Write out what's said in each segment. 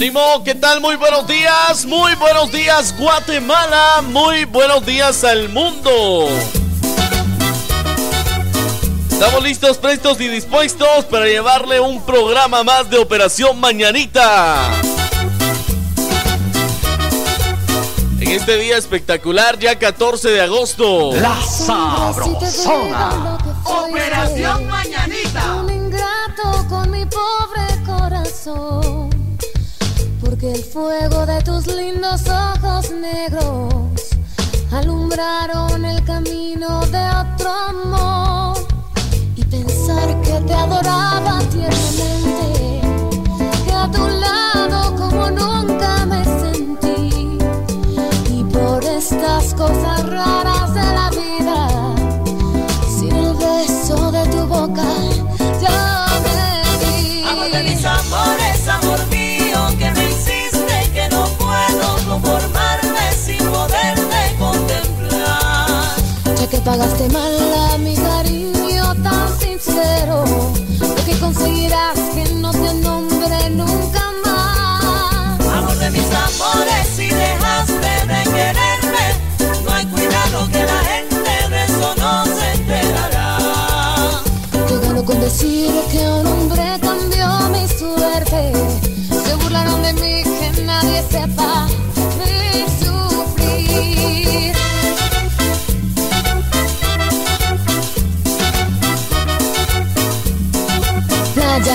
¡Ánimo! ¿Qué tal? Muy buenos días, muy buenos días Guatemala, muy buenos días al mundo. Estamos listos, prestos y dispuestos para llevarle un programa más de Operación Mañanita. En este día espectacular, ya 14 de agosto. La Sabrosona. Operación Mañanita. Un ingrato con mi pobre corazón. Porque el fuego de tus lindos ojos negros alumbraron el camino de otro amor. Pensar que te adoraba tiernamente, que a tu lado como nunca me sentí. Y por estas cosas raras de la vida, sin el beso de tu boca, ya me mis amores, que pagaste mal a mi cariño tan sincero, lo que conseguirás que no te nombre nunca más. Amor de mis amores,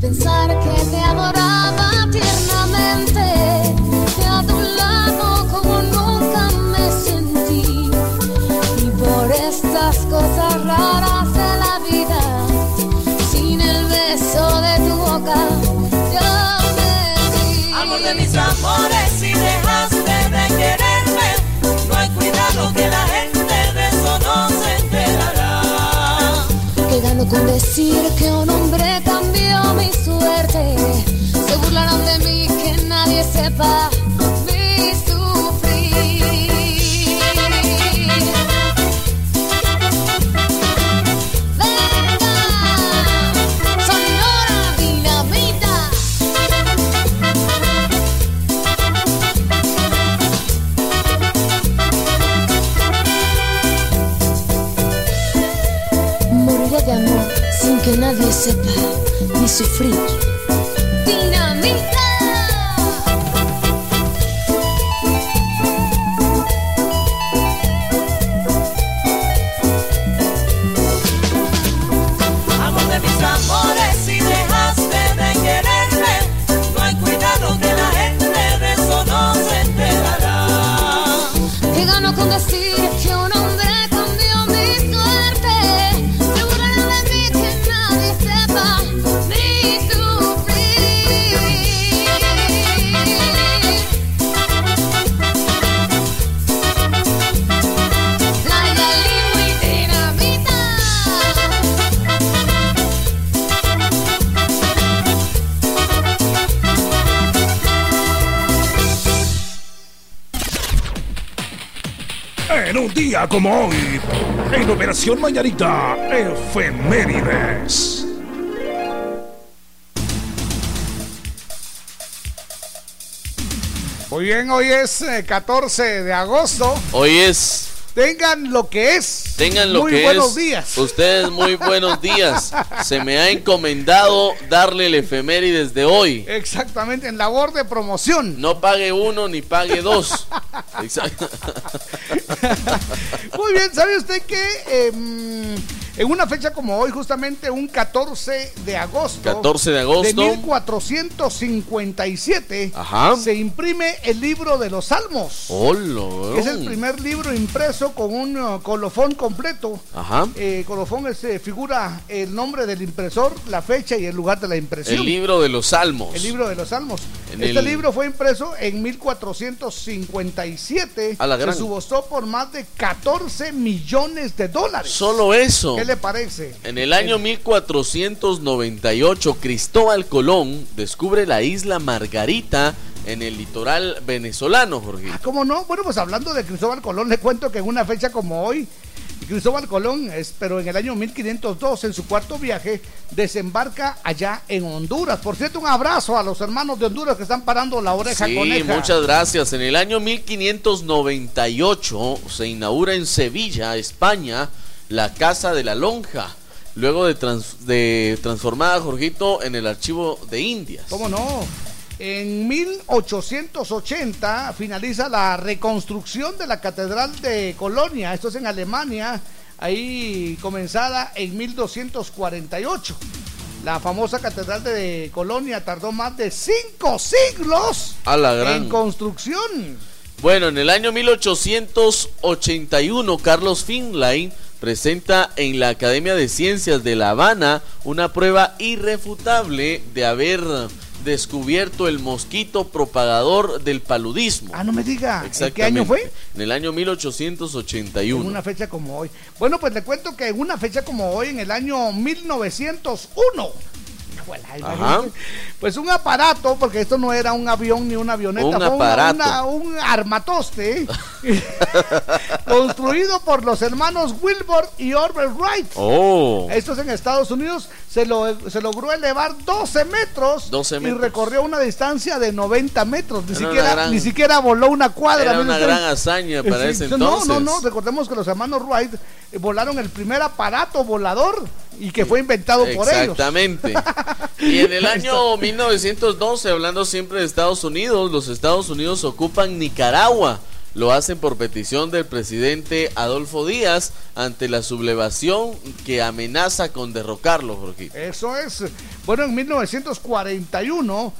pensar que te adoraba tiernamente, Con decir que un hombre cambió mi suerte. Se burlaron de mí, que nadie sepa mi sufrir. Sin que nadie sepa día como hoy, en Operación Mañanita, efemérides. Muy bien, hoy es eh, 14 de agosto. Hoy es tengan lo que es. Tengan lo muy que buenos es. días. Ustedes muy buenos días. Se me ha encomendado darle el efemérides de hoy. Exactamente, en labor de promoción. No pague uno ni pague dos. Exacto. Muy bien, ¿sabe usted que em, en una fecha como hoy, justamente un 14 de agosto, 14 de agosto. de 1457, Ajá. se imprime el libro de los Salmos. Es el primer libro impreso con un uh, colofón completo. Ajá. Eh, colofón es, eh, figura el nombre del impresor, la fecha y el lugar de la impresión. El libro de los salmos. El libro de los Salmos. En este el- libro fue impreso en 1457. A la gran. Se subastó por más de 14 millones de dólares. Solo eso. ¿Qué le parece? En el año 1498, Cristóbal Colón descubre la isla Margarita en el litoral venezolano, Jorge. Ah, ¿Cómo no? Bueno, pues hablando de Cristóbal Colón, le cuento que en una fecha como hoy, Cristóbal Colón, es, pero en el año 1502, en su cuarto viaje, desembarca allá en Honduras. Por cierto, un abrazo a los hermanos de Honduras que están parando la oreja Sí, coneja. muchas gracias. En el año 1598 se inaugura en Sevilla, España, la Casa de la Lonja, luego de, trans- de transformada, Jorgito, en el Archivo de Indias. ¿Cómo no? En 1880 finaliza la reconstrucción de la Catedral de Colonia, esto es en Alemania, ahí comenzada en 1248. La famosa Catedral de Colonia tardó más de cinco siglos A la gran. en construcción. Bueno, en el año 1881, Carlos Finlay presenta en la Academia de Ciencias de La Habana una prueba irrefutable de haber descubierto el mosquito propagador del paludismo. Ah, no me diga, ¿en qué año fue? En el año En 1881. una fecha como hoy. Bueno, pues le cuento que en una fecha como hoy, en el año 1901, Hijuela, imagínate, pues un aparato, porque esto no era un avión ni una avioneta, Un fue aparato. una- un armatoste construido por los hermanos Wilbur y Orville Wright. Oh, Estos en Estados Unidos se, lo, se logró elevar 12 metros, 12 y metros. recorrió una distancia de 90 metros. Ni, Era siquiera, gran- ni siquiera voló una cuadra. era una usted. gran hazaña para Sí, ese no, entonces. No, no, recordemos que los hermanos Wright eh, volaron el primer aparato volador y que fue inventado por ellos. Exactamente. Y en el año 1912, hablando siempre de Estados Unidos, los Estados Unidos ocupan Nicaragua. Lo hacen por petición del presidente Adolfo Díaz ante la sublevación que amenaza con derrocarlo, Jorge. Eso es. Bueno, en 1941,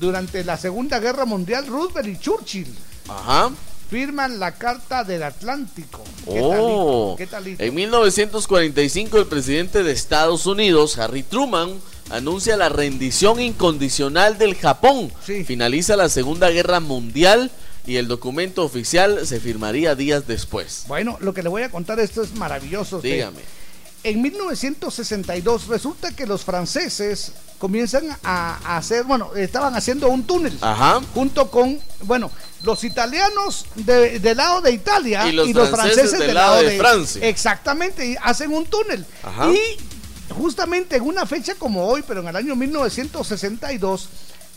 durante la Segunda Guerra Mundial, Roosevelt y Churchill Ajá. Firman la Carta del Atlántico. ¿Qué Oh. talito? ¿Qué talito? En 1945 el presidente de Estados Unidos, Harry Truman, anuncia la rendición incondicional del Japón. Sí. Finaliza la Segunda Guerra Mundial y el documento oficial se firmaría días después. Bueno, lo que le voy a contar esto es maravilloso. Dígame. En 1962 resulta que los franceses comienzan a, hacer, bueno, estaban haciendo un túnel. Ajá. junto con, bueno, los italianos de- del lado de Italia Y los franceses del lado de Francia. Exactamente, y hacen un túnel. Ajá. Y justamente en una fecha como hoy, pero en el año 1962,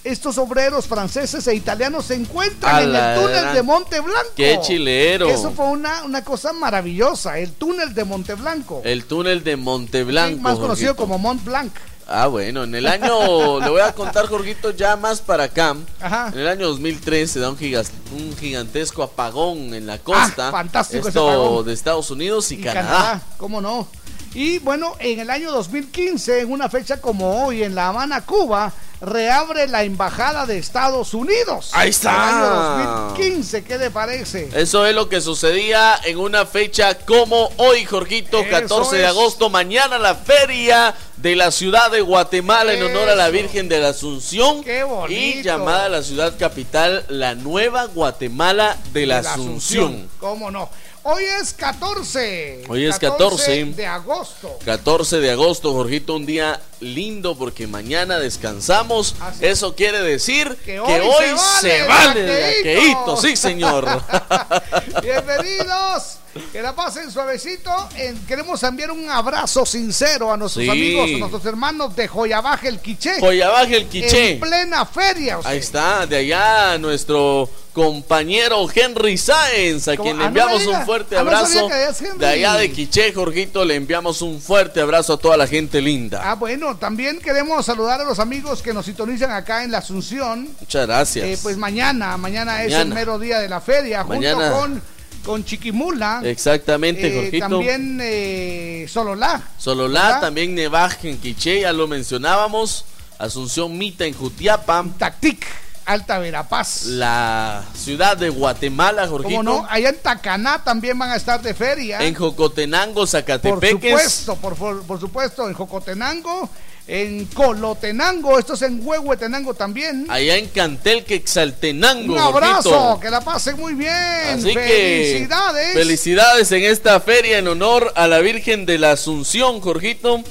estos obreros franceses e italianos se encuentran A en el túnel gran- de Monte Blanco. ¡Qué chilero! Eso fue una, una cosa maravillosa, el túnel de Monte Blanco. El túnel de Sí, Monteblanco. más conocido como Mont Blanc. Ah, bueno, en el año, le voy a contar, Jorgito, ya más para acá. Ajá. En el año 2003 se da un, gigas- un gigantesco apagón en la costa. Ah, fantástico ese Esto apagón. de Estados Unidos y, y Canadá. Canadá, ¿cómo no? Y bueno, en el año 2015, en una fecha como hoy, en La Habana, Cuba, reabre la embajada de Estados Unidos. Ahí está. En el año 2015, ¿qué le parece? Eso es lo que sucedía en una fecha como hoy, Jorgito, Eso 14 de agosto. Mañana la feria de la ciudad de Guatemala en honor a la. Virgen de la Asunción. Qué bonito. Y llamada a la ciudad capital la Nueva Guatemala de la, Asunción. ¿Cómo no? Hoy es 14. Hoy es 14. de agosto. 14 de agosto, Jorgito, un día lindo porque mañana descansamos. Así. Eso quiere decir Que que hoy hoy, se se vale vale vaqueíto. vaqueíto. Sí, señor. Bienvenidos Que la pasen suavecito. Eh, queremos enviar un abrazo sincero a nuestros Sí. amigos, a nuestros hermanos de Joyabaje el Quiché. Joyabaje el Quiché. En plena feria. o sea. Ahí está, de allá nuestro compañero Henry Sáenz, a quien le Ah, no enviamos un fuerte Ah, no abrazo. de allá de Quiché, Jorgito, le enviamos un fuerte abrazo a toda la gente linda. Ah, bueno, también queremos saludar a los amigos que nos sintonizan acá en la Asunción. Muchas gracias. Eh, pues mañana, mañana, es el mero día de la feria, Mañana. junto con, con Chiquimula. Exactamente, eh, Jorgito. también eh, Sololá. Sololá, ¿verdad? también Nevaj en Quiché, ya lo mencionábamos. Asunción Mita en Jutiapa. Tactic, Alta Verapaz. La ciudad de Guatemala, Jorgito. Como no, allá en Tacaná también van a estar de feria. En Jocotenango, por Zacatepeques. supuesto, por, por, por supuesto, en Jocotenango, en Colotenango, esto es en Huehuetenango también. Allá en Cantel, Quexaltenango. Un abrazo, Jorgito. que la pasen muy bien. Así Felicidades. que felicidades en esta feria en honor a la Virgen de la Asunción, Jorgito.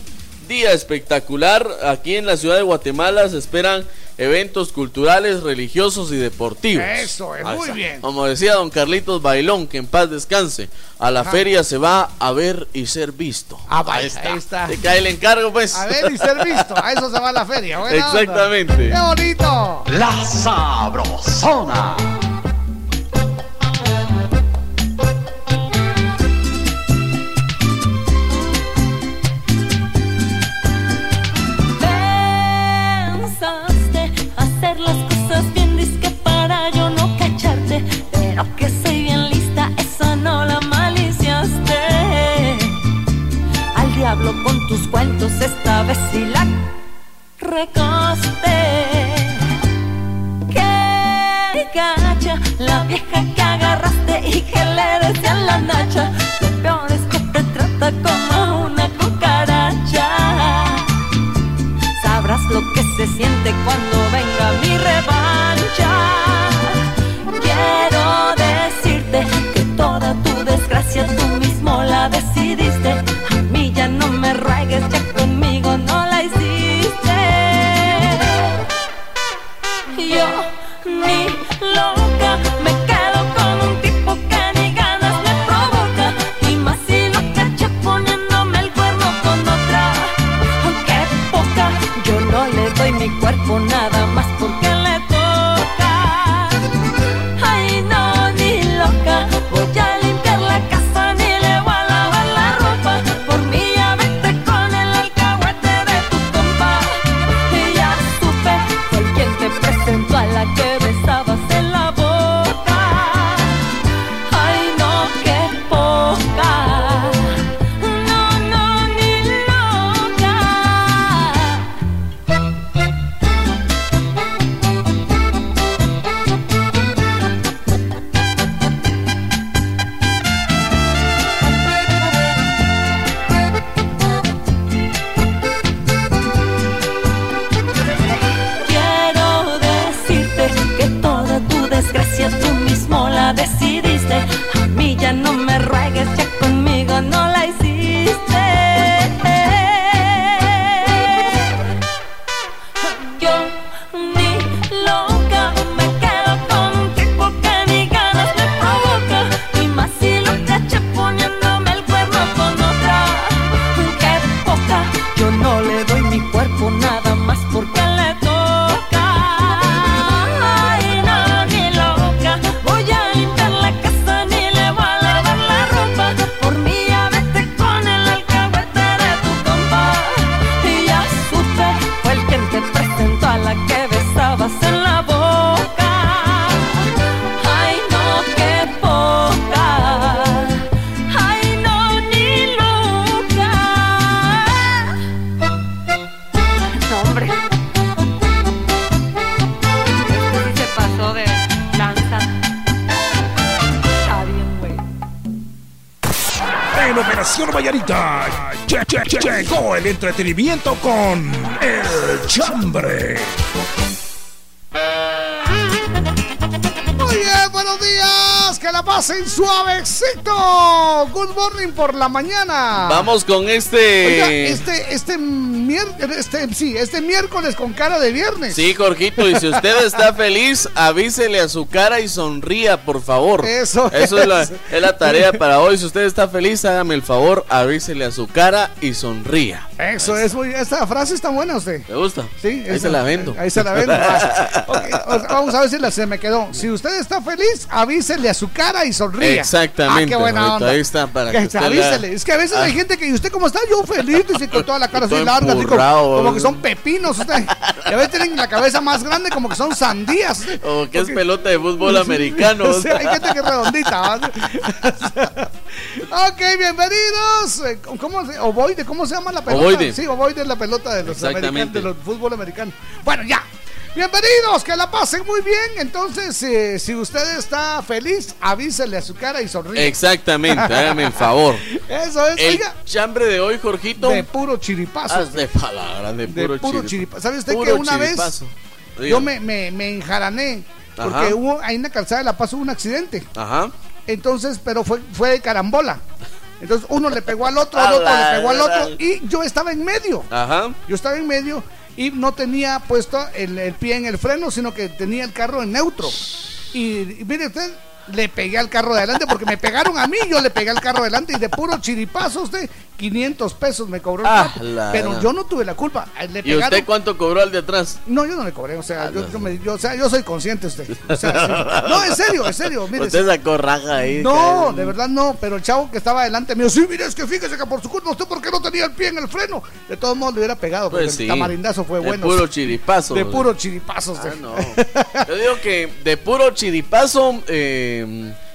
Día espectacular. Aquí en la ciudad de Guatemala se esperan eventos culturales, religiosos y deportivos. Eso es, Ahí muy está. bien. Como decía don Carlitos Bailón, que en paz descanse. A la Ajá. feria se va a ver y ser visto. Ah, vaya, ahí está. Te cae el encargo, pues. A ver y ser visto. A eso se va la feria. buena onda. Exactamente. ¡Qué bonito! La Sabrosona. Tus cuentos, esta vez sí la recaste. Que gacha la vieja que agarraste y que le decía la nacha. Lo peor es que te trata como una cucaracha. Sabrás lo que se siente cuando venga mi revancha. Entretenimiento con El Chambre. Muy bien, buenos días. Que la pasen suavecito. Good morning por la mañana. Vamos con este. Oiga, este, este miércoles, este, sí, este miércoles con cara de viernes. Sí, Jorgito, y si usted está feliz, avísele a su cara y sonría, por favor. Eso Eso es la, es. es la tarea para hoy. Si usted está feliz, hágame el favor, avísele a su cara y sonría. Eso es muy. Esta frase está buena, usted. ¿Le gusta? Sí, Ahí esa- se la vendo. Ahí se la vendo. Ah, vamos a ver si la, se me quedó. Si usted está feliz, avísele a su cara y sonría. Exactamente, Ah, qué buena onda. ahí está, para que avísele. la- Es que a veces Ah. hay gente que, ¿y usted cómo está? Yo feliz, dice con toda la cara así Todo larga, así como, que son pepinos. Usted. Y a veces tienen la cabeza más grande, como que son sandías. O que es pelota de fútbol americano. o sea, hay gente que es redondita. ok, bienvenidos. Eh, ¿Cómo se, ovoide, ¿cómo se llama la pelota? Ovoide. Sí, ovoide es la pelota de los americanos, de los fútbol americano. Bueno, ya. Bienvenidos, que la pasen muy bien. Entonces, eh, si usted está feliz, avísele a su cara y sonríe. Exactamente, hágame el favor. Eso es, El oiga, chambre de hoy, Jorgito. de puro chiripazo. Haz de palabras, de de puro, puro chiripa- chiripazo. ¿Sabe usted puro que una vez yo me, me, me enjarané? Porque Ajá. hubo ahí en la calzada de La Paz hubo un accidente. Ajá. Entonces, pero fue, fue de carambola. Entonces uno le pegó al otro, al otro le pegó al otro y yo estaba en medio. Ajá. Yo estaba en medio y no tenía puesto el, el pie en el freno, sino que tenía el carro en neutro. Y, y mire usted, le pegué al carro de adelante porque me pegaron a mí, yo le pegué al carro de adelante y de puro chiripazo usted, 500 pesos me cobró el Ah, la Pero yo no tuve la culpa. Le ¿Y usted cuánto cobró al de atrás? No, yo no le cobré, o sea, Ah, yo, no. yo me- yo- o sea, yo soy consciente usted. O sea, sí. No, en serio, en serio, mire. Usted sacó raja ahí. No, de verdad no, pero el chavo que estaba delante mío, sí, mire, es que fíjese que por su culpa usted por qué no tenía el pie en el freno. De todos modos le hubiera pegado, porque Pues sí. el tamarindazo fue de bueno. puro chiripazo. de puro chiripazo. Yo digo que de puro chiripazo, eh,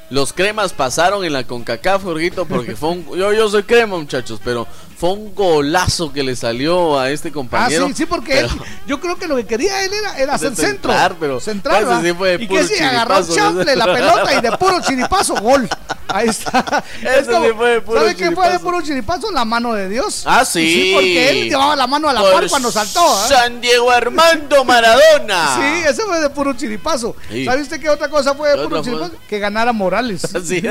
los cremas pasaron en la CONCACAF, Jorgito, porque fue un, yo, yo soy crema, muchachos, pero fue un golazo que le salió a este Ah, compañero. sí, sí, porque él, pero- yo creo que lo que quería él era, era hacer centro. pero central, ¿va? sí fue de y puro que sí, agarró chample la pelota y de puro chiripazo, gol. Ahí está. Ese Es como- sí fue de puro ¿Sabe qué fue de puro chiripazo? La mano de Dios. Ah, sí. porque él llevaba la mano a la Por par cuando saltó. ¿ah? San Diego Armando Maradona. Sí, ese fue de puro chiripazo. Sí. ¿Sabe usted qué otra cosa fue de ¿Qué puro fue? chiripazo? Que ganara Morales. Sí,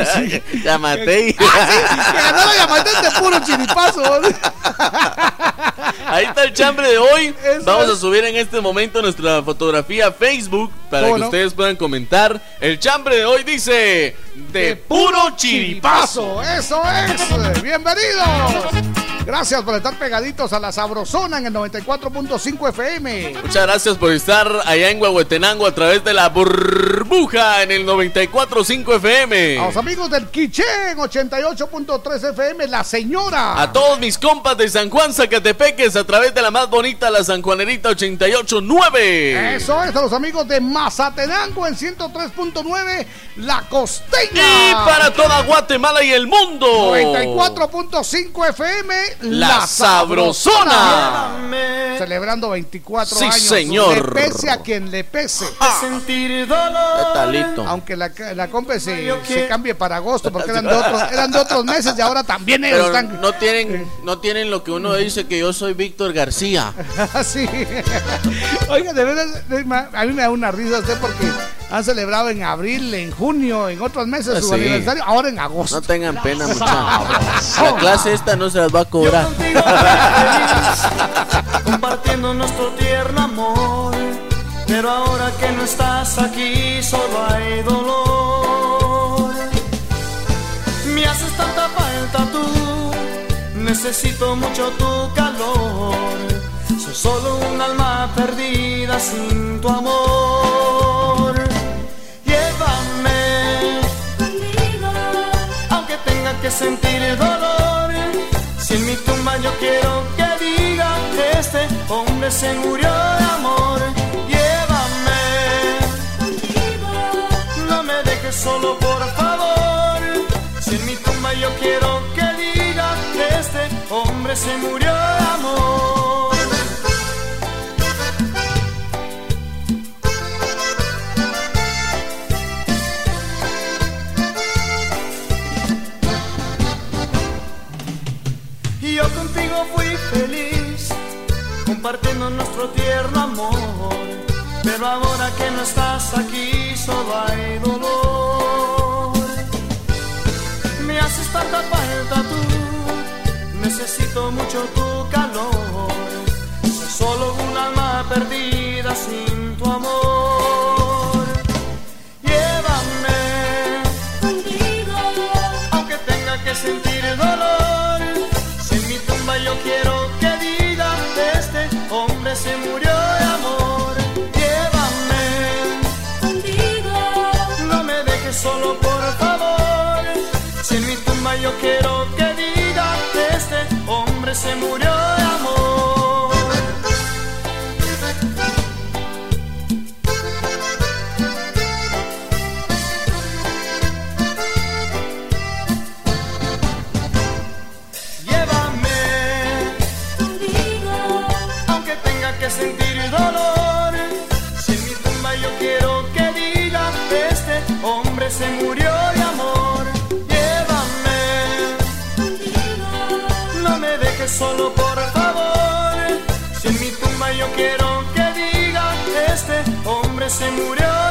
ya maté. y- Ah, sí, que ganara Yamate de puro chiripazo. Ahí está el chambre de hoy. Eso Vamos es. a subir en este momento nuestra fotografía a Facebook para ¿Cómo que no? ustedes puedan comentar. El chambre de hoy dice de puro chiripazo. Eso es. Bienvenidos. Gracias por estar pegaditos a la Sabrosona en el 94.5 FM. Muchas gracias por estar allá en Huehuetenango a través de la burbuja en el 94.5 FM. A los amigos del Quichén 88.3 FM, La Señora. A todos mis compas de San Juan Zacatepeques a través de la más bonita, la Sanjuanerita 88.9. Eso es, a los amigos de Mazatenango en 103.9, La Costeña. Y para toda Guatemala y el mundo. 94.5 FM, La Sabrosona. Celebrando 24 Sí, años. señor. Le pese a quien le pese. Sentir dolor. Talito. Aunque la, la compa se, se cambie para agosto, porque eran de otros, eran de otros meses y ahora también ellos Pero están. no tienen, no tienen lo que uno dice que yo soy Víctor García. Así. Oiga, de verdad, a mí me da una risa usted porque han celebrado en abril, en junio, en otros meses su Sí. aniversario, ahora en agosto. No tengan pena, muchachos. La clase esta no se las va a cobrar. feliz, compartiendo nuestro tierno amor. Pero ahora que no estás aquí, solo hay dolor. Me haces tanta falta tú, necesito mucho tu calor. Soy solo un alma perdida sin tu amor. Que sentir dolor. Si en mi tumba yo quiero que diga que este hombre se murió de amor. Llévame, no me dejes solo por favor. Si en mi tumba yo quiero que diga que este hombre se murió. Contigo fui feliz, compartiendo nuestro tierno amor. Pero ahora que no estás aquí, solo hay dolor. haces tanta falta tú, necesito mucho tu calor. Soy solo solo por favor. Si en mi tumba yo quiero que diga este hombre se murió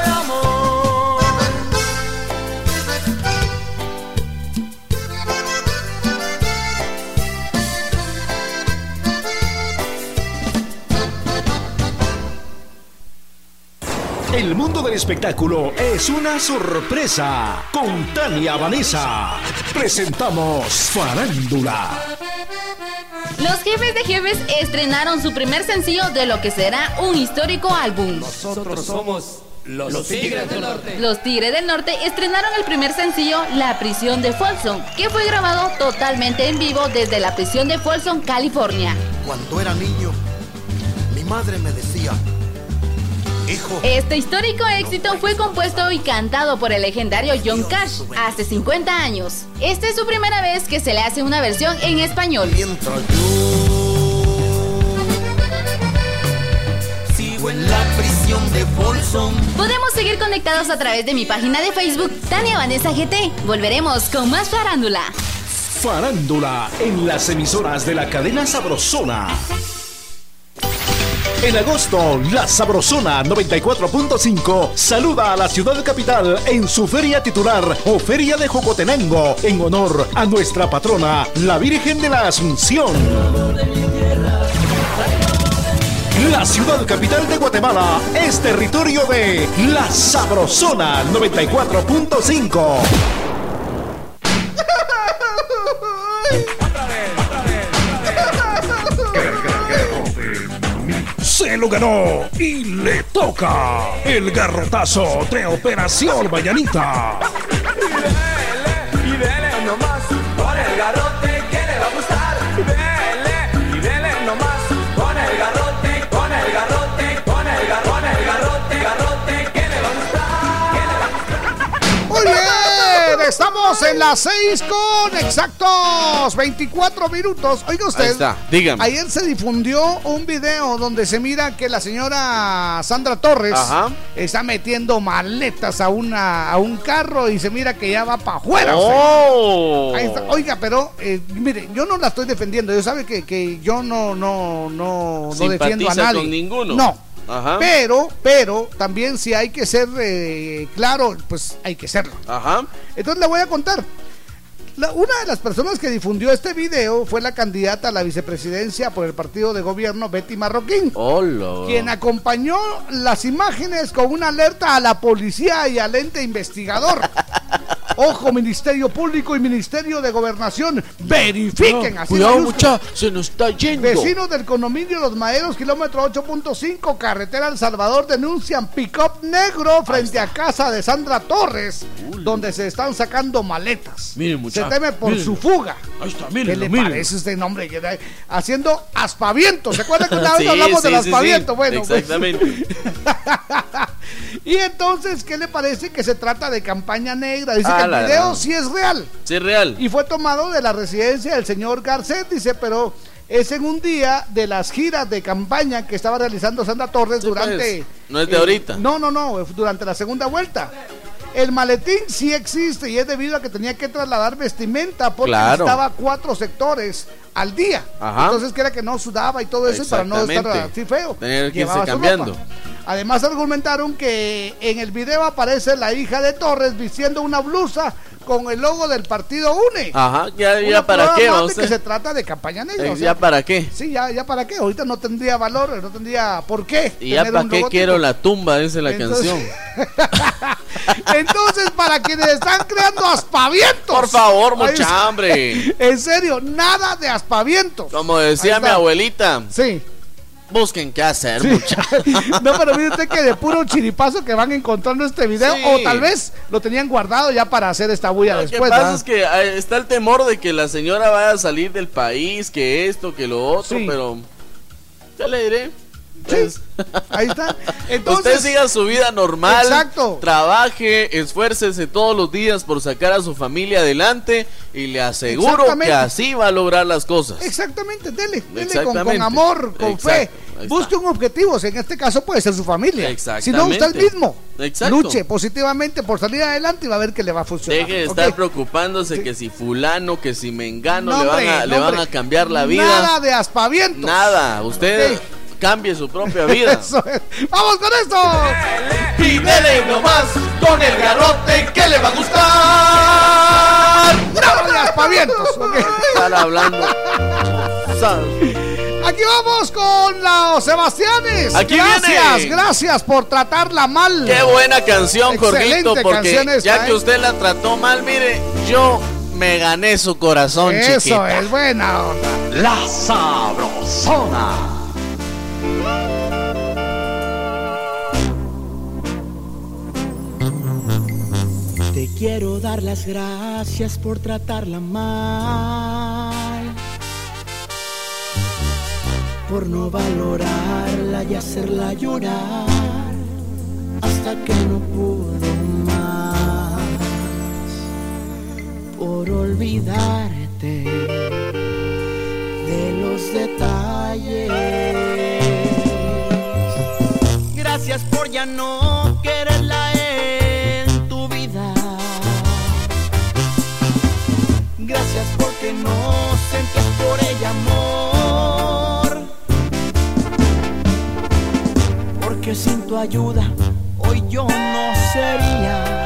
El mundo del espectáculo es una sorpresa. Con Tania Vanessa presentamos Farándula. Los jefes de jefes estrenaron su primer sencillo de lo que será un histórico álbum. Nosotros somos los, Tigres del Norte. Los Tigres del Norte estrenaron el primer sencillo La prisión de Folsom, que fue grabado totalmente en vivo desde la prisión de Folsom, California. Cuando era niño, mi madre me decía, Este histórico éxito fue compuesto y cantado por el legendario John Cash hace 50 años. Esta es su primera vez que se le hace una versión en español. mientras yo sigo en la prisión de Folsom, Podemos seguir conectados a través de mi página de Facebook, Tania Vanessa GT. Volveremos con más farándula. Farándula en las emisoras de la cadena Sabrosona. En agosto, la Sabrosona 94.5 saluda a la ciudad capital en su feria titular o Feria de Jocotenango en honor a nuestra patrona, la Virgen de la Asunción. La ciudad capital de Guatemala es territorio de la Sabrosona 94.5. Lo ganó y le toca el garrotazo de Operación Mañanita. Y el estamos en las 6 con exactos 24 minutos. Oiga usted, Ahí está, dígame. ayer se difundió un video donde se mira que la señora Sandra Torres Ajá. está metiendo maletas a, una, a un carro y se mira que ya va para afuera. ¡Oh! Ahí está. Oiga, pero eh, mire, yo no la estoy defendiendo. Yo sabe que, que yo no, no, no, no defiendo a nadie. con ninguno. No. Ajá. Pero, pero también si hay que ser eh, claro, pues hay que serlo. Ajá. Entonces le voy a contar. La- una de las personas que difundió este video fue la candidata a la vicepresidencia por el partido de gobierno, Betty Marroquín, Hola. quien acompañó las imágenes con una alerta a la policía y al ente investigador. Ojo, Ministerio Público y Ministerio de Gobernación, verifiquen. así Cuidado, mucha, se nos está yendo. Vecinos del condominio Los Maeros, kilómetro 8.5, carretera El Salvador, denuncian pick-up negro frente a casa de Sandra Torres, donde se están sacando maletas. Mire, se muchacho, teme por su fuga. Ahí está, ¿Qué mírenlo, le parece este nombre? Haciendo aspaviento. ¿Se acuerdan que una vez Sí, hablamos sí, del aspaviento? sí. Bueno, pues- Exactamente. y entonces, ¿qué le parece que se trata de campaña negra? Dice Ah, que el la video sí es real. Sí, es real. Y fue tomado de la residencia del señor Garcet, dice, pero es en un día de las giras de campaña que estaba realizando Sandra Torres Sí, durante... pues, no es de ahorita. No, no, no, durante la segunda vuelta. El maletín sí existe y es debido a que tenía que trasladar vestimenta porque Claro. necesitaba cuatro sectores al día. Ajá. Entonces que era que no sudaba y todo eso para no estar así feo. Tenía que Llevaba irse cambiando. Además argumentaron que en el video aparece la hija de Torres vistiendo una blusa con el logo del partido UNE. Ajá, ya, ya Una para qué, de usted? que se trata de campaña negra. Eh, o sea, ¿Ya para qué? Sí, ya, ya para qué. Ahorita no tendría valor, no tendría por qué. ¿Y ya tener para qué quiero la tumba? Dice la Entonces- canción. Entonces, para quienes están creando aspavientos. Por favor, mucha hambre. En serio, nada de aspavientos. Como decía mi abuelita, Sí. busquen qué hacer, Sí. mucha. No, pero mire usted que de puro chiripazo que van encontrando este video, Sí. o tal vez lo tenían guardado ya para hacer esta bulla Lo que después. pasa es que eh, está el temor de que la señora vaya a salir del país, que esto, que lo otro, Sí. pero ya le diré. Ahí está. Entonces, Usted siga su vida normal. Exacto. Trabaje, esfuércese todos los días por sacar a su familia adelante y le aseguro que así va a lograr las cosas. Exactamente, dele, dele con, Exactamente. con amor, con Exacto, fe. Busque un objetivo, en este caso puede ser su familia. Si no, usted mismo. Exacto. Luche positivamente por salir adelante y va a ver que le va a funcionar. Deje de estar preocupándose que si fulano, que si mengano No, le van a, no, le van hombre. a cambiar la vida. Nada de aspavientos. Nada, usted. Cambie su propia vida. Eso es. ¡Vamos con esto! Y dele nomás con el garrote que le va a gustar. ¡Nada de aspavientos! ok. Estar hablando. Aquí vamos con los Sebastianes. Aquí gracias, viene. gracias por tratarla mal. Qué buena canción, Excelente Jorgito, porque canción esta, ya que ¿eh? usted la trató mal, mire, yo me gané su corazón, Eso chiquita. es buena onda. La Sabrosona. Te quiero dar las gracias por tratarla mal, por no valorarla y hacerla llorar hasta que no pudo más, por olvidarte de los detalles. Gracias por ya no quererla en tu vida. Gracias porque no sentías por ella amor. Porque sin tu ayuda hoy yo no sería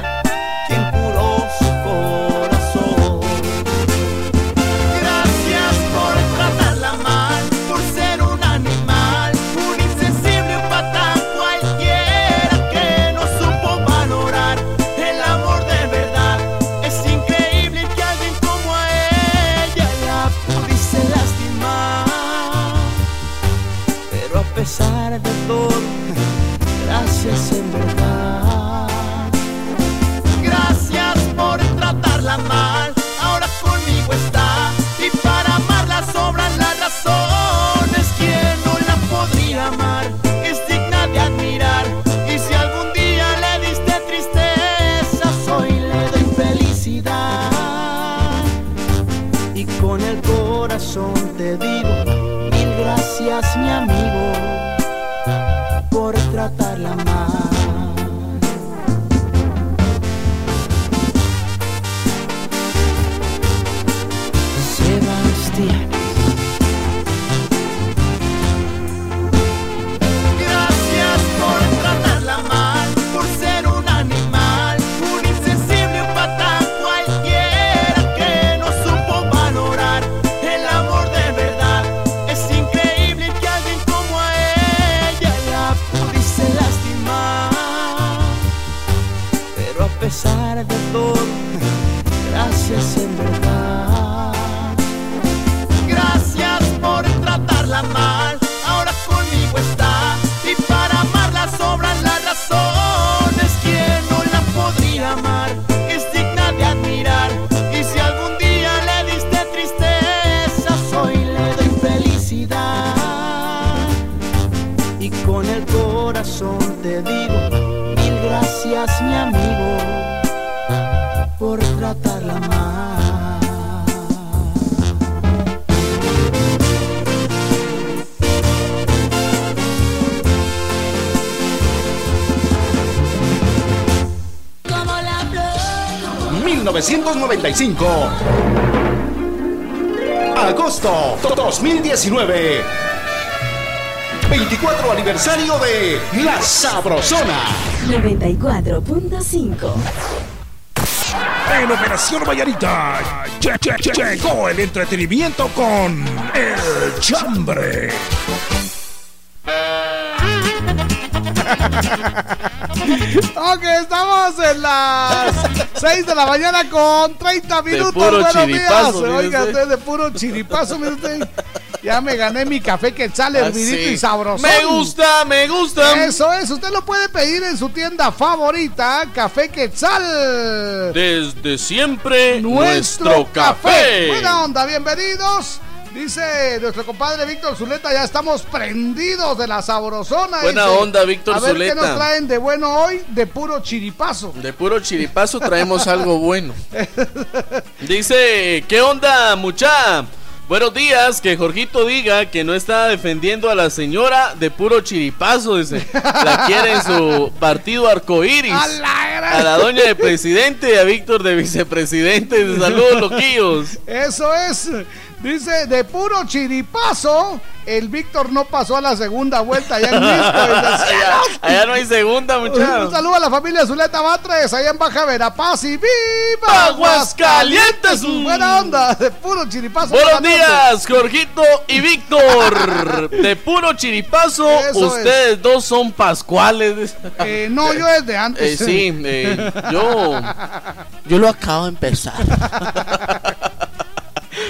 pesar de todo, gracias en verdad. 1995. Agosto 2019. 24 aniversario de La Sabrosona. 94.5. En Operación Vallarita lle- lle- lle- llegó el entretenimiento con El Chambre. Ok, estamos en las 6 de la mañana con 30 minutos. puro Buenos días. Oiga, usted. usted de puro chiripazo, mire usted. Ya me gané mi café quetzal hervidito Así. y sabroso. Ah, Me gusta, me gusta. Eso es, usted lo puede pedir en su tienda favorita, Café Quetzal. Desde siempre, nuestro, nuestro, café. café. Buena onda, bienvenidos. Dice nuestro compadre Víctor Zuleta, ya estamos prendidos de la sabrosona. Buena dice. onda, Víctor A ver qué Zuleta. nos traen de bueno hoy, de puro chiripazo. De puro chiripazo traemos algo bueno. Dice, ¿qué onda, mucha? Buenos días, que Jorgito diga que no está defendiendo a la señora de puro chiripazo, dice. La quiere en su partido arcoíris. A la A la doña de presidente y a Víctor de vicepresidente. Saludos, loquillos. Eso es. Dice, de puro chiripazo, el Víctor no pasó a la segunda vuelta allá en Misco. Allá, allá no hay segunda, Un muchachos. saludo a la familia Zuleta Batres, allá en Baja Verapaz y ¡Viva Aguascalientes! Buena onda, de puro chiripazo. Buenos días, Jorgito y Víctor. De puro chiripazo, Eso ustedes dos son pascuales. Eh, no, yo desde Eh, antes. sí, eh, yo, yo lo acabo de empezar.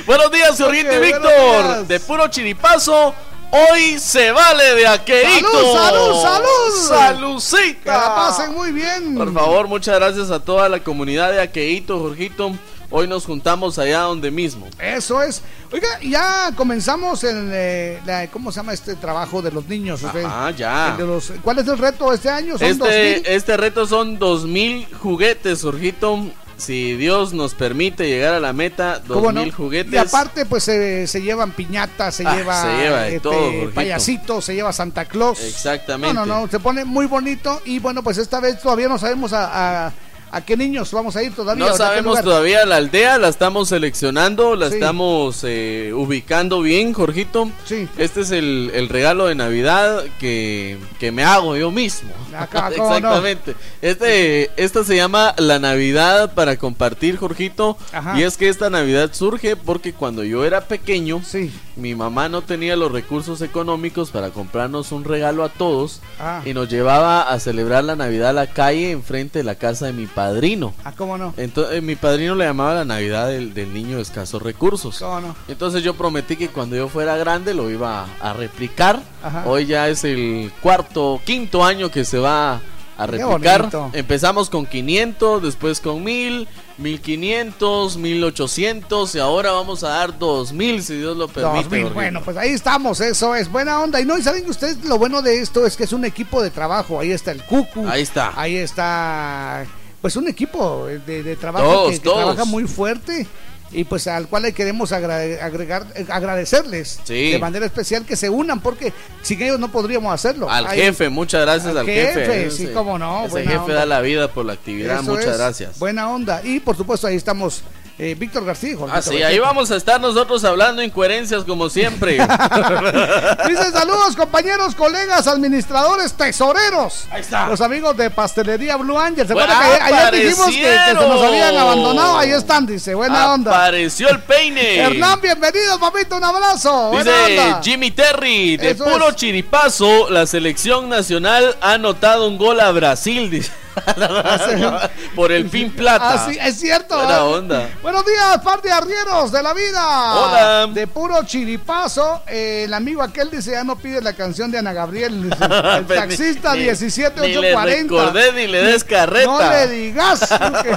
buenos días, Jorgito y Víctor. De puro chiripazo, hoy se vale de aqueíto. ¡Salud, salud, salud! ¡Salucita! Que la pasen muy bien. Por favor, muchas gracias a toda la comunidad de Aqueíto, Jorgito. Hoy nos juntamos allá donde mismo. Eso es. Oiga, ya comenzamos en eh, la- ¿cómo se llama este trabajo de los niños? usted? Ah, ya. El de los- ¿Cuál es el reto este año? Son 2000. Este, este reto son 2000 juguetes, Jorgito. Si Dios nos permite llegar a la meta, ¿Cómo 2000 no? juguetes. Y aparte, pues se, se llevan piñatas, se Ah, lleva, se lleva de este, todo, Jorgito. payasitos, se lleva Santa Claus. Exactamente. No, no, no, se pone muy bonito y bueno, pues esta vez todavía no sabemos a, a, a qué niños vamos a ir todavía. No ¿a qué sabemos todavía la aldea, la estamos seleccionando, la Sí. estamos eh, ubicando bien, Jorgito. Sí. Este es el, el regalo de Navidad que, que me hago yo mismo. Acá, ¿cómo no? Exactamente. Este, esta se llama la Navidad para compartir, Jorgito. Ajá. Y es que esta Navidad surge porque cuando yo era pequeño, Sí. mi mamá no tenía los recursos económicos para comprarnos un regalo a todos Ah. y nos llevaba a celebrar la Navidad a la calle enfrente de la casa de mi padrino. Ah, ¿cómo no? Entonces, mi padrino le llamaba la Navidad del, del niño de escasos recursos. ¿Cómo no? Entonces yo prometí que cuando yo fuera grande lo iba a, a replicar. Ajá. Hoy ya es el cuarto, quinto año que se va a replicar. Empezamos con 500, después con 1000, 1500, 1800 y ahora vamos a dar 2000 si Dios lo permite. 2000, Jorgito. bueno, pues ahí estamos, eso es buena onda. Y no, y saben que ustedes lo bueno de esto es que es un equipo de trabajo. Ahí está el Cucu. Ahí está. Ahí está, pues un equipo de, de trabajo Todos, que, que todos. trabaja muy fuerte. Y pues al cual le queremos agregar, agradecerles Sí. de manera especial que se unan, porque sin ellos no podríamos hacerlo. Al jefe, muchas gracias Al al, jefe. jefe, sí, cómo no, Ese buena jefe onda. da la vida por la actividad, Eso muchas es, gracias. Buena onda. Y por supuesto ahí estamos eh, Víctor García. Jorgito Ah, sí, ahí vamos a estar nosotros hablando incoherencias como siempre. Dice saludos compañeros, colegas, administradores, tesoreros. Ahí está. Los amigos de Pastelería Blue Angel. ¿Se Bueno, que ayer, dijimos que, que se nos habían abandonado? Ahí están, dice. Buena onda. Apareció el peine. Hernán, bienvenido, papito. Un abrazo. Buena Dice onda. Jimmy Terry, de Eso puro es. chiripazo, la selección nacional ha anotado un gol a Brasil, dice. Por el pin plata. Ah, sí, es cierto. Buena ¿eh? onda. Buenos días, par de arrieros de la vida. Hola. De puro chiripazo. eh, el amigo aquel dice: Ya no pide la canción de Ana Gabriel. dice, el ni- taxista ni- Ni le 17840. recordé ni le des carreta. No le digas. porque-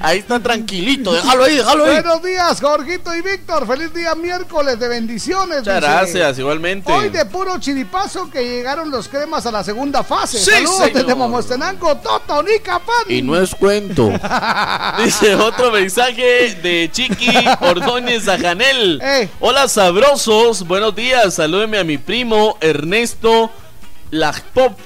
Ahí está tranquilito, déjalo ahí, déjalo ahí. Buenos días, Jorgito y Víctor. Feliz día miércoles de bendiciones. Muchas dice. gracias, igualmente. Hoy de puro chiripazo que llegaron los cremas a la segunda fase. Sí, Saludos desde Momostenango, Toto, Pan. Y no es cuento. Dice otro mensaje de Chiqui Ordóñez a Janel. Eh. Hola sabrosos, buenos días. Salúdeme a mi primo Ernesto Lajpop.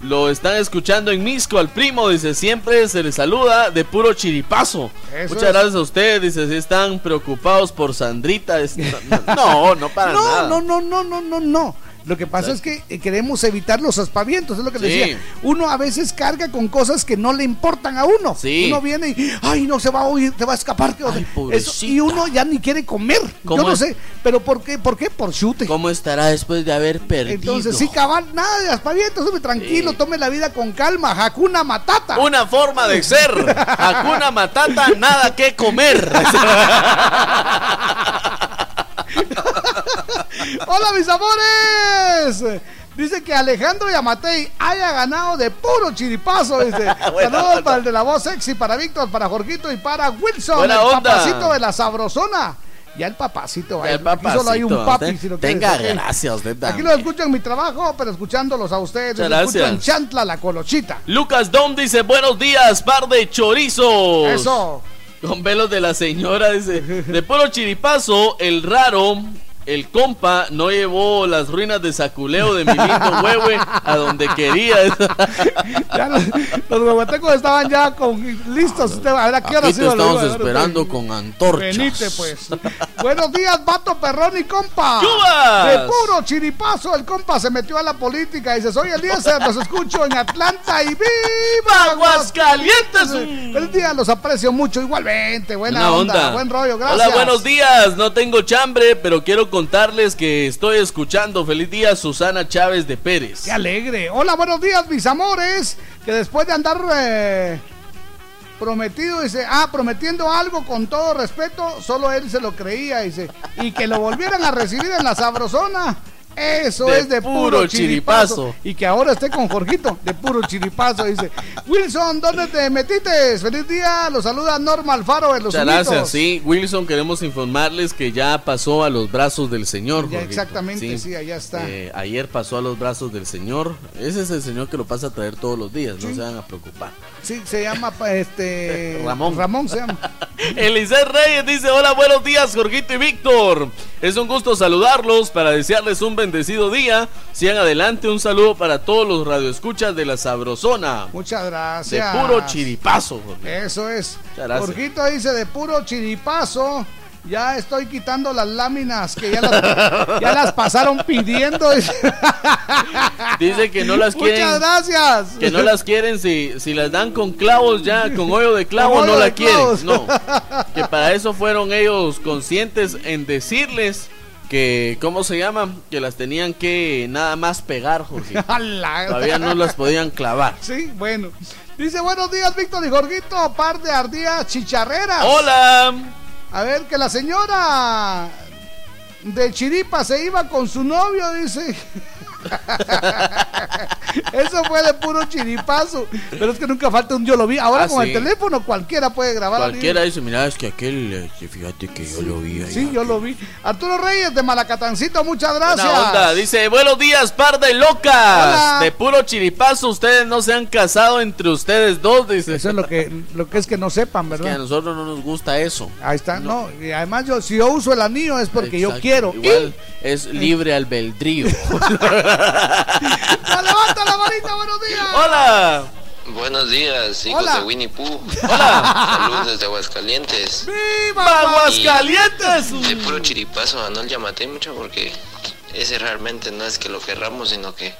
Lo están escuchando en Misco al primo, dice, siempre se le saluda de puro chiripazo. Eso Muchas es. gracias a ustedes, dice, si están preocupados por Sandrita. es- No, no, para No, nada. no, no, no, no, no, no. Lo que pasa es que eh, queremos evitar los aspavientos, es lo que le Sí. decía. Uno a veces carga con cosas que no le importan a uno. Sí. Uno viene y, ay, no se va a oír, te va a escapar. que- eso, y uno ya ni quiere comer. ¿Cómo Yo no es? sé, pero ¿por qué? ¿Por qué? Por chute. ¿Cómo estará después de haber perdido? Entonces, sí, cabal, nada de aspavientos, tranquilo, tome la vida con calma, Hakuna Matata. Una forma de ser. Hakuna Matata, nada que comer. ¡Hola, mis amores! Dice que Alejandro Yamatei haya ganado de puro chiripazo. Dice: Buena Saludos onda. para el de la voz sexy, para Víctor, para Jorgito y para Wilson, Buena el onda. papacito de la sabrosona. Ya el papacito, El aquí solo hay un papacito, papi. Si lo tenga quieres, gracias, usted Aquí lo escucho en mi trabajo, pero escuchándolos a ustedes. Los escucho en. Chantla, la colochita. Lucas Dom dice, buenos días, par de chorizos. Eso. Con velos de la señora, dice. De puro chiripazo, el raro, el compa, no llevó las ruinas de saculeo de mi lindo huehue a donde quería. Ya los, los huehuetecos estaban ya con, listos. A ver a qué hora Aquí te estamos ver, esperando con antorchas. Venite, pues. Buenos días, vato perrón y compa. ¡Yubas! De puro chiripazo, el compa se metió a la política dice: Soy Eliezer, los escucho en Atlanta y ¡Viva Aguascalientes! El día los aprecio mucho, igualmente. Buena Buena onda, onda. buen rollo, gracias. Hola, buenos días. No tengo chambre, pero quiero contarles que estoy escuchando. Feliz día, Susana Chávez de Pérez. Qué alegre. Hola, buenos días, mis amores. Que después de andar eh, prometido, dice, ah, prometiendo algo con todo respeto, solo él se lo creía, dice, y que lo volvieran a recibir en la sabrosona. Eso De es de puro, puro chiripazo. chiripazo. Y que ahora esté con Jorgito, de puro chiripazo, dice. Wilson, ¿dónde te metiste? Feliz día, los saluda Norma Alfaro de los Muchas gracias. Sí, Wilson, queremos informarles que ya pasó a los brazos del Señor. Ya, Jorgito. exactamente, sí, allá está. Eh, ayer pasó a los brazos del Señor. Ese es el Señor que lo pasa a traer todos los días. No se van a preocupar. Sí, se llama pa- este Ramón. Ramón se llama. Eliseo Reyes dice: Hola, buenos días, Jorgito y Víctor. Es un gusto saludarlos para desearles un bendecido día. Sigan adelante. Un saludo para todos los radioescuchas de la Sabrosona. Muchas De gracias. puro chiripazo. Eso es. Muchas gracias. Jorgito dice de puro chiripazo. Ya estoy quitando las láminas que ya las, ya las pasaron pidiendo. dice. Que no las quieren. Muchas gracias. Que no las quieren si, si las dan con clavos ya, con hoyo de clavo, no la de quieren. clavos. No. Que para eso fueron ellos conscientes en decirles que, ¿cómo se llama? Que las tenían que nada más pegar, Jorge. Todavía no las podían clavar. Sí, bueno. Dice buenos días, Víctor y Jorgito, par de ardías chicharreras. ¡Hola! A ver, que la señora de Chiripa se iba con su novio, dice. Eso fue de puro chiripazo. Pero es que nunca falta un yo lo vi. Ahora Ah, con sí. el teléfono cualquiera puede grabar. Cualquiera dice, mira, es que aquel, eh, fíjate que yo lo vi ahí. Sí, yo lo vi. Arturo Reyes de Malacatancito, muchas gracias. Onda. Dice, buenos días, par de locas. Hola. De puro chiripazo, ustedes no se han casado entre ustedes dos, dice. Eso es lo que, lo que es que no sepan, Que a ¿verdad? nosotros no nos gusta eso. Ahí está, no. Y además yo, si yo uso el anillo es porque yo quiero. Igual es libre albedrío. ¡Ya levanta la manita, buenos días! Hola. Buenos días, hijos Hola. de Winnie Pooh. Hola. Saludos desde Aguascalientes. ¡Viva Aguascalientes. De puro chiripazo a no le llamaté mucho porque ese realmente no es que lo querramos, sino que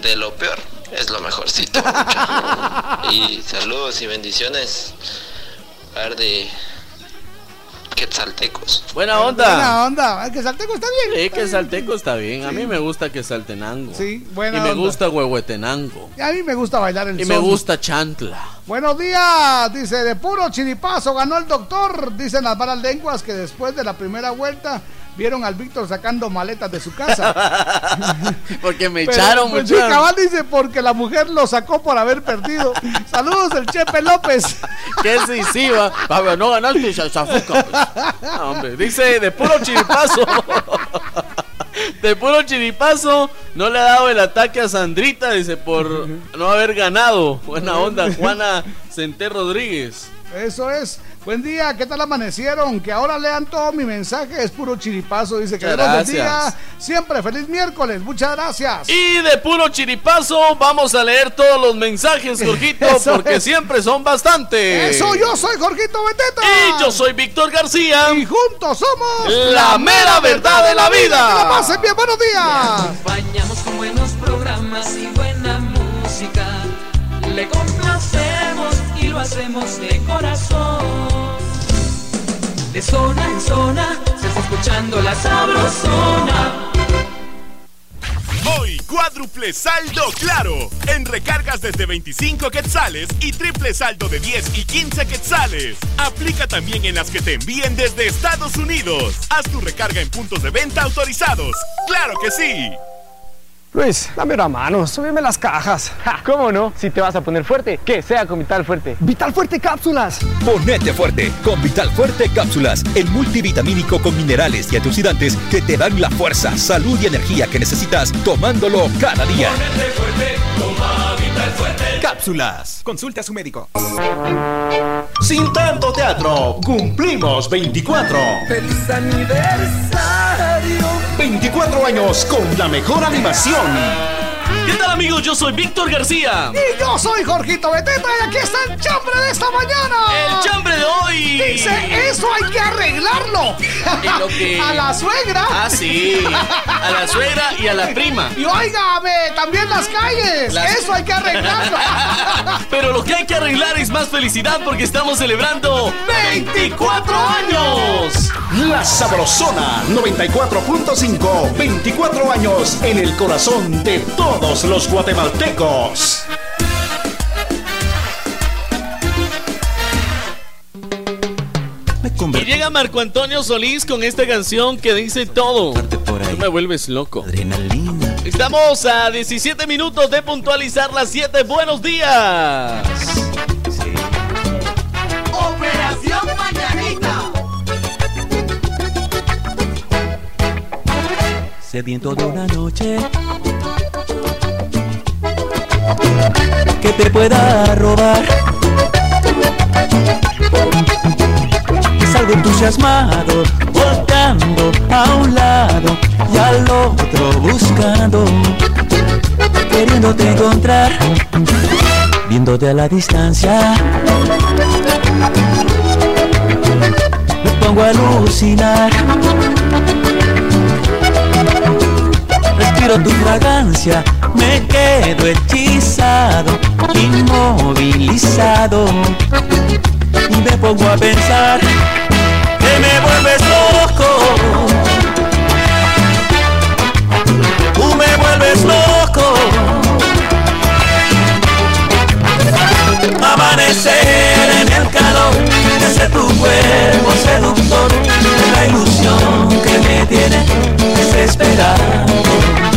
de lo peor es lo mejorcito. mucho. Y saludos y bendiciones. Par de quetzaltecos. Buena onda. Buena onda. Que Salteco está bien. Sí, está que bien. Salteco está bien. A mí me gusta que Saltenango. Sí, buena Y me onda. gusta Huehuetenango. Y a mí me gusta bailar el Y me gusta Chantla. Buenos días, dice, de puro chiripazo ganó el doctor. Dicen las malas lenguas que después de la primera vuelta vieron al Víctor sacando maletas de su casa. Porque me Pero, echaron pues, sí, cabal dice porque la mujer lo sacó por haber perdido. Saludos del Chepe López. Que sí, sí, va. Va, no ganaste, pues. No, hombre, dice de puro chiripazo. De puro chiripazo, no le ha dado el ataque a Sandrita, dice, por no haber ganado. Buena onda, Juana Centé Rodríguez. Eso es. Buen día, ¿qué tal amanecieron? Que ahora lean todo mi mensaje, es puro chiripazo. Dice que gracias. bendiga. Siempre feliz miércoles, muchas gracias. Y de puro chiripazo vamos a leer todos los mensajes, Jorgito, porque es. siempre son bastantes. Eso, yo soy Jorgito Beteta. Y yo soy Víctor García. Y juntos somos La mera verdad de la vida. Que la pasen bien, buenos días. acompañamos con buenos programas y buena música. Le complacemos lo hacemos de corazón. De zona en zona se está escuchando la sabrosona. Hoy, cuádruple saldo claro. En recargas desde 25 quetzales y triple saldo de 10 y 15 quetzales. Aplica también en las que te envíen desde Estados Unidos. Haz tu recarga en puntos de venta autorizados. ¡Claro que sí! Luis, dame una mano, súbeme las cajas. ¿Cómo no? Si te vas a poner fuerte, que sea con Vital Fuerte. Vital Fuerte Cápsulas. Ponete fuerte con Vital Fuerte Cápsulas, el multivitamínico con minerales y antioxidantes que te dan la fuerza, salud y energía que necesitas tomándolo cada día. Cápsulas. Consulte a su médico. Sin tanto teatro, cumplimos 24. ¡Feliz aniversario! 24 años con la mejor animación. ¿Qué tal amigos? Yo soy Víctor García. Y yo soy Jorgito Beteta y aquí está el chambre de esta mañana. El chambre de hoy. Dice, eso hay que arreglarlo. Lo que- A la suegra. Ah, sí. A la suegra y a la prima. Y óigame, también las calles. Las- Eso hay que arreglarlo. Pero lo que hay que arreglar es más felicidad porque estamos celebrando 24 años. La Sabrosona 94.5. 24 años en el corazón de todos los guatemaltecos. Y llega Marco Antonio Solís con esta canción que dice todo. Tú me vuelves loco. Estamos a 17 minutos de puntualizar las 7. Buenos días. Operación Mañanita. Sediento de una noche que te pueda robar. Y salgo entusiasmado, volcando a un lado y al otro buscando, queriéndote encontrar, viéndote a la distancia. Me pongo a alucinar. Respiro tu fragancia, me quedo hechizado, inmovilizado y me pongo a pensar que me vuelves loco. Tú me vuelves loco. Amanecer en el calor de ese tu cuerpo seductor, la ilusión que me tiene desesperado.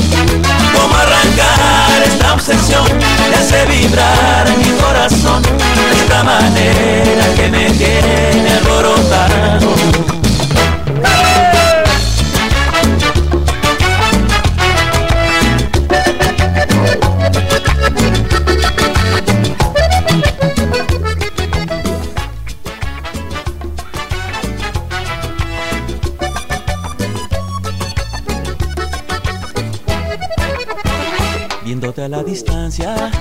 Cómo arrancar esta obsesión que hace vibrar mi corazón de esta manera que me tiene alborotado. Distancia.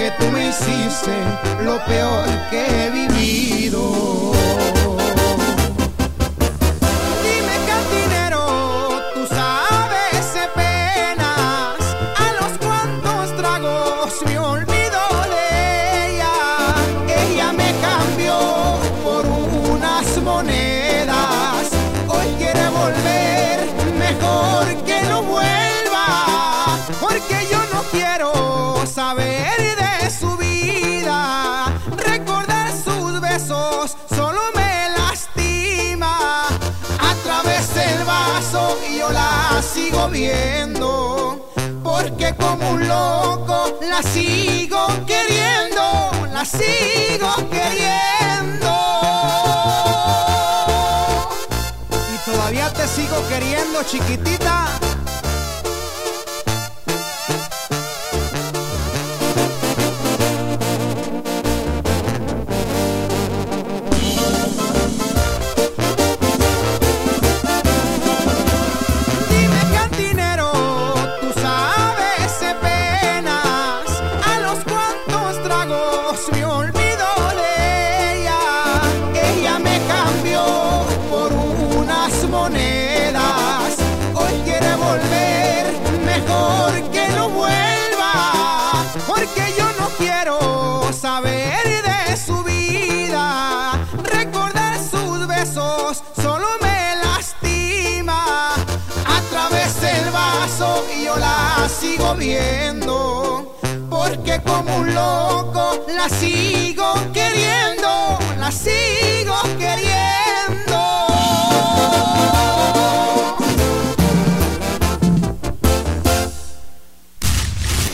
Que tú me hiciste, lo peor que he vivido. Porque como un loco la sigo queriendo, la sigo queriendo. Y todavía te sigo queriendo, chiquitita. Sigo viendo, porque como un loco la sigo queriendo, la sigo queriendo.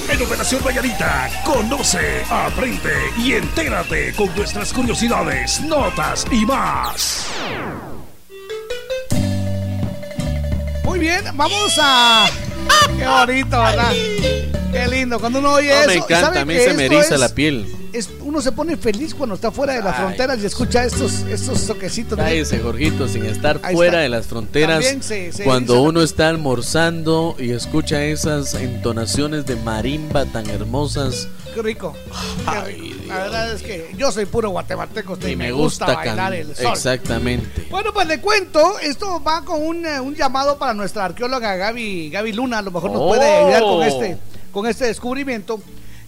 En Operación Valladita, conoce, aprende y entérate con nuestras curiosidades, notas y más. Muy bien, vamos a. Qué bonito, ¿verdad? Qué lindo. Cuando uno oye No, eso. me encanta, ¿sabe a mí se me eriza es- la piel. es- uno se pone feliz cuando está fuera de las Ay. fronteras y escucha estos, estos toquecitos. Cállese, Jorgito, sin estar Ahí fuera está. de las fronteras. Se- se cuando uno está almorzando y escucha esas entonaciones de marimba tan hermosas. Qué rico. Qué rico. La verdad es que yo soy puro guatemalteco Y me gusta, gusta bailar el sol. Exactamente. Bueno, pues le cuento, esto va con un, eh, un llamado para nuestra arqueóloga Gaby, Gaby Luna, a lo mejor nos Oh. puede ayudar con este, con este descubrimiento,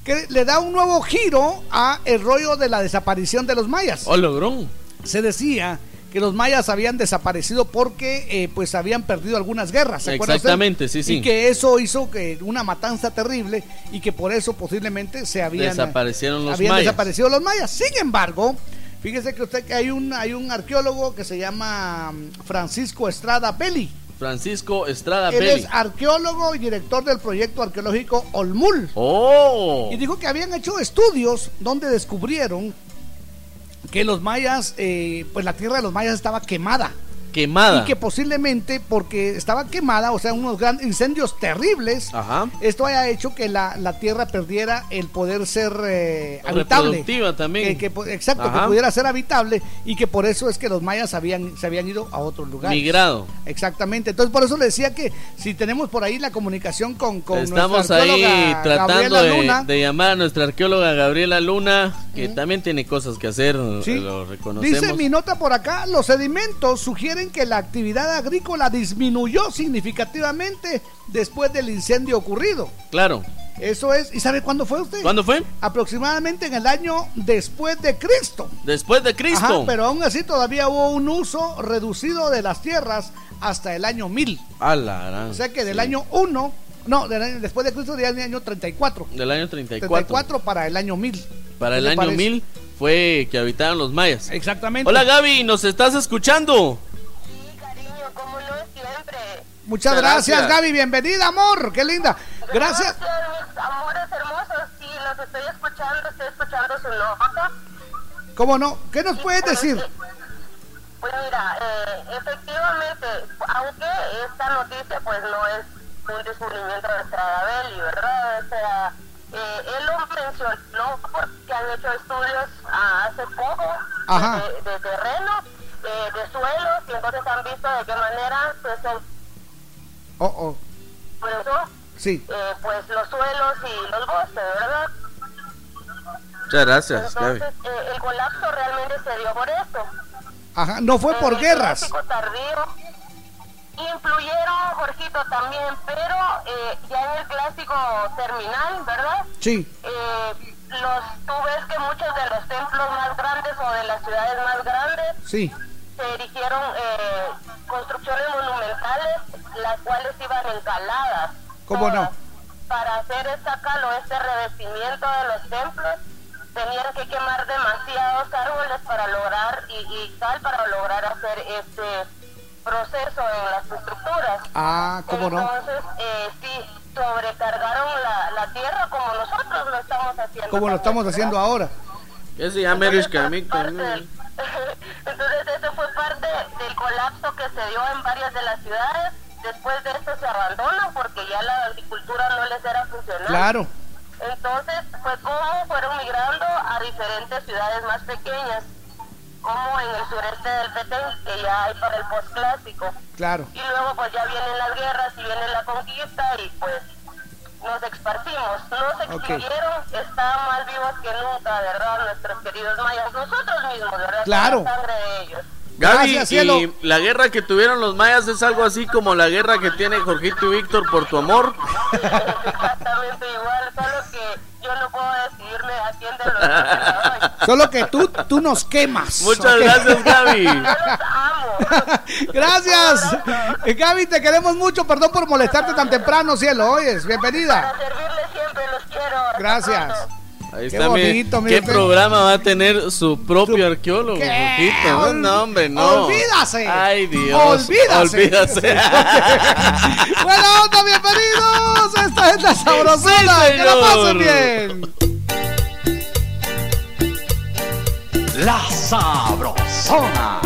que le da un nuevo giro a el rollo de la desaparición de los mayas. Oh, logró. Se decía que los mayas habían desaparecido porque eh, pues habían perdido algunas guerras. ¿se usted? Exactamente, sí, sí. Y que eso hizo que una matanza terrible y que por eso posiblemente se habían Desaparecieron los habían mayas. desaparecido los mayas. Sin embargo, fíjese que usted que hay un hay un arqueólogo que se llama mm, Francisco Estrada Belli. Francisco Estrada Él Belli. es arqueólogo y director del proyecto arqueológico Olmul. ¡Oh! Y dijo que habían hecho estudios donde descubrieron que los mayas, eh, pues la tierra de los mayas estaba quemada. Quemada. Y que posiblemente porque estaba quemada, o sea, unos grandes incendios terribles, Ajá. esto haya hecho que la, la tierra perdiera el poder ser eh, habitable. Reproductiva también. Que- exacto, Ajá. que pudiera ser habitable y que por eso es que los mayas habían, se habían ido a otros lugares. Migrado. Exactamente. Entonces, por eso le decía que si tenemos por ahí la comunicación con, con Estamos nuestra ahí tratando de llamar a nuestra arqueóloga Gabriela Luna, que también tiene cosas que hacer, Sí. lo reconocemos. Dice mi nota por acá, los sedimentos sugieren que la actividad agrícola disminuyó significativamente después del incendio ocurrido. Claro. Eso es, ¿y sabe cuándo fue usted? ¿Cuándo fue? Aproximadamente en el año después de Cristo. Después de Cristo. Ajá, pero aún así todavía hubo un uso reducido de las tierras hasta el año 1000. A la gran- O sea que del sí. año 1, no, del año- después de Cristo del año 34. Del año 34. 34 para el año 1000. Para ¿Qué el año parece? 1000 fue que habitaron los mayas. Exactamente. Hola Gaby, ¿nos estás escuchando? Muchas Muchas gracias, gracias. Gaby. Bienvenida, amor. Qué linda. Gracias. mis amores hermosos, sí, los estoy escuchando, estoy escuchando su nota. ¿Cómo no? ¿Qué nos puedes decir? Pues mira, eh, efectivamente, aunque esta noticia pues no es un descubrimiento de Stradabelli, ¿verdad? O sea, eh, él lo mencionó porque han hecho estudios ah, hace poco de terreno, eh, de suelos, y entonces han visto de qué manera pues, se Oh, oh. expresó Sí. eh, pues los suelos y los bosques, ¿verdad? Muchas gracias. Entonces, eh, el colapso realmente se dio por esto. Ajá. No fue por El guerras. tardío influyeron, Jorgito, también, pero eh, ya en el clásico terminal, ¿verdad? Sí. Eh, los, tú ves que muchos de los templos más grandes o de las ciudades más grandes Sí. se erigieron eh, construcciones monumentales, las cuales iban encaladas. ¿Cómo no? Para hacer esta calo, este revestimiento de los templos, tenían que quemar demasiados árboles para lograr, y, y tal, para lograr hacer este proceso en las estructuras. Ah, ¿cómo no? Entonces, eh, sí, sobrecargaron la, la tierra como nosotros lo estamos haciendo. Como lo estamos haciendo ahora. Ya se llama Erich Kamik Parte también. del- Entonces eso fue parte del colapso que se dio en varias de las ciudades. Después de esto se abandonan porque ya la agricultura no les era funcional. Claro. Entonces fue como fueron migrando a diferentes ciudades más pequeñas, como en el sureste del Petén, que ya hay para el postclásico. Claro. Y luego pues ya vienen las guerras y viene la conquista y pues nos esparcimos. No se Ok. extinguieron, estaban más vivos que nunca, ¿verdad? Nuestros queridos mayas, nosotros mismos, ¿verdad? Claro. La sangre de ellos. Gaby, Gracias, y la guerra que tuvieron los mayas es algo así como la guerra que tiene Jorgito y Víctor por tu amor. Exactamente igual, solo que yo no puedo decidirme a quién de los dos Solo que tú, tú nos quemas. Muchas Ok. gracias, Gaby. Gracias. Eh, Gaby, te queremos mucho. Perdón por molestarte tan temprano, cielo. Oyes, bienvenida. Pues, Gracias. Ahí Qué está, bonito, mire ¿Qué usted. programa va a tener su propio arqueólogo? No, Ol- no, hombre, no. Olvídase. Ay, Dios. Olvídase. Olvídase. Buena onda, bienvenidos. Esta es la sabrosona. Sí, que la pasen bien. La Sabrosona.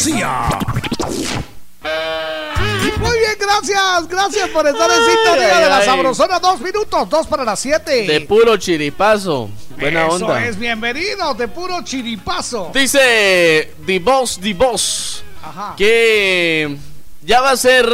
García. Muy bien, gracias. Gracias por estar en sintonía ay, de la ay. Sabrosona. Dos minutos, dos para las siete. De puro chiripazo. Buena Eso onda. es, bienvenido, de puro chiripazo. Dice The Boss, The Boss, Ajá. que ya va a ser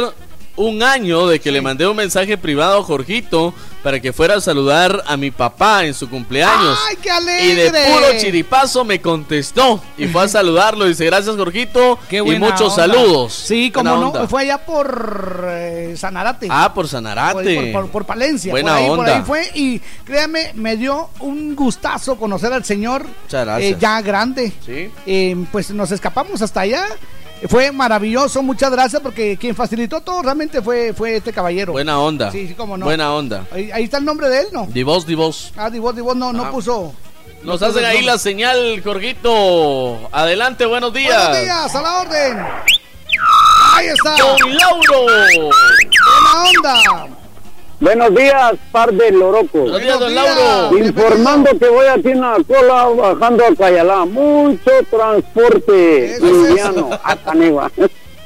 un año de que le mandé un mensaje privado a Jorgito para que fuera a saludar a mi papá en su cumpleaños. ¡Ay, qué Y de alegre! puro chiripazo me contestó y fue a saludarlo. Dice, gracias Jorgito Qué y buena muchos onda. saludos. Sí, como no, onda. fue allá por eh, Sanarate. Ah, por Sanarate. Por, por- por Palencia. Buena por ahí, por onda. ahí fue. Y créame, me dio un gustazo conocer al señor. Muchas gracias. eh, ya grande. Sí. Eh, pues nos escapamos hasta allá. Fue maravilloso, muchas gracias porque quien facilitó todo realmente fue, fue este caballero. Buena onda. Sí, sí, cómo no. Buena onda. Ahí, ahí está el nombre de él, ¿no? Divos, divos. Ah, Divos, Divos no, no Ah. puso. Nos no hacen ahí la señal, Jorgito. Adelante, buenos días. Buenos días, a la orden. Ahí está. Don Lauro. Buena onda. Buenos días, par de lorocos. Buenos días, don Lauro. Informando que voy aquí en la cola bajando a Cayalá. Mucho transporte liviano a Canegua.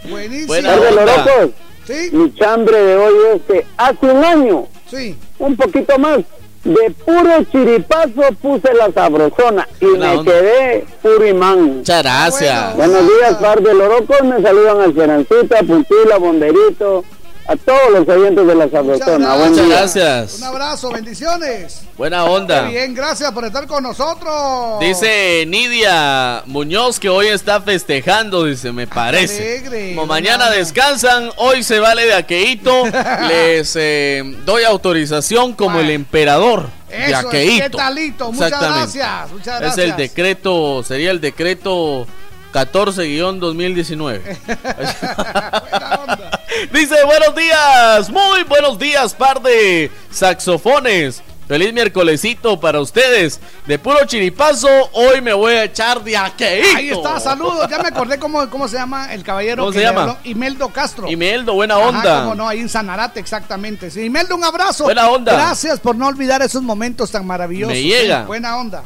Buenísimo. Par de lorocos. Sí. Mi chambre de hoy es que hace un año, Sí. un poquito más, de puro chiripazo puse la sabrosona y me onda. quedé puro imán. Muchas gracias. Buenos días, par de lorocos. Me saludan al Cerancita, Puntila, Bomberito, a todos los oyentes de la sabrosona. Buen Muchas día. gracias. Un abrazo, bendiciones. Buena onda. bien, gracias por estar con nosotros. Dice Nidia Muñoz que hoy está festejando, dice, me parece. alegre, Como buena mañana onda. descansan, hoy se vale de aqueíto. les eh, doy autorización como el emperador de Eso es, aqueíto. ¿qué talito? Muchas gracias, muchas Es gracias. el decreto, sería el decreto 14-2019. Dice, buenos días, muy buenos días, par de saxofones. Feliz miércolesito para ustedes. De puro chiripazo, hoy me voy a echar de aqueíto. Ahí está, saludos. Ya me acordé cómo, cómo se llama el caballero ¿Cómo que se llama? habló. Imeldo Castro. Imeldo, buena Ajá, onda. cómo no, ahí en Sanarate, exactamente. Sí, Imeldo, un abrazo. Buena onda. Gracias por no olvidar esos momentos tan maravillosos. Me llega. Sí, buena onda.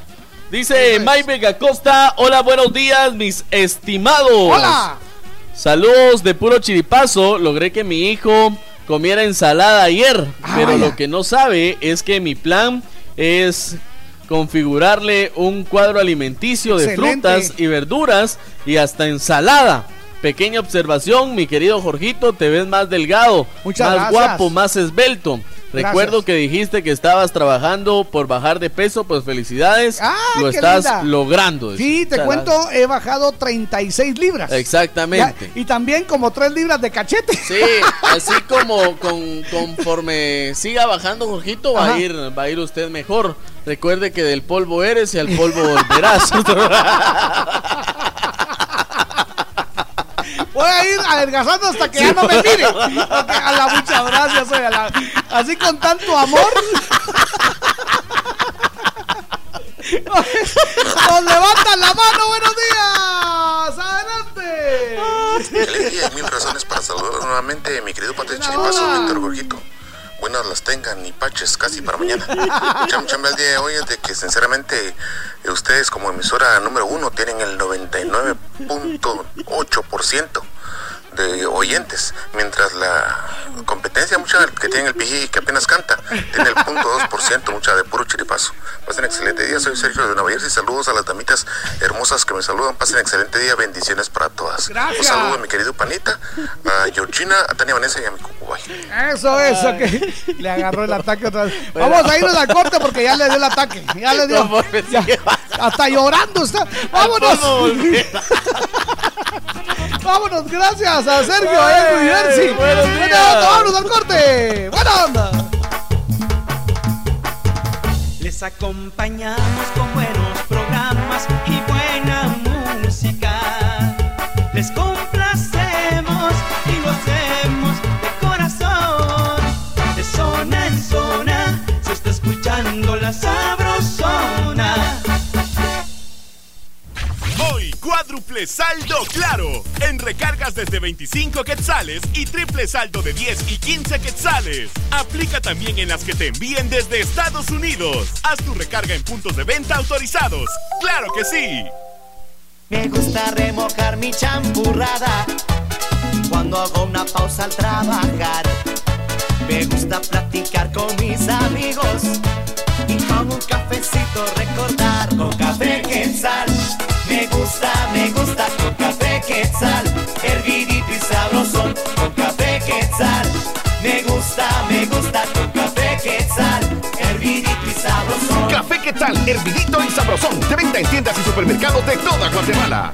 Dice Mike Vega Costa, hola, buenos días, mis estimados. Hola. Saludos de puro chiripazo. Logré que mi hijo comiera ensalada ayer, pero vaya. lo que no sabe es que mi plan es configurarle un cuadro alimenticio de Excelente. frutas y verduras y hasta ensalada. Pequeña observación, mi querido Jorgito, te ves más delgado, Muchas más gracias. guapo, más esbelto. Gracias. Recuerdo que dijiste que estabas trabajando por bajar de peso, pues felicidades. Ay, lo qué estás linda. logrando. Sí, te Muchas cuento, he bajado 36 libras. Exactamente. Ya, y también como 3 libras de cachete. Sí, así como con, conforme siga bajando Jorgito va a ir va a ir usted mejor. Recuerde que del polvo eres y al polvo volverás. Voy a ir adelgazando hasta que ya no me mire. Ok, a la muchas gracias, la- así con tanto amor. Nos levantan la mano, buenos días. Adelante. Alegría y mil razones para saludar nuevamente mi querido Pate Chiripazo, Víctor Jorgito. Buenas las tengan y paches casi para mañana. Cham cham el día de hoy es de que sinceramente ustedes como emisora número uno tienen el 99.8% de oyentes, mientras la competencia, mucha que tiene el pijí que apenas canta, tiene el punto 2%, mucha de puro chiripazo. Pasen excelente día, soy Sergio de Nueva Jersey, saludos a las damitas hermosas que me saludan, pasen excelente día, bendiciones para todas. Gracias. Un saludo a mi querido Panita, a Georgina, a Tania Vanessa y a mi cucubay. Eso, eso, que le agarró el ataque otra vez. Vamos a irnos al corte porque ya le dio el ataque. Ya le dio. Ya, hasta llorando está. Vámonos. Vámonos, gracias a Sergio New Jersey. buenos días. Buena onda, vámonos al corte. Buena onda. Les acompañamos con buenos programas y buena música. Les cuádruple saldo claro. En recargas desde 25 quetzales y triple saldo de 10 y 15 quetzales. Aplica también en las que te envíen desde Estados Unidos. Haz tu recarga en puntos de venta autorizados. ¡Claro que sí! Me gusta remojar mi champurrada cuando hago una pausa al trabajar. Me gusta platicar con mis amigos y con un cafecito recordar. Con café quetzal, me gusta, me gusta con café quetzal, hervidito y sabrosón. Con café quetzal, me gusta, me gusta con café quetzal, hervidito y sabrosón. Café Quetzal, hervidito y sabrosón. De venta en tiendas y supermercados de toda Guatemala.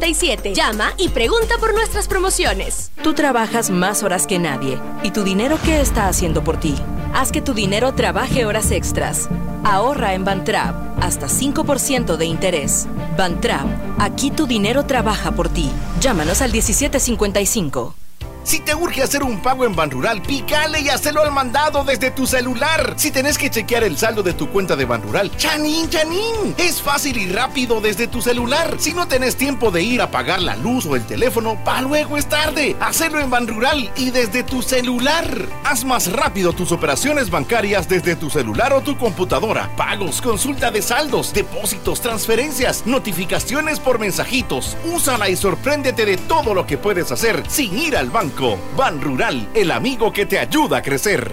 Llama y pregunta por nuestras promociones. Tú trabajas más horas que nadie. ¿Y tu dinero qué está haciendo por ti? Haz que tu dinero trabaje horas extras. Ahorra en Bantrap hasta 5% de interés. Bantrap, aquí tu dinero trabaja por ti. Llámanos al 1755. Si te urge hacer un pago en Banrural, pícale y hazlo al mandado desde tu celular. Si tenés que chequear el saldo de tu cuenta de Banrural, chanín, chanín. Es fácil y rápido desde tu celular. Si no tenés tiempo de ir a pagar la luz o el teléfono, pa' luego es tarde. Hacelo en Banrural y desde tu celular. Haz más rápido tus operaciones bancarias desde tu celular o tu computadora. Pagos, consulta de saldos, depósitos, transferencias, notificaciones por mensajitos. Úsala y sorpréndete de todo lo que puedes hacer sin ir al banco. Ban Rural, el amigo que te ayuda a crecer.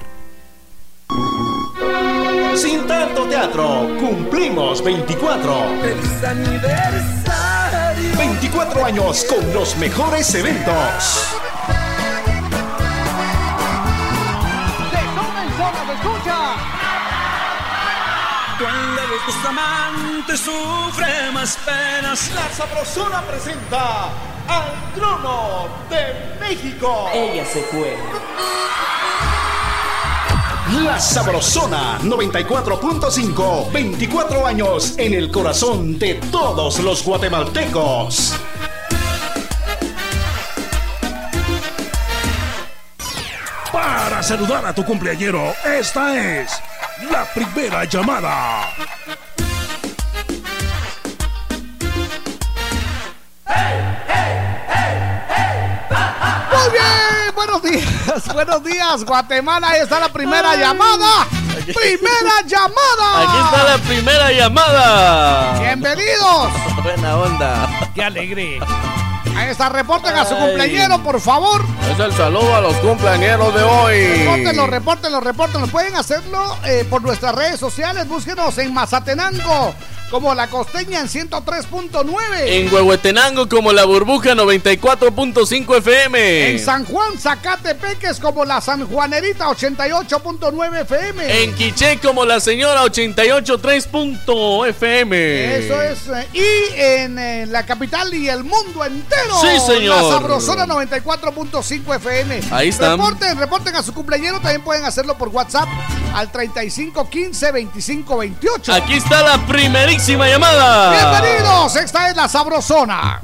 Sin tanto teatro, cumplimos 24. ¡Feliz aniversario! 24 años con los mejores eventos. De zona en zona se escucha. Cuando los dos amantes sufre más penas. La Sabrosona presenta al trono de México. Ella se fue. La Sabrosona 94.5, 24 años en el corazón de todos los guatemaltecos. Para saludar a tu cumpleañero, esta es la primera llamada. Buenos días, buenos días, Guatemala. Ahí está la primera llamada. Primera llamada. Aquí está la primera llamada. Bienvenidos. Buena onda. Qué alegre. Ahí está, reporten a su Ay. cumpleañero, por favor. Es el saludo a los cumpleañeros de hoy. Repórtenlo, repórtenlo, repórtenlo. Pueden hacerlo eh, por nuestras redes sociales. Búsquenos en Mazatenango como La Costeña en 103.9. En Huehuetenango como la burbuja 94.5 FM. En San Juan, Zacatepeques como la San Juanerita 88.9 FM. En Quiché como la señora 88.3.fm. Eso es. eh, Y en la capital y el mundo entero. Sí, señor. La Sabrosona 94.5 FM. Ahí están. Reporten, reporten a su cumpleañero. También pueden hacerlo por WhatsApp al 35 15 25 28. Aquí está la primerísima llamada. Bienvenidos. Esta es la Sabrosona.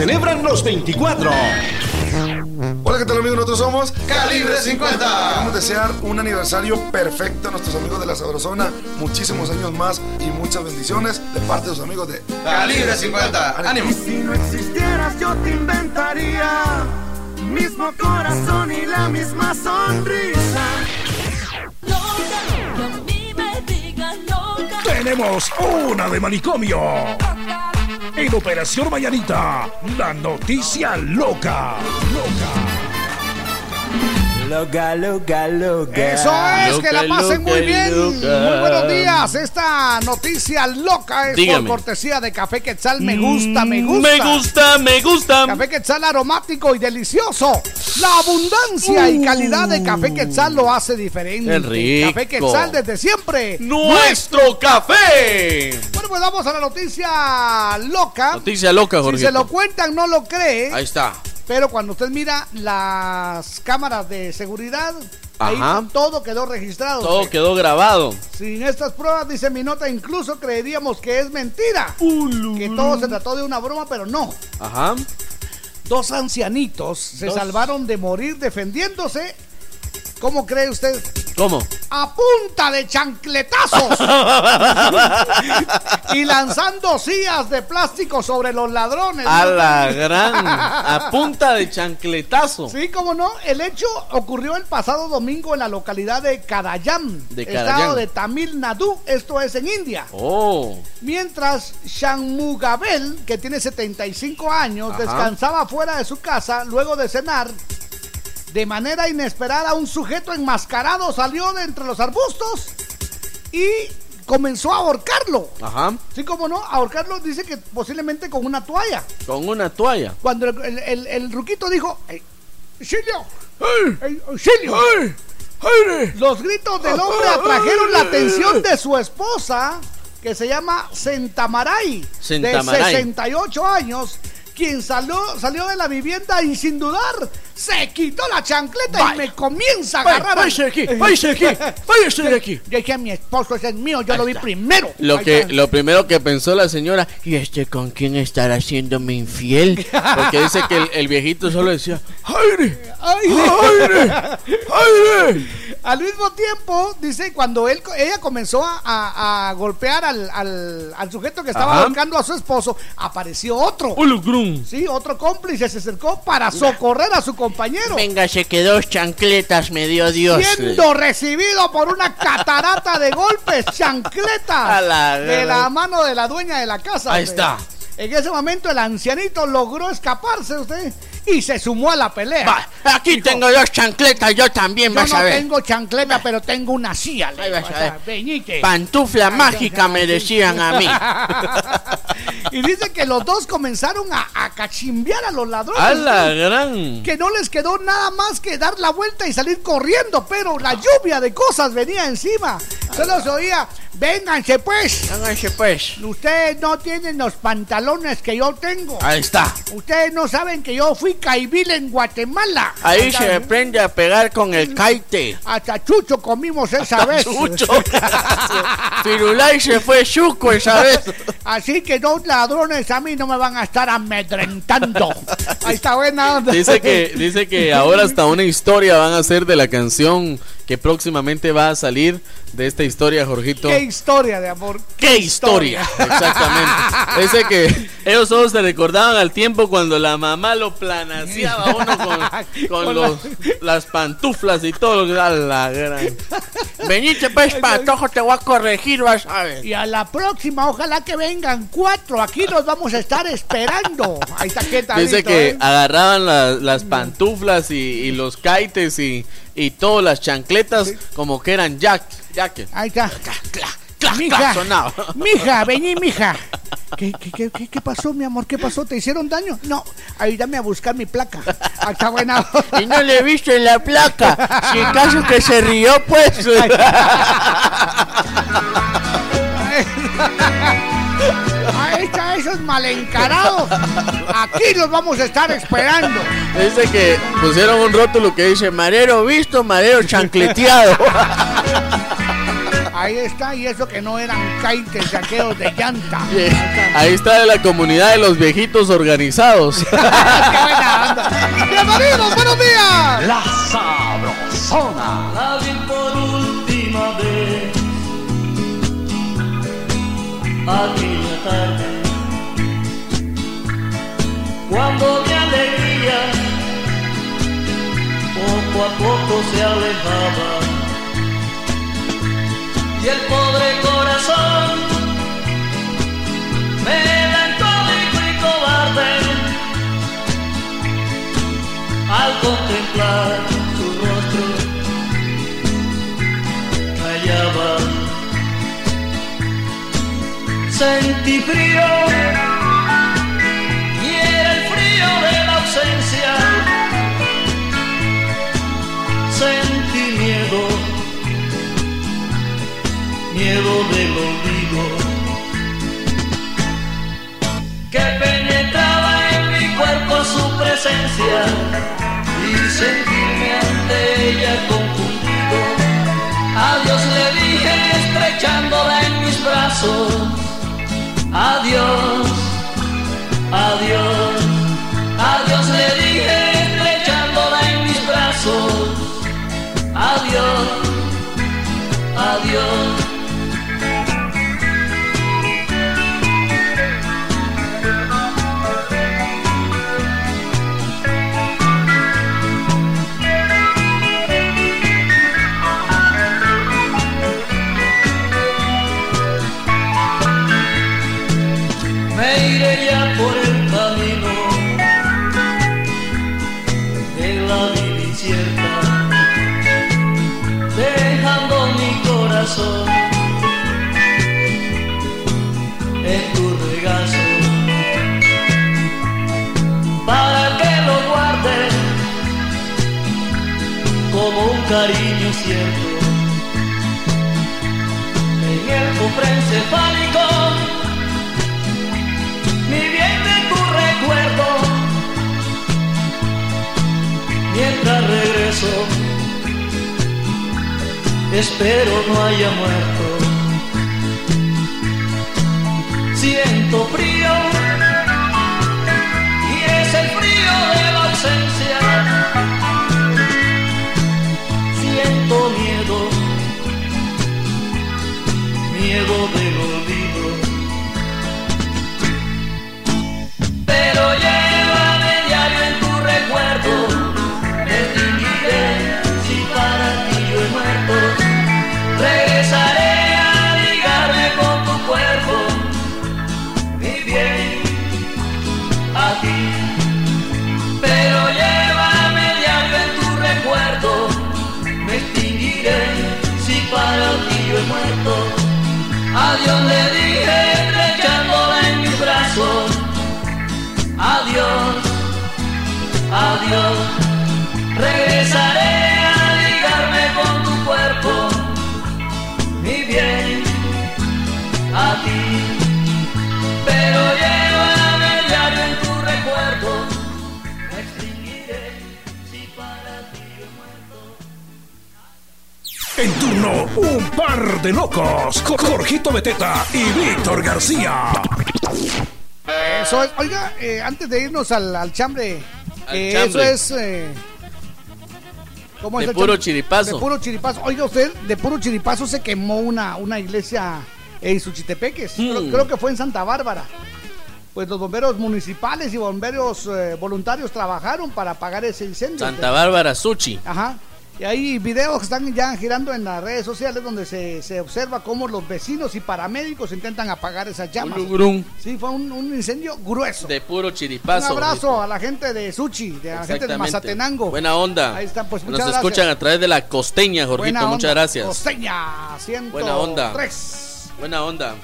Celebran los 24. Hola, ¿qué tal amigos? Nosotros somos Calibre 50. Queremos desear un aniversario perfecto a nuestros amigos de la Sabrosona, muchísimos años más y muchas bendiciones de parte de sus amigos de Calibre 50. ¡Ánimo! Y si no existieras, yo te inventaría mismo corazón y la misma sonrisa. Tenemos una de manicomio. En Operación Mañanita, la noticia loca. Loca, loca, loca. Eso es, que la pasen muy bien. Muy buenos días. Esta noticia loca es Dígame. por cortesía de Café Quetzal. Me gusta, me gusta. Me gusta, me gusta. Café Quetzal aromático y delicioso. La abundancia y calidad de Café Quetzal lo hace diferente. Qué rico. Café Quetzal desde siempre. ¡Nuestro café! Bueno, pues vamos a la noticia loca. Noticia loca, Si Jorge. se lo cuentan, no lo cree. Ahí está. Pero cuando usted mira las cámaras de seguridad, ahí todo quedó registrado. Todo quedó grabado. Sin estas pruebas, dice mi nota, incluso creeríamos que es mentira. que todo se trató de una broma, pero no. Ajá. Dos ancianitos se Dos. salvaron de morir defendiéndose. ¿Cómo cree usted? ¿Cómo? A punta de chancletazos. y lanzando sillas de plástico sobre los ladrones. A ¿no? la gran. A punta de chancletazo. Sí, cómo no. El hecho ocurrió el pasado domingo en la localidad de Kadayam, De estado Kadayam. de Tamil Nadu, esto es en India. Oh. Mientras Shanmugabel, que tiene 75 años, Ajá. descansaba fuera de su casa luego de cenar, de manera inesperada un sujeto enmascarado salió de entre los arbustos y comenzó a ahorcarlo. Ajá. Sí, como no, ahorcarlo dice que posiblemente con una toalla. Con una toalla. Cuando el, el- el- el ruquito dijo, "Ey, ¡Auxilio! ¡Ey, auxilio! Los gritos del hombre atrajeron la atención de su esposa, que se llama Sentamaray, Sentamaray. de 68 años, quien salió, salió de la vivienda y sin dudar se quitó la chancleta y me comienza a agarrar. váyase de aquí, váyase de aquí, váyase de aquí. Yo dije a mi esposo, ese es mío, yo lo vi primero. Lo Ahí que está. lo primero que pensó la señora, ¿y este con quién estará haciéndome infiel? Porque dice que el, el viejito solo decía, ¡Aire! ¡Aire! ¡Aire! Al mismo tiempo, dice, cuando él, ella comenzó a, a- a golpear al, al- al sujeto que estaba Ajá. ahorcando a su esposo, apareció otro. Ulugrum. Sí, otro cómplice se acercó para socorrer a su compañero. Venga, se quedó chancletas, me dio Dios. Siendo recibido por una catarata de golpes, chancleta A la de la mano de la dueña de la casa. Ahí hombre. está. En ese momento el ancianito logró escaparse usted y se sumó a la pelea. Aquí tengo dos chancletas, yo también, Yo vas no a ver. tengo chancleta, pero tengo una silla. Ahí vas a ver. Benítez. Pantufla mágica me decían a mí. y dice que los dos comenzaron a, a cachimbear a los ladrones. A la gran. Que no les quedó nada más que dar la vuelta y salir corriendo, pero la lluvia de cosas venía encima. Solo se oía, vénganse pues. Vénganse pues. Ustedes no tienen los pantalones que yo tengo. Ahí está. Ustedes no saben que yo fui caibil en Guatemala. Ahí se aprende a pegar con el caite. Hasta Chucho comimos esa vez. Chucho. Firulay se fue chuco esa vez. Así que dos ladrones a mí no me van a estar amedrentando. Ahí está buena onda. Dice que, dice que ahora hasta una historia van a hacer de la canción que próximamente va a salir de esta historia, Jorgito. Qué historia de amor. ¡Qué historia! Exactamente. Dice que ellos todos se recordaban al tiempo cuando la mamá lo planaseaba uno con, con Con los, las pantuflas y todo. lo que- a la gran. Venite, pues, patojo, te voy a corregir, vas a ver. Y a la próxima, ojalá que vengan cuatro. Aquí los vamos a estar esperando. Ahí está, qué tal. Dice que agarraban la- las pantuflas y, y los kaites y, y todas las chancletas como que eran jack, jacket. Ahí está. clac, mija, sonaba. mija, vení, mija. ¿Qué, qué, qué, qué, qué pasó, mi amor? ¿Qué pasó? ¿Te hicieron daño? No, ayúdame a buscar mi placa. Ah, está buena. Y no le he visto en la placa. Si en caso que se rió, pues. Está, esos mal encarados. Aquí los vamos a estar esperando. Dice que pusieron un rótulo que dice marero visto, marero chancleteado. Ahí está, y eso que no eran kaites saqueos de llanta. Ahí está de la comunidad de los viejitos organizados. Bienvenidos, buenos días. La sabrosona. La vi por última vez aquella tarde cuando mi alegría poco a poco se alejaba. Y el pobre corazón melancólico y cobarde al contemplar su rostro callaba. Sentí frío miedo del olvido que penetraba en mi cuerpo su presencia y sentirme ante ella confundido. Adiós le dije estrechándola en mis brazos. Adiós, adiós, adiós le dije estrechándola en mis brazos. Adiós, adiós. cariño siento en el cofre encefálico mi tu recuerdo. Mientras regreso espero no haya muerto. Siento frío y es el frío de la ausencia. Siento miedo, miedo del olvido. Pero Adiós le dije estrechándola en mis brazos. Adiós, adiós. Regresaré a ligarme con tu cuerpo, mi bien, a ti. Pero llévame un par de locos. con Jorgito Beteta y Víctor García. Eso es. Oiga, eh, antes de irnos al, al chambre, Al eh, chambre. eso es. eh, ¿cómo De es el puro chambre? chiripazo. De puro chiripazo. Oiga, usted, de puro chiripazo se quemó una, una iglesia en Suchitepeques. Creo, Hmm. creo que fue en Santa Bárbara. Pues los bomberos municipales y bomberos eh, voluntarios trabajaron para apagar ese incendio. Santa Bárbara Suchi. Ajá. Y hay videos que están ya girando en las redes sociales donde se, se observa cómo los vecinos y paramédicos intentan apagar esas llamas. Ulugrum. Sí, fue un, un incendio grueso. De puro Un chiripazo. abrazo a la gente de Suchi, de la gente de. Mazatenango. Buena onda. Ahí está, pues Nos muchas gracias. escuchan a través de la costeña, Jorgito. Buena Muchas onda. gracias. Costeña, 103.9. Buena onda. Buena onda.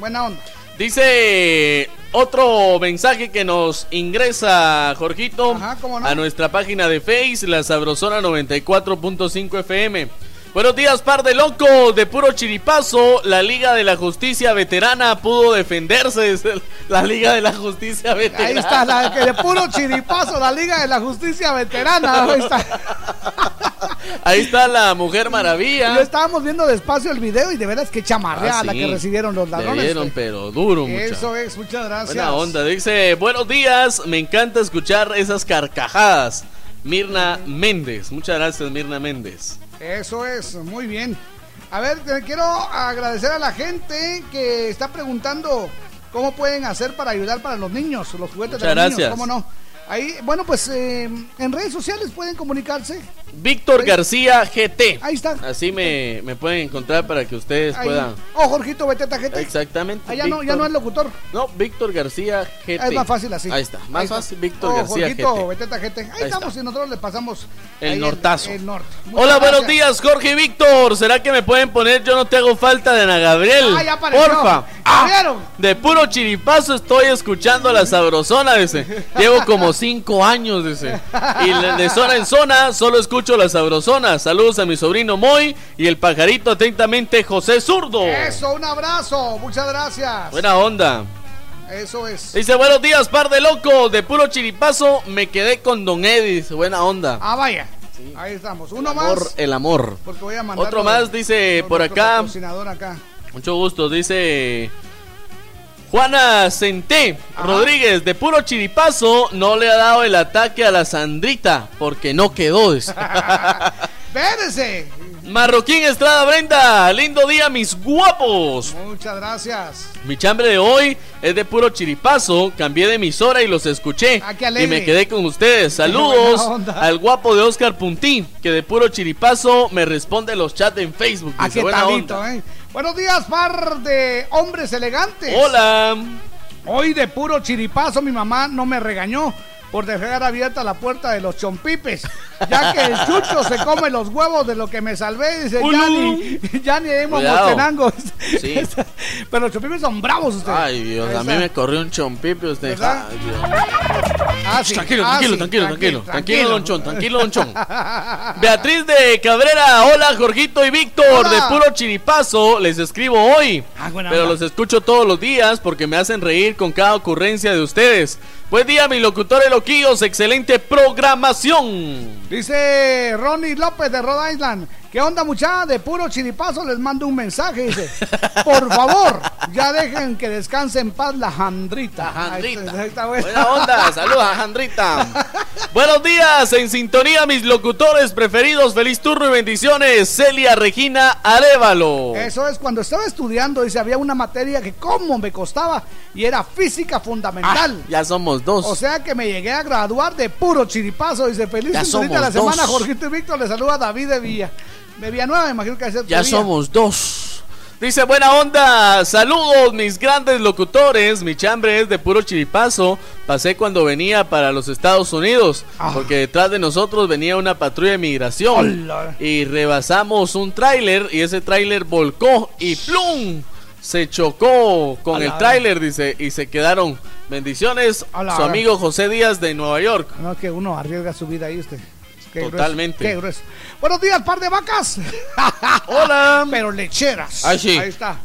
Buena onda. Dice otro mensaje que nos ingresa, Jorgito, a nuestra página de Face, la Sabrosona 94.5 FM. Buenos días, par de locos, de puro chiripazo. La Liga de la Justicia Veterana pudo defenderse. La Liga de la Justicia Veterana. Ahí está, la que de puro chiripazo, la Liga de la Justicia Veterana. Ahí está. Ahí está la Mujer Maravilla. Yo estábamos viendo despacio el video y de veras que chamarreada Ah, la que recibieron los ladrones. dieron, pero duro, muchacho. Eso es, muchas gracias. Buena onda, dice, buenos días, me encanta escuchar esas carcajadas. Mirna Méndez, muchas gracias Mirna Méndez. Eso es, muy bien. A ver, te quiero agradecer a la gente que está preguntando cómo pueden hacer para ayudar para los niños, los juguetes Muchas de los gracias. niños, cómo no. Ahí, bueno, pues eh, en redes sociales pueden comunicarse. Víctor García GT. Ahí está. Así me, me pueden encontrar para que ustedes Ahí. puedan. Oh, Jorgito Beteta gente. Exactamente. Ah, ya no, ya no es locutor. No, Víctor García GT. Ah, es más fácil así. Ahí está, más Ahí está. fácil, Víctor Oh, García Jorgito GT. Beteta gente. Ahí, Ahí estamos está. y nosotros le pasamos El ahí nortazo. El, norte. Hola, buenos días, Jorge y Víctor. ¿Será que me pueden poner Yo no te hago falta de Ana Gabriel? Ah, ya apareció. Porfa. ¿Ya vieron? De puro chiripazo estoy escuchando la sabrosona, dice. Llevo como cinco años, dice. Y de zona en zona solo escucho la sabrosona. Saludos a mi sobrino Moy y el pajarito atentamente José Zurdo. Eso, un abrazo. Muchas gracias. Buena onda. Eso es. Dice, buenos días, par de locos. De puro chiripazo me quedé con Don Edis. Buena onda. Ah, vaya. Ahí estamos. Uno Amor, más. el amor. Porque voy a mandar Otro más dice por acá. Mucho gusto, dice Juana Centé Rodríguez, de puro chiripazo, no le ha dado el ataque a la Sandrita porque no quedó. Espérese. Marroquín Estrada Brenda, lindo día, mis guapos. Muchas gracias. Mi chambre de hoy es de puro chiripazo. Cambié de emisora y los escuché. Ah, y me quedé con ustedes. Saludos al guapo de Oscar Puntín, que de puro chiripazo me responde los chats en Facebook. Ah, qué talito, eh. Buenos días, par de hombres elegantes. Hola. Hoy de puro chiripazo mi mamá no me regañó por dejar abierta la puerta de los chompipes, ya que el chucho se come los huevos de lo que me salvé, dice Ulú. ya ni, ya ni hemos Cuidado. Sí. Pero los chompipes son bravos ustedes. Ay, Dios, a mí me corrió un chompipe usted. ¿Verdad? Ay, Dios. Ah, sí. Tranquilo, Ah, tranquilo, sí. tranquilo, tranquilo, tranquilo, Don Chon, tranquilo, Don Chon. Ah, Beatriz de Cabrera, hola Jorgito y Víctor, Hola. de puro chiripazo, les escribo hoy, Ah, buena pero onda. los escucho todos los días porque me hacen reír con cada ocurrencia de ustedes. Buen día, mis locutores loquillos, excelente programación. Dice Ronnie López de Rhode Island. ¿Qué onda, muchacha? De puro chiripazo les mando un mensaje. Dice: Por favor, ya dejen que descanse en paz la jandrita. Jandrita. Ahí está, ahí está, Buena onda, saludos a Jandrita. Buenos días, en sintonía mis locutores preferidos, feliz turno y bendiciones, Celia Regina Arevalo. Eso es, cuando estaba estudiando, dice, había una materia que cómo me costaba y era física fundamental. Ya somos dos. O sea que me llegué a graduar de puro chiripazo. Dice, feliz Ya sintonía de la semana, dos. Jorgito y Víctor. Le saluda David de Villa. De Villanueva, me imagino que es Ya somos dos. Dice buena onda, saludos mis grandes locutores, mi chambre es de puro chiripazo, pasé cuando venía para los Estados Unidos, Ah. porque detrás de nosotros venía una patrulla de migración Hola. y rebasamos un tráiler y ese tráiler volcó y ¡plum! Se chocó con el tráiler, dice, y se quedaron. Bendiciones, Ala. su amigo José Díaz de Nueva York. No, que uno arriesga su vida ahí, usted. Qué grueso, Totalmente. qué grueso. Buenos días, par de vacas. Hola. Pero lecheras. Ay, sí. Ahí está.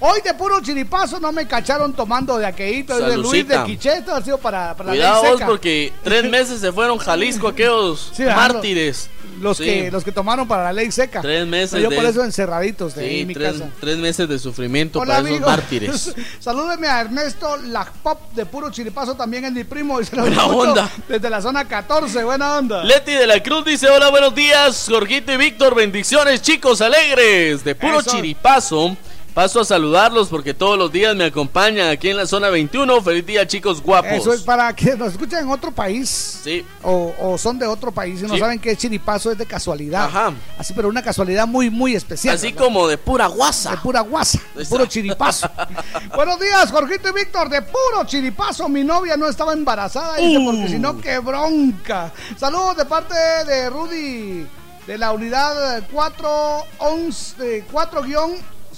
Hoy de puro chiripazo no me cacharon tomando de aqueíto de Luis de. Quicheto, ha sido para, para Cuidado la ley vos seca. porque tres meses se fueron Jalisco aquellos Sí, mártires. Los, Sí. que, los que tomaron para la ley seca. Tres meses Yo de- por eso encerraditos de Sí, en mi tres, casa. tres meses de sufrimiento Hola, para esos mártires. Salúdeme a Ernesto Pop de puro chiripazo, también es mi primo. Buena onda. Desde la zona 14, buena onda. Leti de la Cruz dice: Hola, buenos días, Jorgito y Víctor. Bendiciones, chicos alegres. De puro Eso. chiripazo. Paso a saludarlos porque todos los días me acompañan aquí en la zona 21. Feliz día, chicos guapos. Eso es para que nos escuchen en otro país. Sí. O, o son de otro país y no Sí. saben que chiripazo es de casualidad. Ajá. Así, pero una casualidad muy, muy especial. Así ¿verdad? como de pura guasa. De pura guasa, de puro chiripazo. Buenos días, Jorgito y Víctor, de puro chiripazo. Mi novia no estaba embarazada, dice, Uh. porque si no, qué bronca. Saludos de parte de Rudy, de la unidad 411,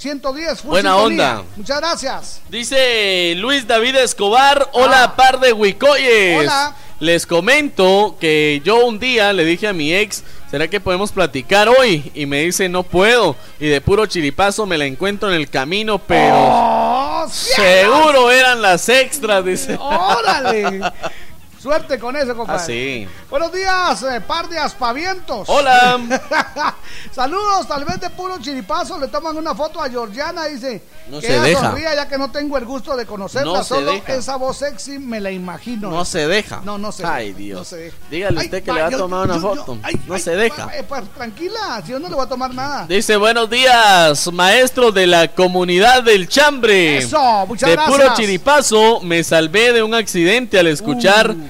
4-110. full Buena sintonía. onda. Muchas gracias. Dice Luis David Escobar, hola par de huicoyes. Ah. Hola. Les comento que yo un día le dije a mi ex, ¿será que podemos platicar hoy? Y me dice, no puedo. Y de puro chiripazo me la encuentro en el camino, pero ¡Oh, seguro eran las extras, dice. ¡Órale! Suerte con eso, compadre. Ah, sí. Buenos días, eh, par de aspavientos. Hola. Saludos, tal vez de puro chiripazo le toman una foto a Georgiana dice No que se ella deja. sonría ya que no tengo el gusto de conocerla, No se solo deja. esa voz sexy me la imagino. No se deja. No, no se Ay, deja, Dios. no se deja. Dígale Ay, usted que le va a tomar una yo- yo- foto. ay, no ay, se deja. eh, pues, tranquila, si yo no le voy a tomar nada. Dice buenos días, maestro de la comunidad del chambre. Eso, muchas de gracias. puro chiripazo me salvé de un accidente al escuchar Uh.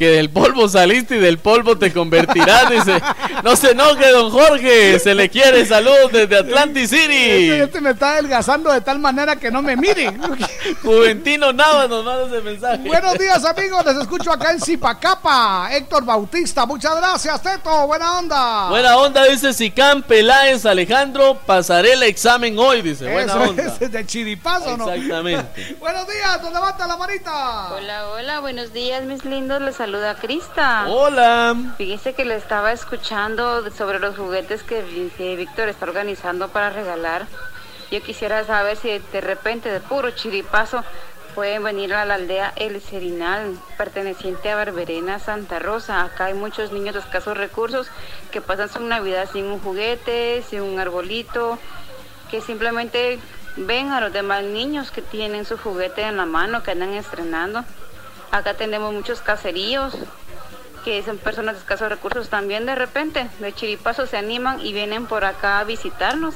que del polvo saliste y del polvo te convertirás. Dice, no se enoje, don Jorge, se le quiere saludos desde Atlantic Este, City. este me está adelgazando de tal manera que no me mire. Juventino Navas nos manda ese mensaje. Buenos días, amigos. Les escucho acá en Zipacapa. Héctor Bautista, muchas gracias, Teto. Buena onda. Buena onda, dice Sicán Peláez Alejandro, pasaré el examen hoy, dice. Buena Eso onda. es de chiripazo, ¿no? Exactamente. Buenos días, ¿dónde levanta la manita? Hola, hola, buenos días, mis lindos. Les saluda Crista. Hola. Fíjese que le estaba escuchando sobre los juguetes que, que Víctor está organizando para regalar. Yo quisiera saber si de repente, de puro chiripazo, pueden venir a la aldea El Serinal, perteneciente a Barberena, Santa Rosa. Acá hay muchos niños de escasos recursos que pasan su Navidad sin un juguete, sin un arbolito, que simplemente ven a los demás niños que tienen su juguete en la mano, que andan estrenando. Acá tenemos muchos caseríos que son personas de escasos recursos también de repente, de chiripazo se animan y vienen por acá a visitarnos.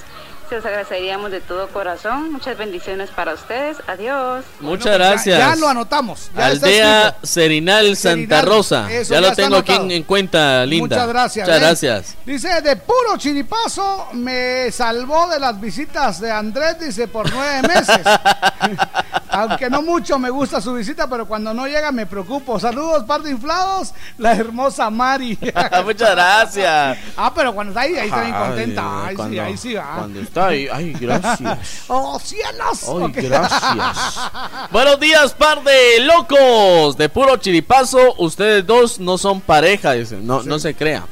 Se los agradeceríamos de todo corazón. Muchas bendiciones para ustedes. Adiós. Muchas gracias. Ya, ya lo anotamos. Ya Aldea. Serinal Santa Serinal, Rosa. eso ya ya lo tengo aquí en cuenta, Linda. Muchas gracias. Muchas ¿eh? gracias. Dice, de puro chiripazo me salvó de las visitas de Andrés, dice, por nueve meses. Aunque no mucho me gusta su visita, pero cuando no llega me preocupo. Saludos, par de inflados, la hermosa Mari. Muchas gracias. Ah, pero cuando está ahí, ahí está bien Ay, contenta. Ahí sí, cuando- ahí sí va. Cuando está ahí, ay, gracias. ¡Oh, cielos! Ay, gracias. Buenos días, par de locos. De puro chiripazo, ustedes dos no son pareja, dicen. No, no se crea.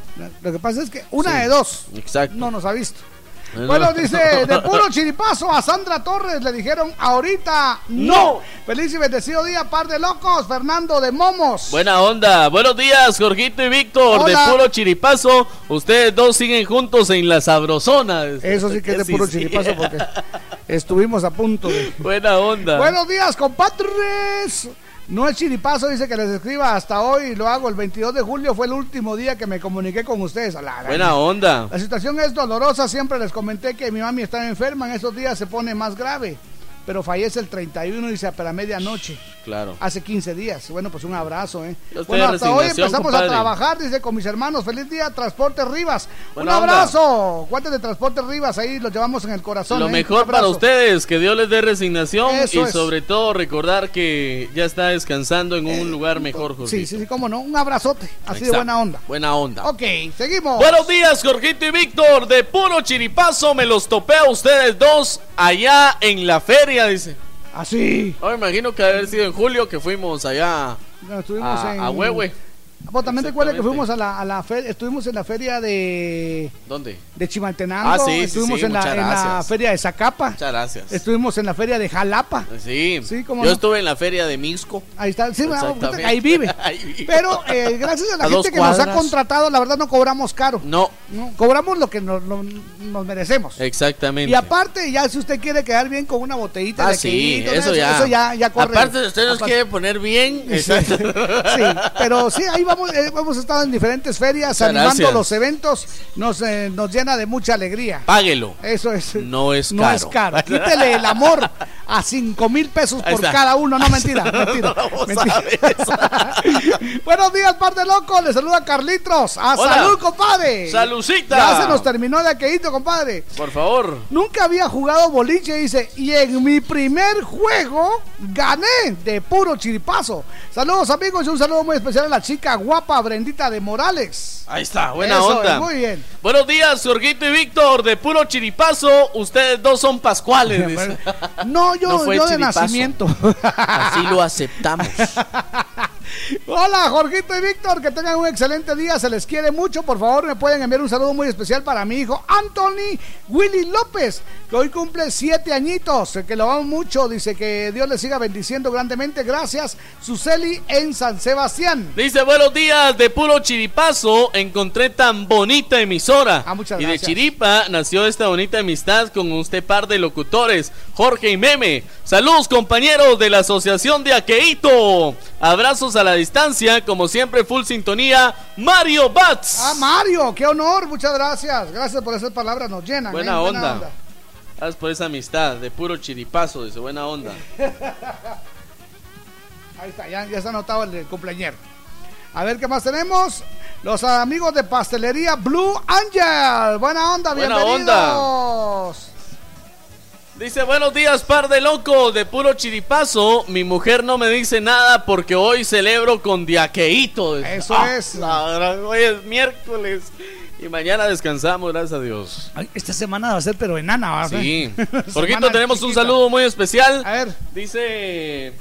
Lo que pasa es que una Sí, de dos Exacto. no nos ha visto. Bueno, dice, de puro chiripazo a Sandra Torres le dijeron ahorita no. Feliz y bendecido día, par de locos, Fernando de Momos. Buena onda. Buenos días, Jorgito y Víctor. Hola. De puro chiripazo. Ustedes dos siguen juntos en la sabrosona. Eso sí que es de puro sí. chiripazo porque estuvimos a punto de... Buena onda. Buenos días, compadres. No es chiripazo, dice que les escriba hasta hoy. Lo hago el 22 de julio. Fue el último día que me comuniqué con ustedes. La- Buena onda. La situación es dolorosa. Siempre les comenté que mi mami estaba enferma. En esos días se pone más grave. Pero fallece el 31, dice, para medianoche. Claro. Hace 15 días. Bueno, pues un abrazo, ¿eh? Bueno, hasta hoy empezamos compadre. a trabajar, dice, con mis hermanos. Feliz día, Transporte Rivas. Buena un onda. abrazo. Cuántos de Transporte Rivas ahí los llevamos en el corazón. Lo ¿eh? mejor para ustedes, que Dios les dé resignación Eso y es. sobre todo recordar que ya está descansando en un lugar mejor, Jorgito. Sí, sí, sí, cómo no. Un abrazote. Así de buena onda. Buena onda. Ok, seguimos. Buenos días, Jorgito y Víctor. De puro chiripazo me los topé a ustedes dos allá en la feria, dice. Así. Oh, me imagino que haber sido en julio que fuimos allá No, estuvimos a, en... a Huehue. Vos también te acuerdas que fuimos a la, a la feria, estuvimos en la feria de, ¿Dónde? de Chimaltenango, Ah, sí, sí, estuvimos sí, en, la, en la feria de Zacapa, Muchas gracias. estuvimos en la feria de Jalapa, Sí, Sí, yo no. estuve en la feria de Misco. ahí está, sí, ahí vive. Ahí vive. Pero eh, gracias a la A gente que nos ha contratado, la verdad no cobramos caro. No, No, cobramos lo que nos, lo- nos merecemos. exactamente. Y aparte, ya si usted quiere quedar bien con una botellita Ah, de sí, quequito, eso ya. eso ya, ya corre. Aparte, usted nos Aparte- quiere poner bien. Sí, Exacto. sí, pero sí, ahí vamos, eh, hemos estado en diferentes ferias Muchas animando gracias. los eventos, nos, eh, nos llena de mucha alegría. Páguelo. Eso es. No es No caro. es caro. Quítele el amor a cinco mil pesos por cada uno. No, mentira, mentira. Mentira. Buenos días, par de locos. Le saluda Carlitos. ¡A Hola. salud, compadre! Salucita. Ya se nos terminó de aquelito, compadre. Por favor. Nunca había jugado boliche, dice, y en mi primer juego gané de puro chiripazo. Saludos amigos y un saludo muy especial a la chica guapa Brendita de Morales. Ahí está, buena Eso onda. es, muy bien. Buenos días, Jorgito y Víctor. De puro chiripazo, ustedes dos son pascuales. No, yo, No yo de nacimiento. Así lo aceptamos. Hola, Jorgito y Víctor, que tengan un excelente día, se les quiere mucho. Por favor, me pueden enviar un saludo muy especial para mi hijo Anthony Willy López, que hoy cumple siete añitos, que lo amo mucho. Dice que Dios le siga bendiciendo grandemente. Gracias, Suseli en San Sebastián. Dice, buenos días, de puro chiripazo encontré tan bonita emisora. Ah, muchas y de gracias. Chiripa nació esta bonita amistad con usted par de locutores, Jorge y Meme. Saludos compañeros de la Asociación de Aqueito. Abrazos a la distancia, como siempre full sintonía, Mario Bats. Ah, Mario, qué honor, muchas gracias. Gracias por esas palabras, nos llenan. buena, ¿eh? onda. Gracias por esa amistad, de puro chiripazo, dice, buena onda. Ahí está, ya, ya está anotado el, del cumpleañero. A ver qué más tenemos. Los amigos de pastelería Blue Angel. Buena onda, Buena bienvenidos. Dice, buenos días, par de locos, de puro chiripazo. Mi mujer no me dice nada porque hoy celebro con diaqueíto. Eso Ah, es. la hoy es miércoles y mañana descansamos, gracias a Dios. Ay, esta semana va a ser pero enana, ¿verdad? Sí. Jorgito, tenemos un saludo muy especial. A ver, Dice,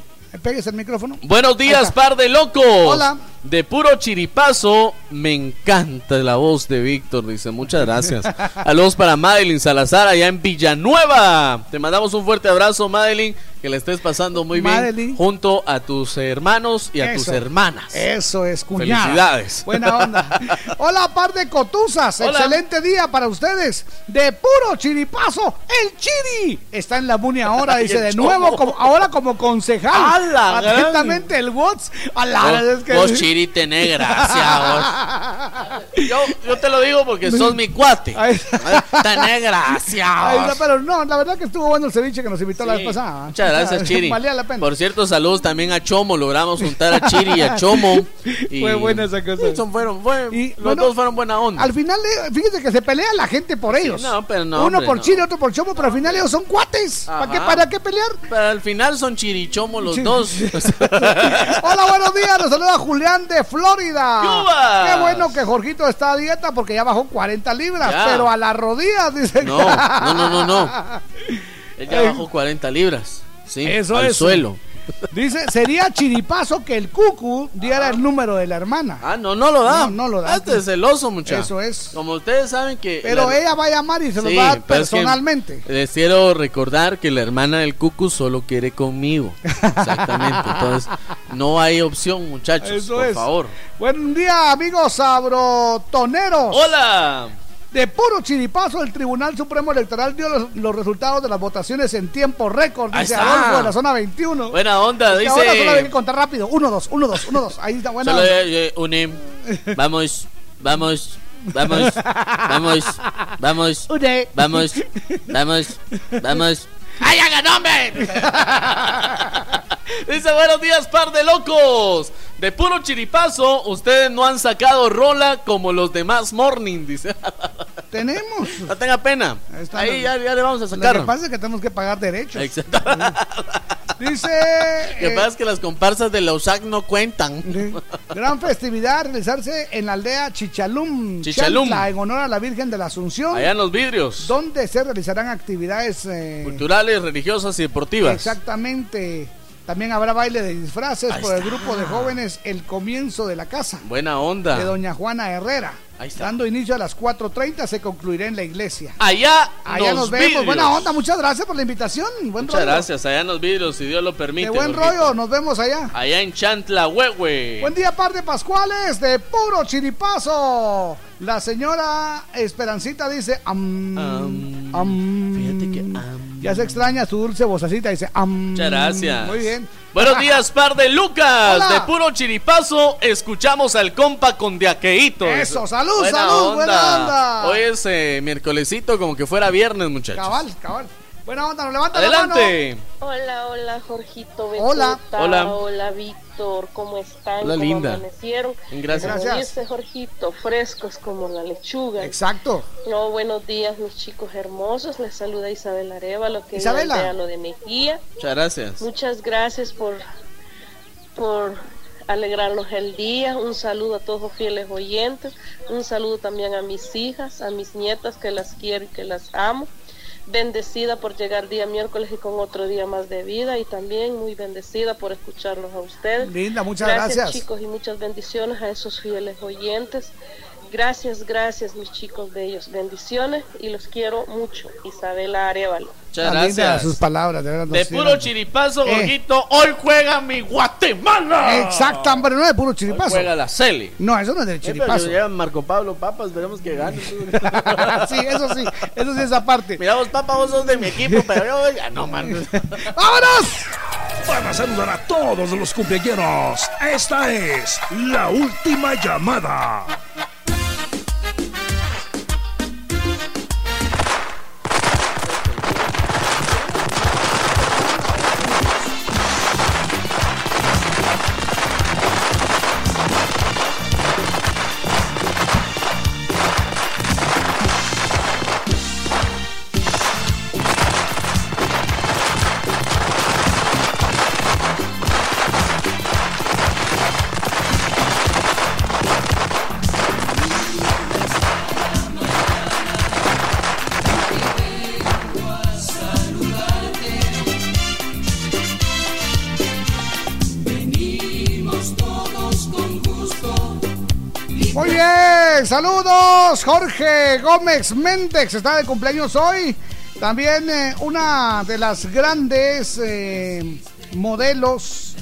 pegues el micrófono. buenos días, par de locos. Hola. De puro chiripazo, me encanta la voz de Víctor, dice, muchas gracias. Saludos para Madeline Salazar allá en Villanueva. Te mandamos un fuerte abrazo, Madeline, que la estés pasando muy Madeline. bien junto a tus hermanos y a tus hermanas. Eso es, cuñada. Felicidades. Buena onda. Hola, par de cotuzas. Hola. Excelente día para ustedes. De puro chiripazo, el chiri está en la Muni ahora. Dice de nuevo, como, ahora como concejal. ¡A la Atentamente el WhatsApp. A la Vos, es que- Chiri, tenés gracia, vos. Yo, yo te lo digo porque sos mi cuate. Tenés gracia. Ahí vos. está, pero no, la verdad que estuvo bueno el ceviche que nos invitó la vez pasada. Muchas gracias, Chiri. Valía la pena. Por cierto, saludos también a Chomo. Logramos juntar a Chiri y a Chomo. Y Fue buena esa cosa. Fueron, fue- Y, los bueno, dos fueron buena onda. Al final, eh, fíjese que se pelea la gente por ellos. no, pero no, Uno hombre, por no. Chile, otro por Chomo, pero al final ellos son cuates. ¿Para qué. ¿Para qué pelear? Pero al final son Chiri y Chomo los dos. Hola, buenos días. Nos saluda Julián de Florida. ¡Yubas! Qué bueno que Jorgito está a dieta porque ya bajó 40 libras. Ya. Pero a las rodillas, dice. No, no, no, no, no. Ella bajó 40 libras. Sí, Eso al es. suelo. Dice, sería chiripazo que el cucu diera el número de la hermana. Ah, no, no lo da. No, no lo da. Este es celoso, muchachos. Eso es. Como ustedes saben que. Pero la- ella va a llamar y se lo va a dar pero es que personalmente. Les quiero recordar que la hermana del cucu solo quiere conmigo. Exactamente. Entonces, no hay opción, muchachos. Eso por es. favor. Buen día, amigos sabrotoneros. Hola. De puro chiripazo, el Tribunal Supremo Electoral dio los, los resultados de las votaciones en tiempo récord, dice. Adolfo de la zona 21. Buena onda, dice. Ahora solo hay que contar rápido. 1, 2, 1, 2, 1, 2. Ahí está buena. Solo onda. eh, une. Vamos, vamos, vamos, vamos, vamos, Une. vamos, vamos, vamos. ¡Ay, hagan hombre! Dice, buenos días, par de locos. De puro chiripazo, ustedes no han sacado rola como los demás morning, dice. Tenemos. No tenga pena. Ahí ya, ya le vamos a Lo que sacar. pasa es que tenemos que pagar derechos. Exacto. Dice. Lo que eh, pasa es que las comparsas de la USAC no cuentan. Gran festividad realizarse en la aldea Chichalum, Chichalum. Chantla, en honor a la Virgen de la Asunción, Allá en los vidrios. donde se realizarán actividades eh, Culturales, religiosas y deportivas. Exactamente. También habrá baile de disfraces por el grupo de jóvenes El Comienzo de la Casa Buena onda. de Doña Juana Herrera. Ahí está. Dando inicio a las 4.30 se concluirá en la iglesia. Allá, Allá nos vemos. vidrios. Buena onda, muchas gracias por la invitación. Buen Muchas rollo. gracias, allá en los vidrios, si Dios lo permite. De buen Jorgito. rollo, nos vemos allá. Allá en Chantla, Huehue. Buen día, par de Pascuales, de puro chiripazo. La señora Esperancita dice, am, am. Fíjate que Ya se extraña su dulce vocecita, dice, am. Muchas gracias. Muy bien. Buenos días, par de Lucas. Hola. De puro chiripazo, escuchamos al compa con diaqueito. Eso, salud, salud, buena onda. Hoy es eh, miércolesito, como que fuera viernes, muchachos. Cabal, cabal. Buena onda, nos levanta Adelante. Hola, hola, Jorgito. Hola. Hola. Hola, Víctor. ¿Cómo están? Hola, ¿Cómo linda. amanecieron? Gracias. Como Gracias. dice Jorgito, frescos como la lechuga. Exacto. No, buenos días, mis chicos hermosos. Les saluda Isabel Arevalo, que Isabela. es lo de Mejía. Muchas gracias. Muchas gracias por, por alegrarnos el día. Un saludo a todos los fieles oyentes. Un saludo también a mis hijas, a mis nietas que las quiero y que las amo. Bendecida por llegar día miércoles y con otro día más de vida y también muy bendecida por escucharlos a ustedes. Linda, muchas gracias. chicos y muchas bendiciones a esos fieles oyentes. Gracias, gracias mis chicos bellos. Bendiciones y los quiero mucho. Isabela Arevalo. Muchas gracias. sus palabras, de verdad. De puro chiripazo, Eh. Hoy juega mi Guatemala. Exacto, pero no es de puro Hoy chiripazo. juega la Celi. No, eso no es del Eh, pero chiripazo. lleva Marco Pablo Papas, esperemos que gane. sí, eso sí, eso sí, esa parte. Mira vos, papá, vos sos de mi equipo, pero yo ya no, man. ¡Vámonos! Para saludar a todos los cumpleaños, esta es la última llamada. Saludos. Jorge Gómez Méndez está de cumpleaños hoy. También eh, una de las grandes eh, modelos.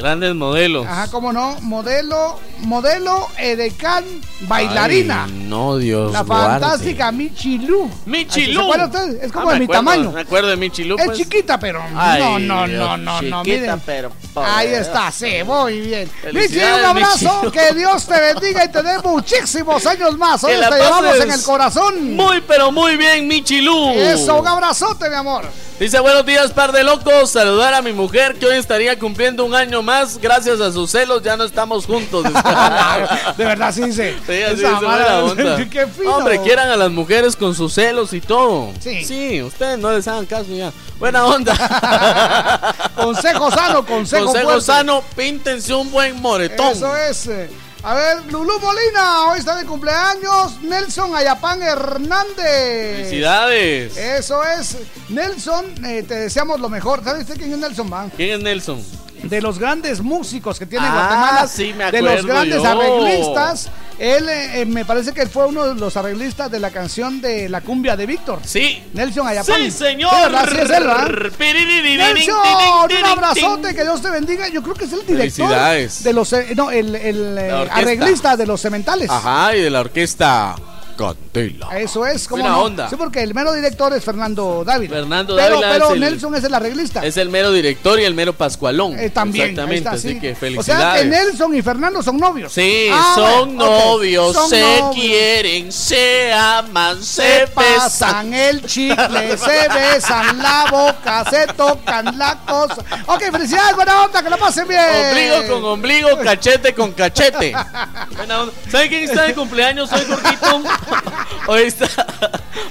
Grandes modelos. Ajá, cómo no. Modelo, modelo Edecán bailarina. Ay, no, Dios. la guarde. fantástica Michi Lu. Michi ¿Se usted? Es como Ah, de mi acuerdo, tamaño. Me acuerdo de Michi Lu. Es pues. chiquita, pero Ay, no, no, Dios, no, no, no, chiquita, miren. pero Ahí está, sí, muy bien. Michi, un abrazo, que Dios te bendiga y te dé muchísimos años más. Hoy te llevamos en el corazón. Muy, pero muy bien, Michi Lu. Eso, un abrazote, mi amor. Dice, buenos días, par de locos. Saludar a mi mujer que hoy estaría cumpliendo un año más. Gracias a sus celos ya no estamos juntos. De verdad, sí, sí. Sí, así mala- onda. Qué fino. Hombre, quieran a las mujeres con sus celos y todo. Sí. Sí, ustedes no les hagan caso ya. Buena onda. Consejo sano, consejo, Consejo fuerte. sano, píntense un buen moretón. Eso es. eh. A ver, Lulú Molina, hoy está de cumpleaños. Nelson Ayapán Hernández. Felicidades. Eso es. Nelson, eh, te deseamos lo mejor. ¿Sabes usted quién es Nelson, man? ¿Quién es Nelson? De los grandes músicos que tiene Ah, Guatemala, sí, me de los grandes yo. arreglistas. Él eh, eh, me parece que fue uno de los arreglistas de la canción de la cumbia de Víctor. Sí. Nelson Ayapán. Sí, señor. Es él, Nelson, un abrazote, que Dios te bendiga. Yo creo que es el director de los, eh, no, el, el, eh, arreglista de los cementales. Ajá, y de la orquesta Candela. Eso es, como Buena no? onda. Sí, porque el mero director es Fernando Dávila. Fernando pero, Dávila Pero es el- Nelson es el arreglista. Es el mero director y el mero Pascualón. Eh, también. Exactamente, está, así sí. que O sea que felicidades. Nelson y Fernando son novios. Sí, Ah, son bueno, novios, Son se novios. quieren, se aman, se, Se besan. pasan el chicle, se besan la boca, se tocan la cosa. Ok, felicidades, buena onda, que la pasen bien. Ombligo con ombligo, cachete con cachete. Buena onda. ¿Sabe quién está de cumpleaños hoy, Jorgito? Hoy está,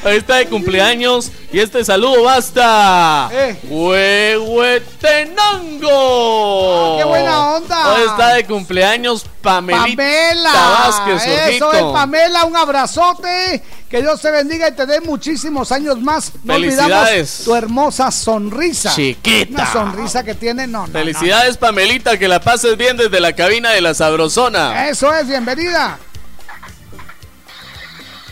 hoy está de cumpleaños y este saludo basta. Eh. Huehuetenango. Ah, qué buena onda. Hoy está de cumpleaños Pamelita Pamela. Vázquez, Eso es, Pamela, un abrazote. Que Dios te bendiga y te dé muchísimos años más. No olvidamos Felicidades. tu hermosa sonrisa. Chiquita. Una sonrisa que tiene, no, no, Felicidades, Pamelita, que la pases bien desde la cabina de la no. Sabrosona. Eso es, bienvenida.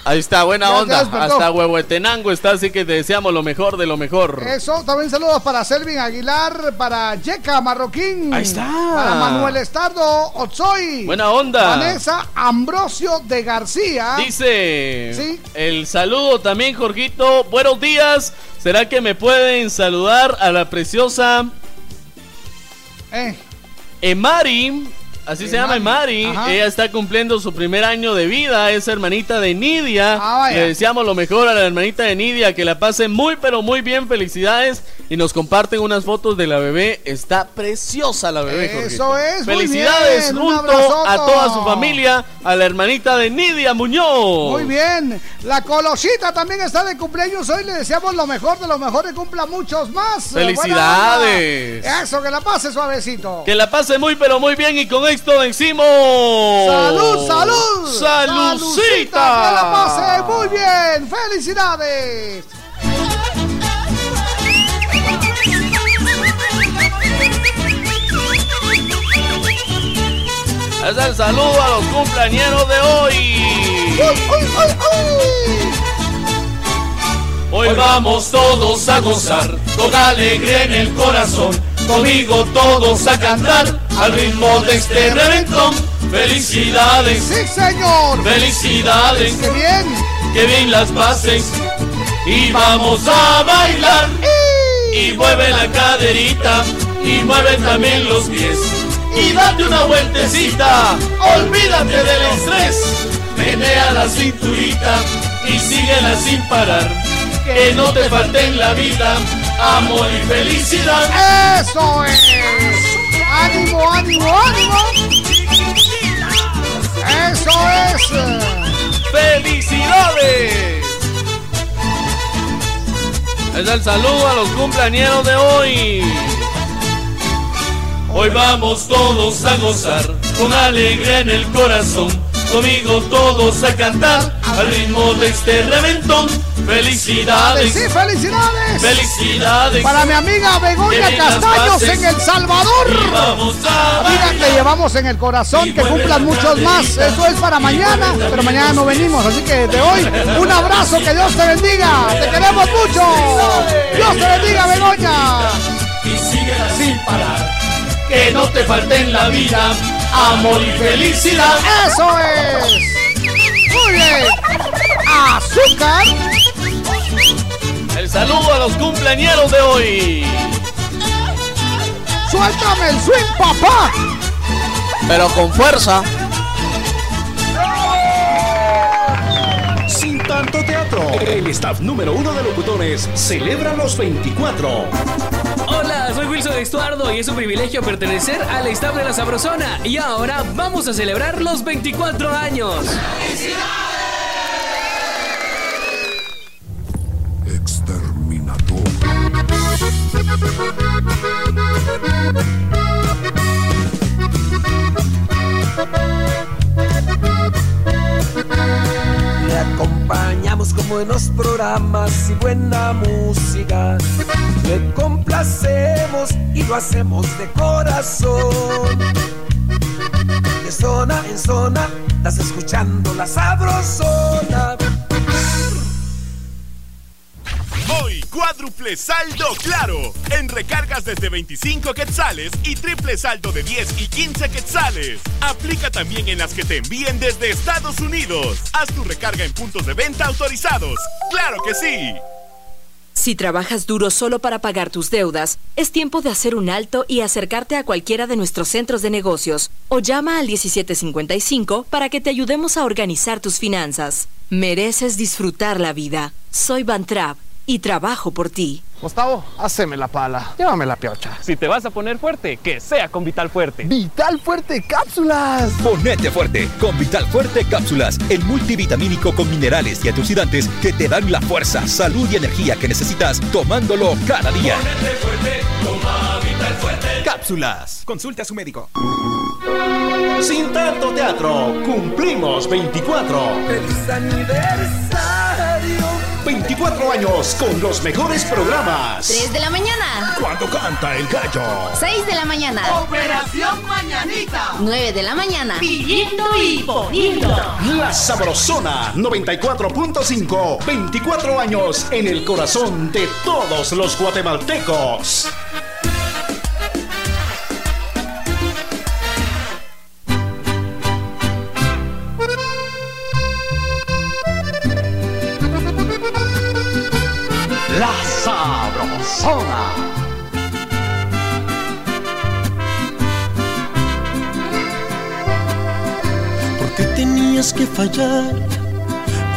Ahí está, buena onda. despertó. Hasta Huehuetenango está, así que te deseamos lo mejor de lo mejor. Eso, también saludos para Selvin Aguilar, para Yeca Marroquín. Ahí está. Para Manuel Estardo Otsoy. Buena onda. Vanessa Ambrosio de García. Dice Sí. el saludo también, Jorgito. Buenos días. ¿Será que me pueden saludar a la preciosa Eh, Emari? Así se llama Emari. ajá. Ella está cumpliendo su primer año de vida. Es hermanita de Nidia. Ah. Le deseamos lo mejor a la hermanita de Nidia. Que la pase muy, pero muy bien. Felicidades. Y nos comparten unas fotos de la bebé. Está preciosa la bebé. Eso Jorgito. es, muy Felicidades bien, un junto a toda su familia. A la hermanita de Nidia Muñoz. Muy bien. La Colosita también está de cumpleaños hoy. Le deseamos lo mejor de lo mejor y cumpla muchos más. Felicidades. Eso, que la pase suavecito. Que la pase muy, pero muy bien. Y con esto vencimos. ¡Salud, salud! ¡Salucita! Que la pase muy bien. ¡Felicidades! Es el saludo a los cumpleañeros de hoy. Hoy vamos todos a gozar, con alegría en el corazón. Conmigo todos a cantar al ritmo de este reventón. Felicidades, ¡Sí, señor! felicidades, ¡Qué bien! que bien las pases. Y vamos a bailar. Y mueve la caderita, y mueve también los pies. Y date una vueltecita, olvídate del estrés. Menea la cinturita y síguela sin parar. Que no te falte en la vida amor y felicidad. ¡Eso es! ¡Ánimo, ánimo, ánimo! ¡Eso es! ¡Felicidades! Es el saludo a los cumpleañeros de hoy. Hoy vamos todos a gozar con alegría en el corazón. Conmigo todos a cantar al ritmo de este reventón. Felicidades, ¡Sí, felicidades! felicidades. Para mi amiga Begoña Que Castaños en El Salvador. Y vamos a Amiga, bailar. te llevamos en el corazón, que cumplan muchos más. Eso es para mañana, pero mañana no venimos. Así que de hoy, un abrazo, que Dios te bendiga. Te queremos mucho. Dios te bendiga, Begoña. y síguela sin parar. Que no te falte en la vida amor y felicidad. Eso es. Muy bien. Azúcar. El saludo a los cumpleañeros de hoy. Suéltame el swing, papá. Pero con fuerza. El staff número uno de locutores celebra los 24. Hola, soy Wilson Estuardo y es un privilegio pertenecer al staff de la Sabrosona. Y ahora vamos a celebrar los 24 años. Le acompañamos con buenos programas y buena música. Le complacemos y lo hacemos de corazón. De zona en zona, estás escuchando la sabrosona. Hoy, cuádruple saldo claro. En recargas desde 25 quetzales y triple saldo de 10 y 15 quetzales. Aplica también en las que te envíen desde Estados Unidos. Haz tu recarga en puntos de venta autorizados. ¡Claro que sí! Si trabajas duro solo para pagar tus deudas, es tiempo de hacer un alto y acercarte a cualquiera de nuestros centros de negocios o llama al 1755 para que te ayudemos a organizar tus finanzas. Mereces disfrutar la vida. Soy Bantrap y trabajo por ti. Gustavo, haceme la pala. Llévame la piocha. Si te vas a poner fuerte, que sea con Vital Fuerte. ¡Vital Fuerte Cápsulas! Ponete fuerte con Vital Fuerte Cápsulas, el multivitamínico con minerales y antioxidantes que te dan la fuerza, salud y energía que necesitas tomándolo cada día. Ponete fuerte, toma Vital Fuerte. Cápsulas. Consulte a su médico. Sin tanto teatro, cumplimos 24. ¡Feliz aniversario! 24 años con los mejores programas. 3 de la mañana. Cuando canta el gallo. 6 de la mañana. Operación Mañanita. 9 de la mañana. Pidiendo y poniendo. La Sabrosona 94.5. 24 años en el corazón de todos los guatemaltecos. Sabrosona. ¿Por qué tenías que fallar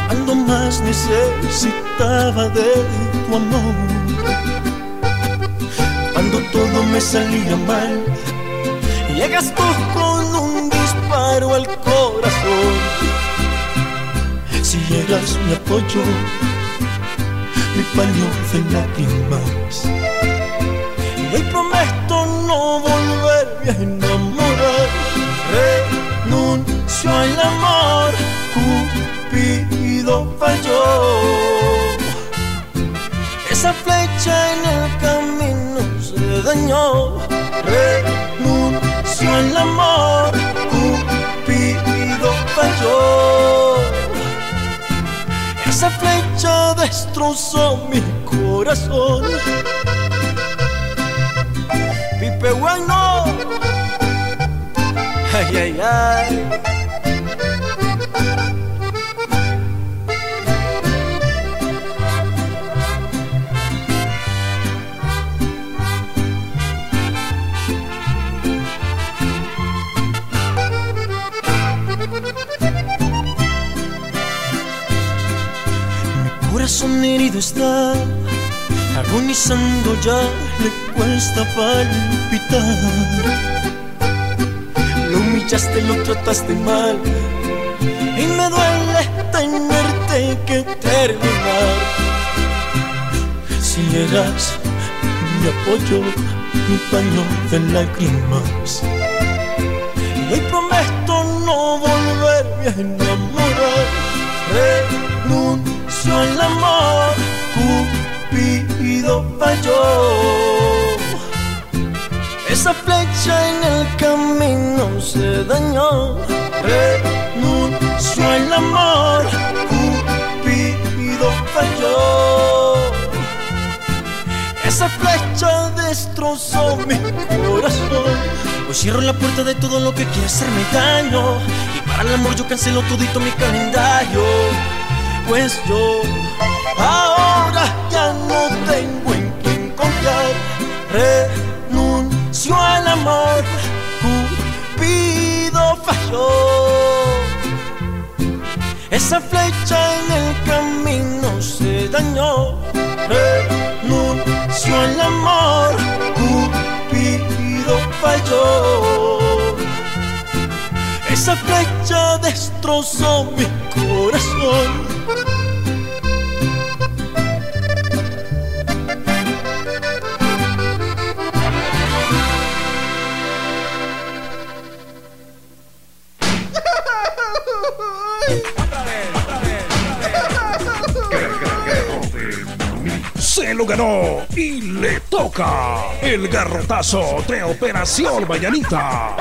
cuando más necesitaba de tu amor? Cuando todo me salía mal, llegas tú con un disparo al corazón. Si eras mi apoyo, mi paño de lágrimas. Y hoy prometo no volverme a enamorar. Renuncio al amor, Cupido falló. Esa flecha en el camino se dañó. Renuncio al amor, Esa flecha destrozó mi corazón. Pipe bueno. Ay, ay, ay. Corazón herido está, agonizando ya le cuesta palpitar. Lo humillaste, lo trataste mal, y me duele tenerte que terminar. Si eras mi apoyo, mi paño de lágrimas, y hoy prometo Al amor, Cupido falló. Esa flecha en el camino se dañó. Renuncio al amor, Cupido falló. Esa flecha destrozó mi corazón. Hoy cierro la puerta de todo lo que quiere hacerme daño. Y para el amor yo cancelo todito mi calendario. Pues yo ahora ya no tengo en quien confiar. Renuncio al amor, Cupido falló. Esa flecha en el camino se dañó. Renuncio al amor, Cupido falló. Esa flecha destrozó mi corazón. Ganó y le toca el garrotazo de Operación Mañanita.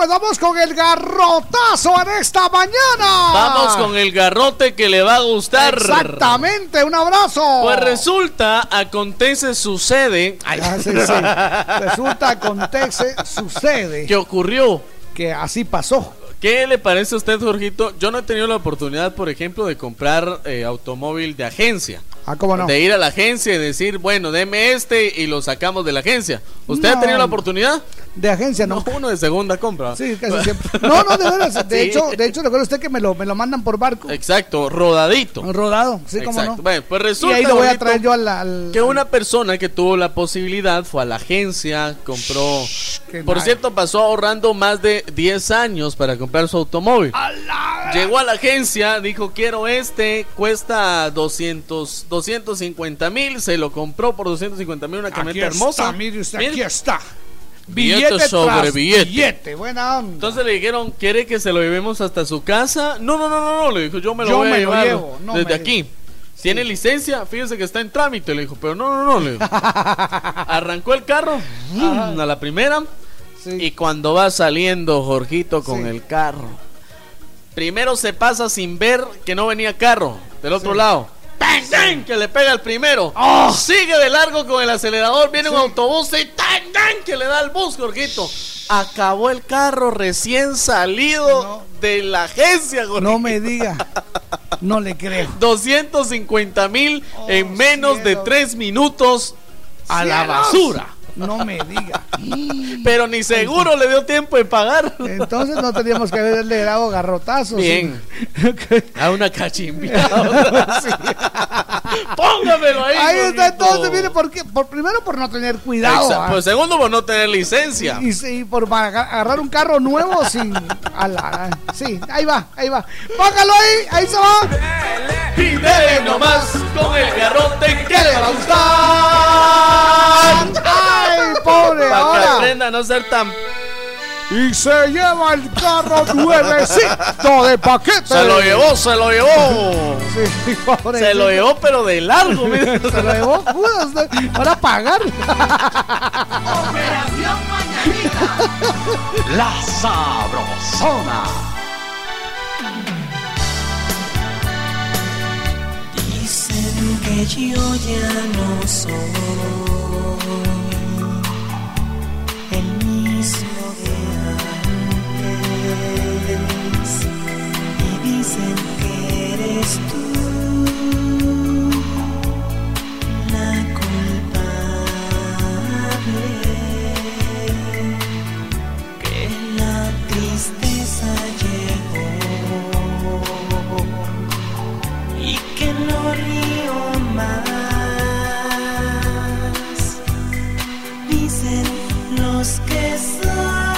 Pues vamos con el garrotazo en esta mañana. Vamos con el garrote que le va a gustar. Exactamente, un abrazo. Pues resulta, acontece, sucede. Ah, sí, sí. Resulta, acontece, sucede. ¿Qué ocurrió? Que así pasó. ¿Qué le parece a usted, Jorgito? Yo no he tenido la oportunidad, por ejemplo, de comprar eh, automóvil de agencia. Ah, ¿cómo no? De ir a la agencia y decir, bueno, deme este y lo sacamos de la agencia. ¿Usted ha tenido la oportunidad? De agencia, ¿no? Uno de segunda compra. Sí, casi siempre. No, no, de veras. De Sí. hecho, de hecho, recuerda usted que me lo, me lo mandan por barco. Exacto, rodadito. Rodado, sí, cómo Exacto. no. Bueno, pues Y resulta ahí lo voy a traer yo al. al- que una persona que tuvo la posibilidad fue a la agencia, compró. Por cierto, pasó ahorrando más de 10 años para comprar su automóvil. Llegó a la agencia, dijo quiero este, cuesta 200, 250 mil, se lo compró por 250 mil, una Aquí camioneta está, hermosa. mire usted, Mire. aquí está. Billete sobre billete. billete, buena onda. Entonces le dijeron, ¿quiere que se lo llevemos hasta su casa? No, no, no, no, no, le dijo, yo me lo Yo voy a lo llevar llevo, no desde aquí. ¿Tiene licencia? Fíjese que está en trámite, le dijo, pero no, no, no, le dijo. Arrancó el carro a la primera y cuando va saliendo Jorgito con Sí. el carro, primero se pasa sin ver que no venía carro del otro lado. ¡Tan, tan! Que le pega el primero. Sigue de largo con el acelerador. Viene un autobús y ¡tan, tan! Que le da el bus, Jorgito. Acabó el carro recién salido de la agencia, Jorgito. No me diga. No le creo. 250 mil en menos de tres minutos a la basura. No me diga. Pero ni seguro le dio tiempo de pagar. Entonces no teníamos que haberle dado garrotazos. Bien. A una cachimbita. Póngamelo ahí. Ahí está entonces, mire, por, qué? por primero por no tener cuidado. ¿ah? Pues segundo, por no tener licencia. y, sí, y por aga- agarrar un carro nuevo sin. a la- sí, ahí va, ahí va. Póngalo ahí, ahí se va. Y dele nomás con el garrote que le va a gustar. Ay, pobre, Para que ahora. aprenda a no ser tan. Y se lleva el carro nuevecito de paquete. Se lo llevó, se lo llevó. Sí, pobre. Se lo llevó, pero de largo, mire. Se lo llevó, para pagar. La Sabrosona. Dicen que yo ya no soy mismo y dicen que eres tú los que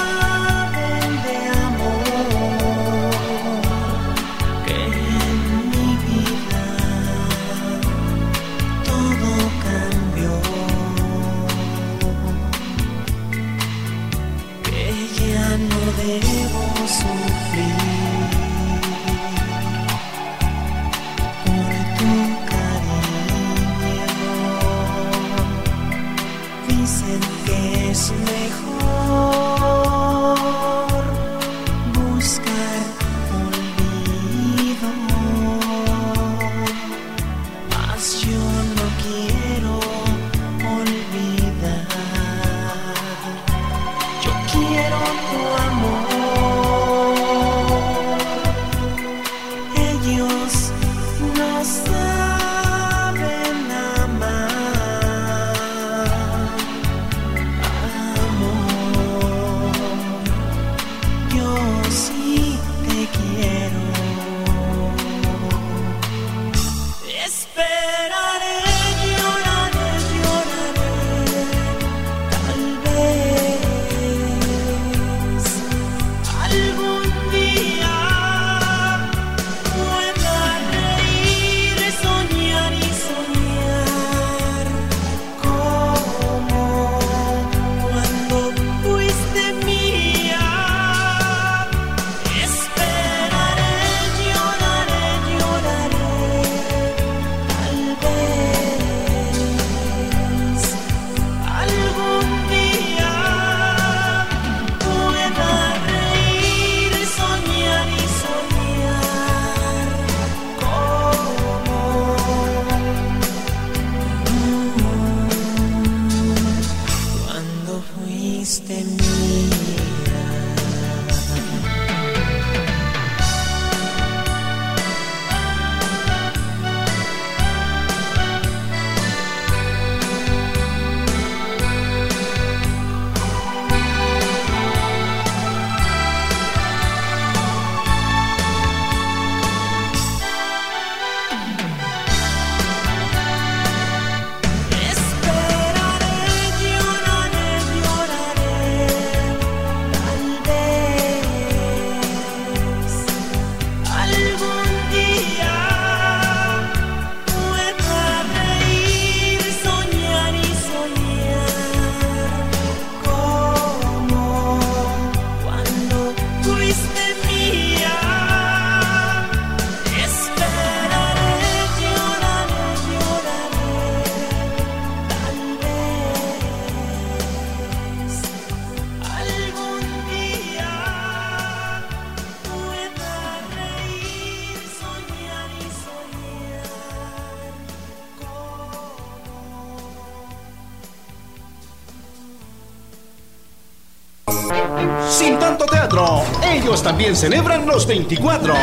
ellos también celebran los 24.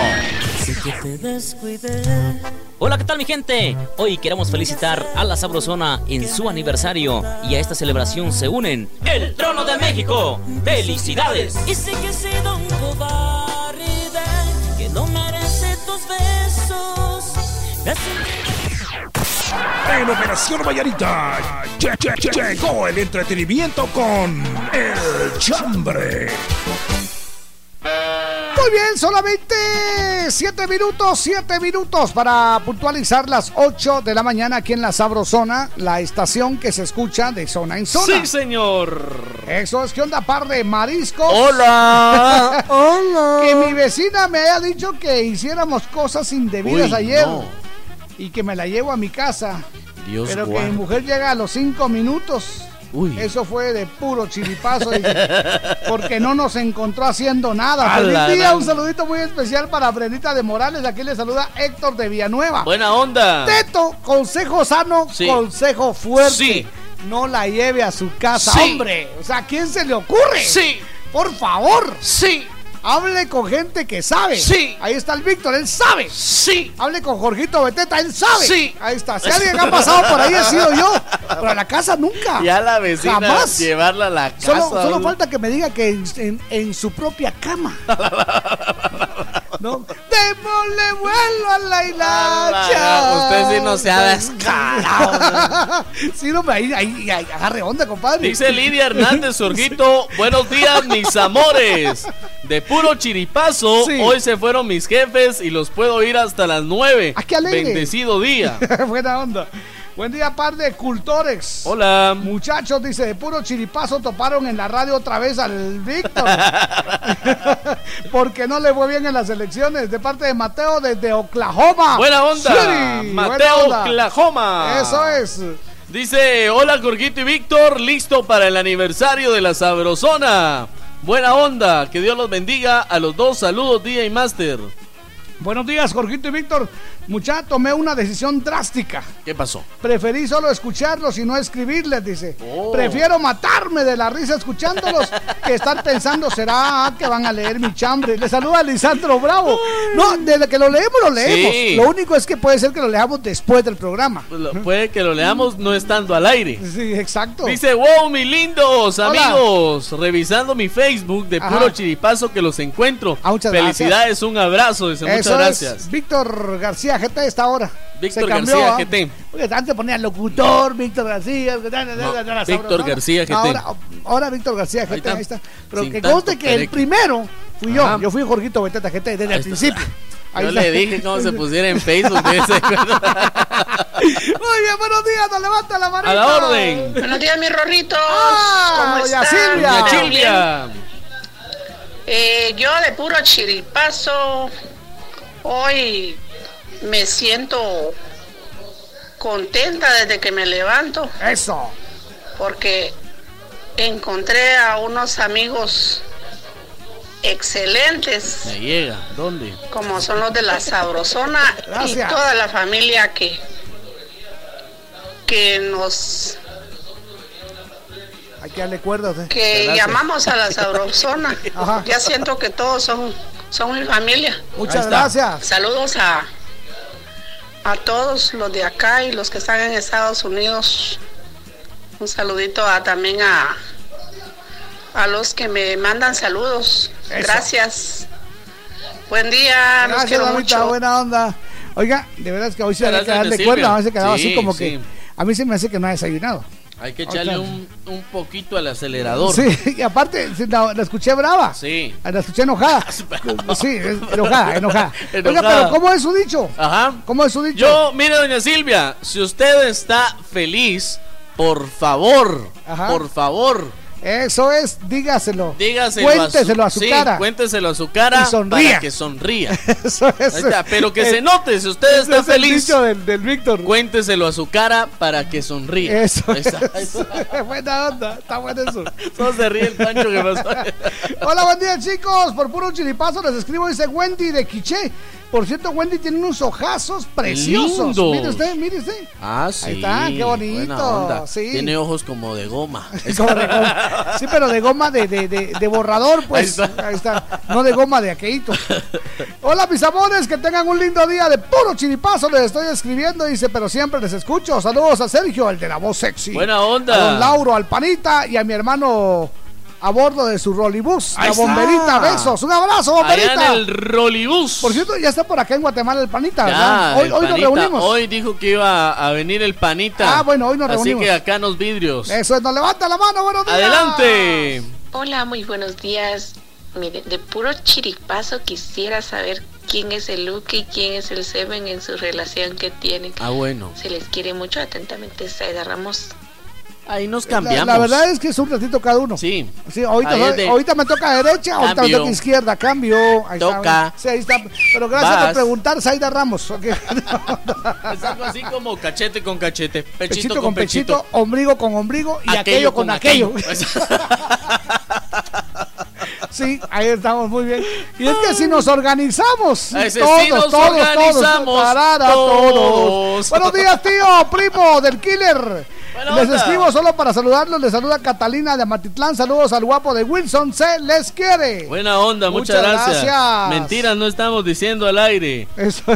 Hola, ¿qué tal mi gente? Hoy queremos felicitar a la Sabrosona en su aniversario y a esta celebración se unen el Trono de México. ¡Felicidades! Y sé que he sido un cobarde que no merece tus besos. En Operación Vallarita che- che- che- llegó el entretenimiento con El Chambre. Muy bien, solamente 7 minutos, 7 minutos para puntualizar las 8 de la mañana aquí en la Sabrosona, la estación que se escucha de zona en zona. Sí, señor. Eso es que onda par de mariscos. Hola. Hola. Que mi vecina me haya dicho que hiciéramos cosas indebidas Uy, ayer no. y que me la llevo a mi casa. Dios pero que mi mujer llega a los 5 minutos. Uy. Eso fue de puro chiripazo porque no nos encontró haciendo nada. Feliz día, un saludito muy especial para Brenita de Morales. Aquí le saluda Héctor de Villanueva. Buena onda. Teto, consejo sano, Sí. consejo fuerte. Sí. No la lleve a su casa, Sí. hombre. O sea, ¿a quién se le ocurre? Sí. Por favor. Sí. Hable con gente que sabe. Sí. Ahí está el Víctor, él sabe. Sí. Hable con Jorgito Beteta, él sabe. Sí. Ahí está. Si alguien ha pasado por ahí, ha sido yo. Pero a la casa nunca. Ya la vecina Jamás. llevarla a la casa. Solo, falta que me diga que en, en- en su propia cama. ¿No? Démosle vuelo a la hilacha. Usted sí no se ha descarado. sí, no, ahí, ahí, ahí, agarre onda, compadre. Dice Lidia Hernández Sorgito, buenos días mis amores. De puro chiripazo, Sí. hoy se fueron mis jefes y los puedo ir hasta las 9. Ah, qué alegre. Bendecido día. Buena onda. Buen día, par de cultores. Hola. Muchachos, dice, de puro chiripazo toparon en la radio otra vez al Víctor. Porque no le fue bien en las elecciones. De parte de Mateo desde Oklahoma. Buena onda. City. Buena Mateo onda. Oklahoma. Eso es. Dice, hola Jorgito y Víctor, listo para el aniversario de la Sabrosona. Buena onda, que Dios los bendiga. A los dos, saludos, DJ Master. Buenos días, Jorgito y Víctor. Mucha, tomé una decisión drástica. ¿Qué pasó? Preferí solo escucharlos y no escribirles, dice. Oh. Prefiero matarme de la risa escuchándolos que estar pensando, ¿será que van a leer mi chambre? Le saluda Lisandro Bravo. No, desde que lo leemos, lo leemos. Sí. Lo único es que puede ser que lo leamos después del programa. Pues lo- puede que lo leamos no estando al aire. Sí, exacto. Dice, wow, mis lindos Hola. amigos, revisando mi Facebook de Ajá. puro chiripazo que los encuentro. Ah, muchas Felicidades, un abrazo, dice, muchas Eso gracias. es Víctor García GT esta hora. Víctor Se cambió, García ¿ah? GT. Porque antes ponía locutor, Víctor García. No, Víctor García GT. Ahora, ahora Víctor García GT, Ahí está. ahí está. Pero Sin que conste que el primero fui yo. Ajá. Yo fui Jorgito Beteta GT desde el principio. Ahí Yo está. le dije cómo se pusiera en Facebook. ¿sí se acuerda? Muy bien, buenos días, nos levanta la manita. A la orden. Buenos días, mis rorritos. Ah, ¿Cómo están? Silvia. Eh, yo de puro chiripazo, hoy me siento contenta desde que me levanto. Eso. Porque encontré a unos amigos excelentes, Me llega. ¿Dónde? como son los de la Sabrosona y toda la familia que, que nos Hay que darle cuerdas. eh. que Gracias. llamamos a la Sabrosona. Ajá. Ya siento que todos son, son mi familia. Muchas gracias. Saludos a, a todos los de acá y los que están en Estados Unidos. Un saludito a, también a, a los que me mandan saludos. Eso. Gracias. Buen día, los Gracias, quiero mamita, mucho. buena onda. Oiga, de verdad es que hoy se cuerda, a veces quedaba así Sí, como sí. que. A mí se me hace que no ha desayunado. Hay que echarle un, un poquito al acelerador. Sí, y aparte la, la escuché brava. Sí. La escuché enojada. Sí, enojada, enojada. Oiga, pero ¿cómo es su dicho? Ajá. ¿Cómo es su dicho? Yo, mire, doña Silvia, si usted está feliz, por favor, Ajá. por favor, Eso es, dígaselo. dígaselo Cuénteselo a su, sí, cara. Cuénteselo a su cara Y sonría. para que sonría. Eso es. Está, pero que se note, si usted está es el feliz, dicho del, del Víctor. cuénteselo a su cara para que sonría. Eso está, ahí es. está. Buena onda, está bueno eso. Solo se ríe el pancho que pasó. Hola, buen día chicos. Por puro chiripazo les escribo, dice Wendy de Quiché. Por cierto, Wendy tiene unos ojazos preciosos. Lindos. Mire usted, mire usted. Ah, sí. Ahí está, qué bonito, sí. Tiene ojos como de goma. Como de goma. Sí, pero de goma de, de- de- de borrador, pues. Ahí está. No de goma de aqueíto. Hola, mis amores, que tengan un lindo día de puro chiripazo. Les estoy escribiendo, dice, pero siempre les escucho. Saludos a Sergio, el de la voz sexy. Buena onda. A don Lauro, al panita y a mi hermano a bordo de su rolibus. Ahí La está. bomberita, besos. Un abrazo, bomberita. Allá en el rolibus. Por cierto, ya está por acá en Guatemala el panita. Hoy, el hoy nos reunimos. Hoy dijo que iba a venir el panita. Ah, bueno, hoy nos Así reunimos. que acá nos vidrios. Eso es, nos levanta la mano, buenos días. Adelante. Hola, muy buenos días. Mire, de puro chiripazo quisiera saber quién es el Luke y quién es el Seven en su relación que tienen. Ah, bueno. Se les quiere mucho atentamente, Saida Ramos. Ahí nos cambiamos. la verdad es que es un ratito cada uno. Sí. Sí, ahorita, de- ahorita me toca derecha, ahorita me toca izquierda, cambio. Ahí Toca. Está, sí, ahí está. Pero gracias Vas. por preguntar, Zaida Ramos. Ok. Es algo así como cachete con cachete, pechito, Pechito con con pechito. pechito, ombligo con ombligo y aquello, con, aquello. Sí, ahí estamos muy bien. Y es que si nos organizamos, Ese todos, sí nos todos, organizamos, todos. todos. Buenos días, tío, primo del killer. Les escribo solo para saludarlos. Les saluda Catalina de Amatitlán. Saludos al guapo de Wilson. Se les quiere. Buena onda, muchas, Muchas gracias. gracias. Mentiras no estamos diciendo al aire. Eso.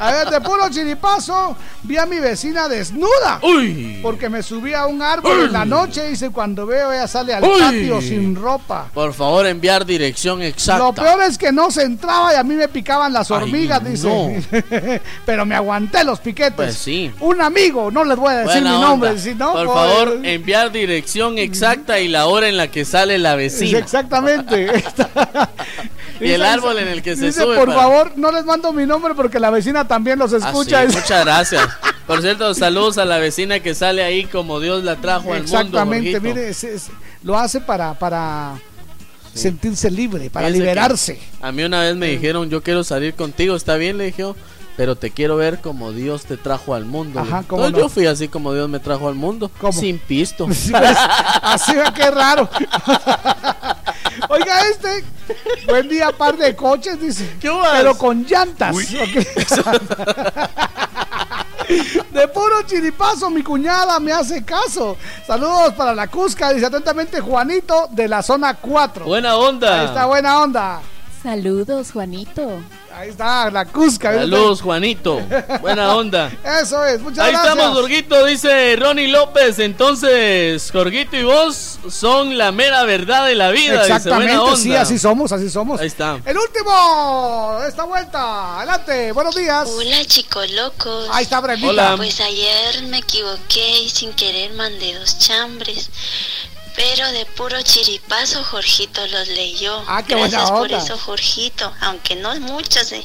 A ver, de puro chiripazo, vi a mi vecina desnuda. Uy. Porque me subí a un árbol en la noche y dice, cuando veo ella sale al Uy. patio sin ropa. Por favor, enviar dirección exacta. Lo peor es que no se entraba y a mí me picaban las Ay, hormigas, dice. Pero me aguanté los piquetes. Pues sí. Un amigo, no les voy a decir Buena mi nombre, onda. si no, Por pues- favor, enviar dirección exacta y la hora en la que sale la vecina. exactamente. Y el árbol en el que se dice, sube Por para- favor, no les mando mi nombre porque la vecina también los Ah, escucha. sí, muchas gracias. Por cierto, saludos a la vecina que sale ahí como Dios la trajo al mundo. Exactamente, mire, es- es- lo hace para, para sentirse libre, para liberarse. A mí una vez me dijeron, yo quiero salir contigo, está bien, le dije, pero te quiero ver como Dios te trajo al mundo. Ajá, ¿cómo Entonces no? yo fui así como Dios me trajo al mundo, sin pisto. Sí, pues, así ve qué raro. Oiga, este, buen día, par de coches, dice. Pero con llantas. De puro chiripazo, mi cuñada me hace caso. Saludos para la Cusca, dice atentamente Juanito de la zona 4. Buena onda. Ahí está, buena onda. Saludos, Juanito. Ahí está, la Cusca. Saludos, Juanito. Buena onda. Eso es, muchas Ahí gracias. estamos, Jorgito, dice Ronnie López. Entonces, Jorgito y vos son la mera verdad de la vida. Dice, buena Exactamente, onda. sí, así somos, así somos. Ahí está. El último de esta vuelta. Adelante, buenos días. Hola chicos locos. Ahí está Brendita. Hola. Pues ayer me equivoqué y sin querer mandé dos chambres. Pero de puro chiripazo Jorgito los leyó. Ah, qué buena Gracias por onda. eso Jorgito. Aunque no mucho se,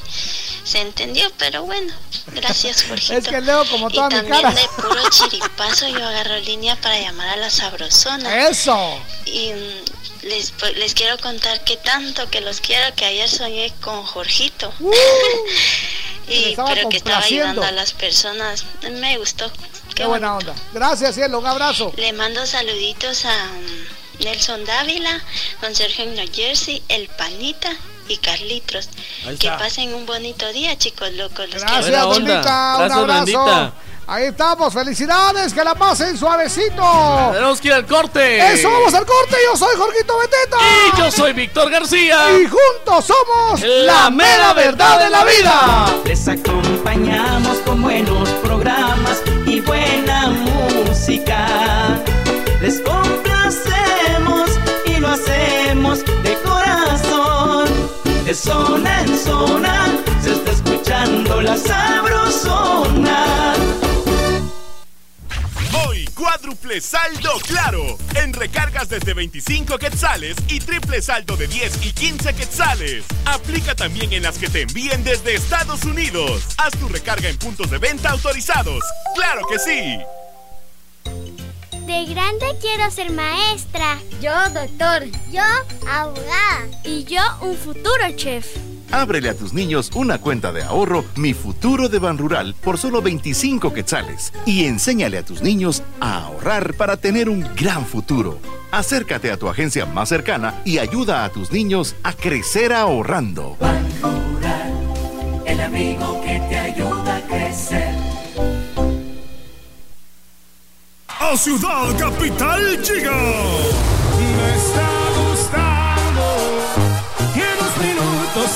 se entendió, pero bueno. Gracias Jorgito. Es que leo como toda y mi también cara. de puro chiripazo yo agarro línea para llamar a la sabrosona. Eso. Y mm, les, pues, les quiero contar que tanto que los quiero que ayer soñé con Jorgito. Le y pero que estaba ayudando a las personas. Me gustó. Qué buena onda. Gracias, cielo, un abrazo. Le mando saluditos a mm, Nelson Dávila, con Sergio en New Jersey, El Panita y Carlitos. Que pasen un bonito día, chicos locos. Los Gracias. Brendita. Un abrazo. Ahí estamos, felicidades, que la pasen suavecito. Tenemos que ir al corte. Eso, vamos al corte. Yo soy Jorgito Beteta. Y yo soy Víctor García. Y juntos somos La mera verdad de la vida. Les acompañamos con buenos programas buena música. Les complacemos y lo hacemos de corazón. De zona en zona se está escuchando la sabrosona. Cuádruple saldo claro. En recargas desde 25 quetzales y triple saldo de 10 y 15 quetzales. Aplica también en las que te envíen desde Estados Unidos. Haz tu recarga en puntos de venta autorizados. ¡Claro que sí! De grande quiero ser maestra. Yo doctor. Yo abogada. Y yo un futuro chef. Ábrele a tus niños una cuenta de ahorro Mi Futuro de Banrural por solo 25 quetzales y enséñale a tus niños a ahorrar para tener un gran futuro. Acércate a tu agencia más cercana y ayuda a tus niños a crecer ahorrando. el amigo que te ayuda a crecer. A Ciudad Capital llega.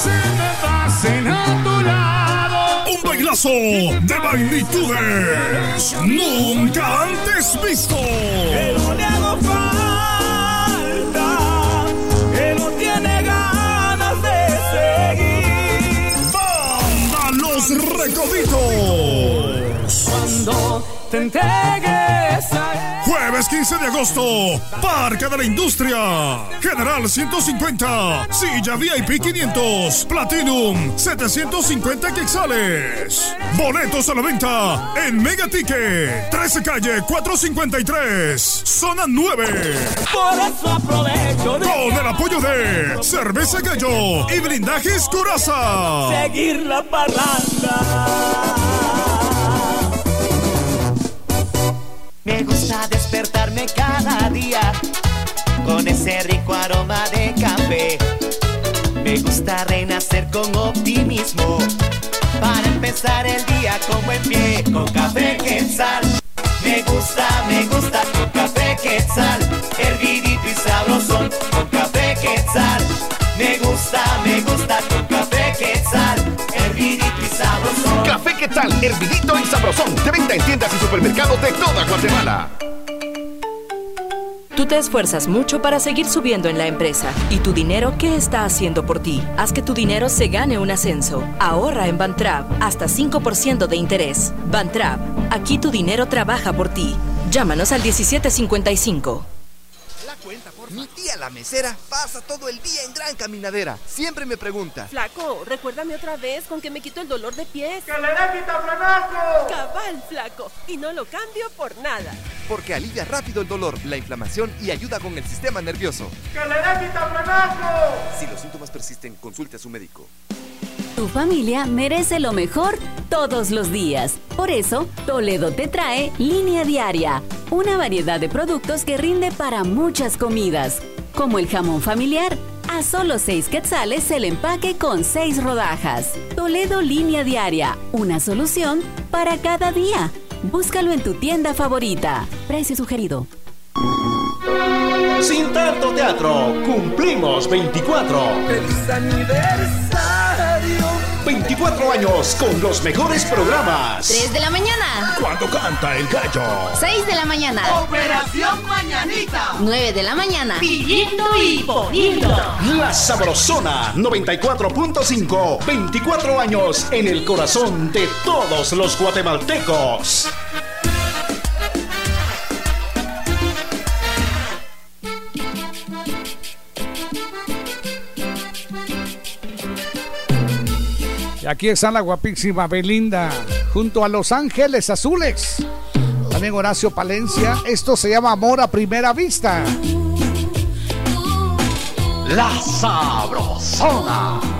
Se me pasen a tu lado. Un bailazo de magnitudes nunca antes visto. Que no le hago falta, que no tiene ganas de seguir. Banda Los Recoditos. Cuando te entregues a él. Jueves 15 de agosto, Parque de la Industria. General 150, Silla VIP 500, Platinum 750 quexales. Boletos a la venta en Mega Ticket, 13 calle 453, zona 9. Por eso aprovecho de Con el apoyo de Cerveza Gallo y Blindajes Curaza. seguir la parranda. Me gusta cada día con ese rico aroma de café. Me gusta renacer con optimismo para empezar el día con buen pie con café quetzal. Me gusta, me gusta con café quetzal, hervidito y sabrosón con café quetzal. Me gusta, me gusta con café quetzal, hervidito y sabrosón. Café Quetzal, hervidito y sabrosón. De venta en tiendas y supermercados de toda Guatemala. Tú te esfuerzas mucho para seguir subiendo en la empresa. ¿Y tu dinero qué está haciendo por ti? Haz que tu dinero se gane un ascenso. Ahorra en Bantrap hasta 5% de interés. Bantrap, aquí tu dinero trabaja por ti. Llámanos al 1755. Mi tía la mesera pasa todo el día en gran caminadera. Siempre me pregunta. Flaco, recuérdame otra vez con que me quito el dolor de pies. ¡Que le dé quitafrenaco! Cabal, flaco. Y no lo cambio por nada. Porque alivia rápido el dolor, la inflamación y ayuda con el sistema nervioso. ¡Que le dé quitafrenaco! Si los síntomas persisten, consulte a su médico. Tu familia merece lo mejor todos los días. Por eso, Toledo te trae Línea Diaria, una variedad de productos que rinde para muchas comidas, como el jamón familiar, a solo 6 quetzales el empaque con 6 rodajas. Toledo Línea Diaria, una solución para cada día. Búscalo en tu tienda favorita. Precio sugerido. Sin tanto teatro, cumplimos 24. ¡Feliz aniversario! 24 años con los mejores programas. 3 de la mañana. Cuando canta el gallo. 6 de la mañana. Operación Mañanita. 9 de la mañana. Pidiendo y poniendo. La Sabrosona 94.5. 24 años en el corazón de todos los guatemaltecos. Aquí está la guapísima Belinda, junto a Los Ángeles Azules. También Horacio Palencia. Esto se llama Amor a Primera Vista. La Sabrosona.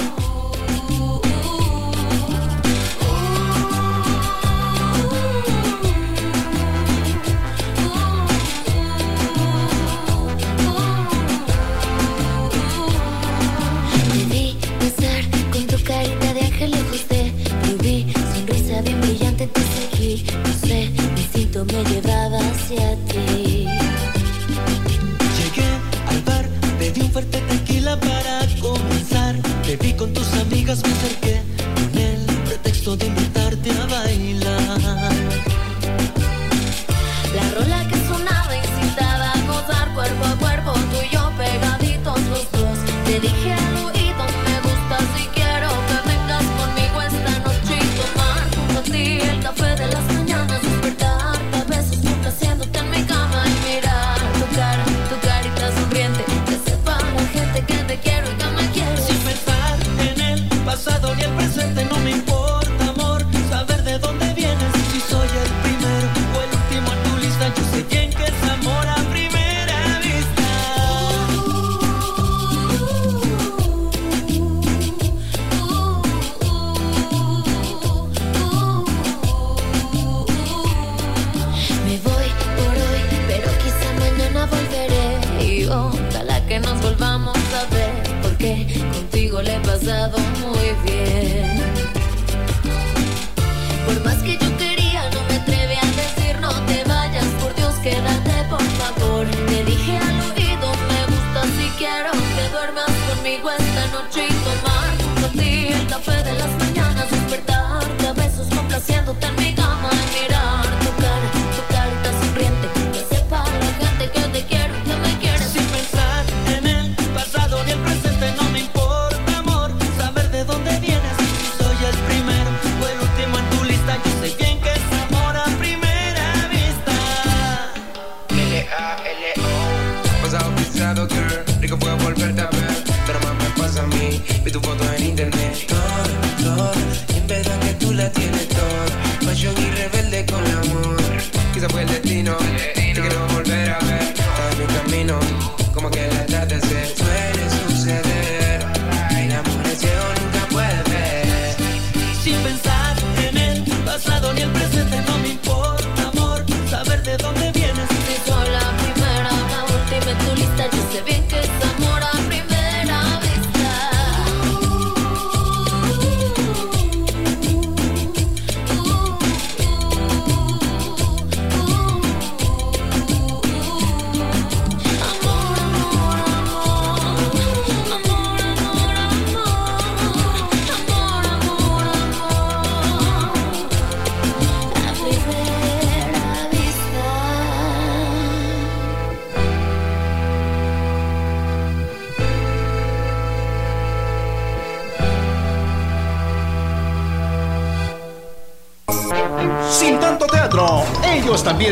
Me llevaba hacia ti. Llegué al bar, pedí un fuerte tequila para comenzar. Te vi con tus amigas, me acerqué con el pretexto de invitarte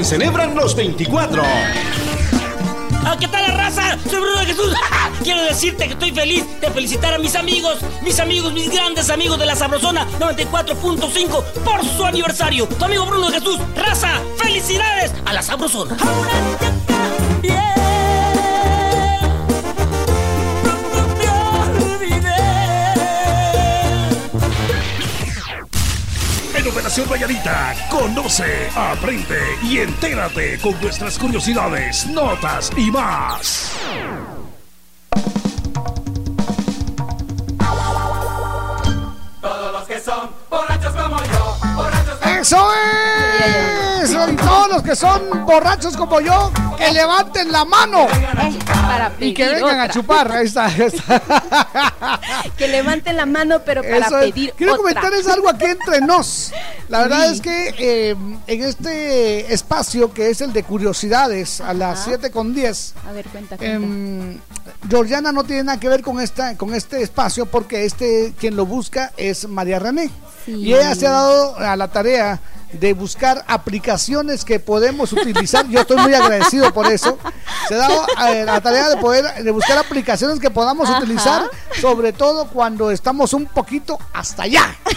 celebran los 24. Ah, ¿Qué tal la raza? Soy Bruno de Jesús. Quiero decirte que estoy feliz de felicitar a mis amigos, mis amigos, mis grandes amigos de la Sabrosona 94.5 por su aniversario. Tu amigo Bruno de Jesús. Raza, felicidades a la Sabrosona. En Operación Valladita, conoce, aprende y entérate con nuestras curiosidades, notas y más. Todos los que son borrachos como yo, borrachos como ¡Eso es! Los que son borrachos como yo, que levanten la mano. y que vengan a chupar. Ahí está, ahí está. Que levanten la mano, pero para Eso es. pedir Quiero otra. comentarles algo aquí entre nos. La verdad Sí. es que eh, en este espacio que es el de curiosidades a las 7 con 10, A ver, cuenta, cuenta. em, Georgiana no tiene nada que ver con, esta, con este espacio porque este quien lo busca es María René. Sí. Y ella se ha dado a la tarea de buscar aplicaciones que podemos utilizar. Yo estoy muy agradecido por eso. Se ha dado eh, la tarea de poder de buscar aplicaciones que podamos Ajá. utilizar, sobre todo cuando estamos un poquito hasta allá.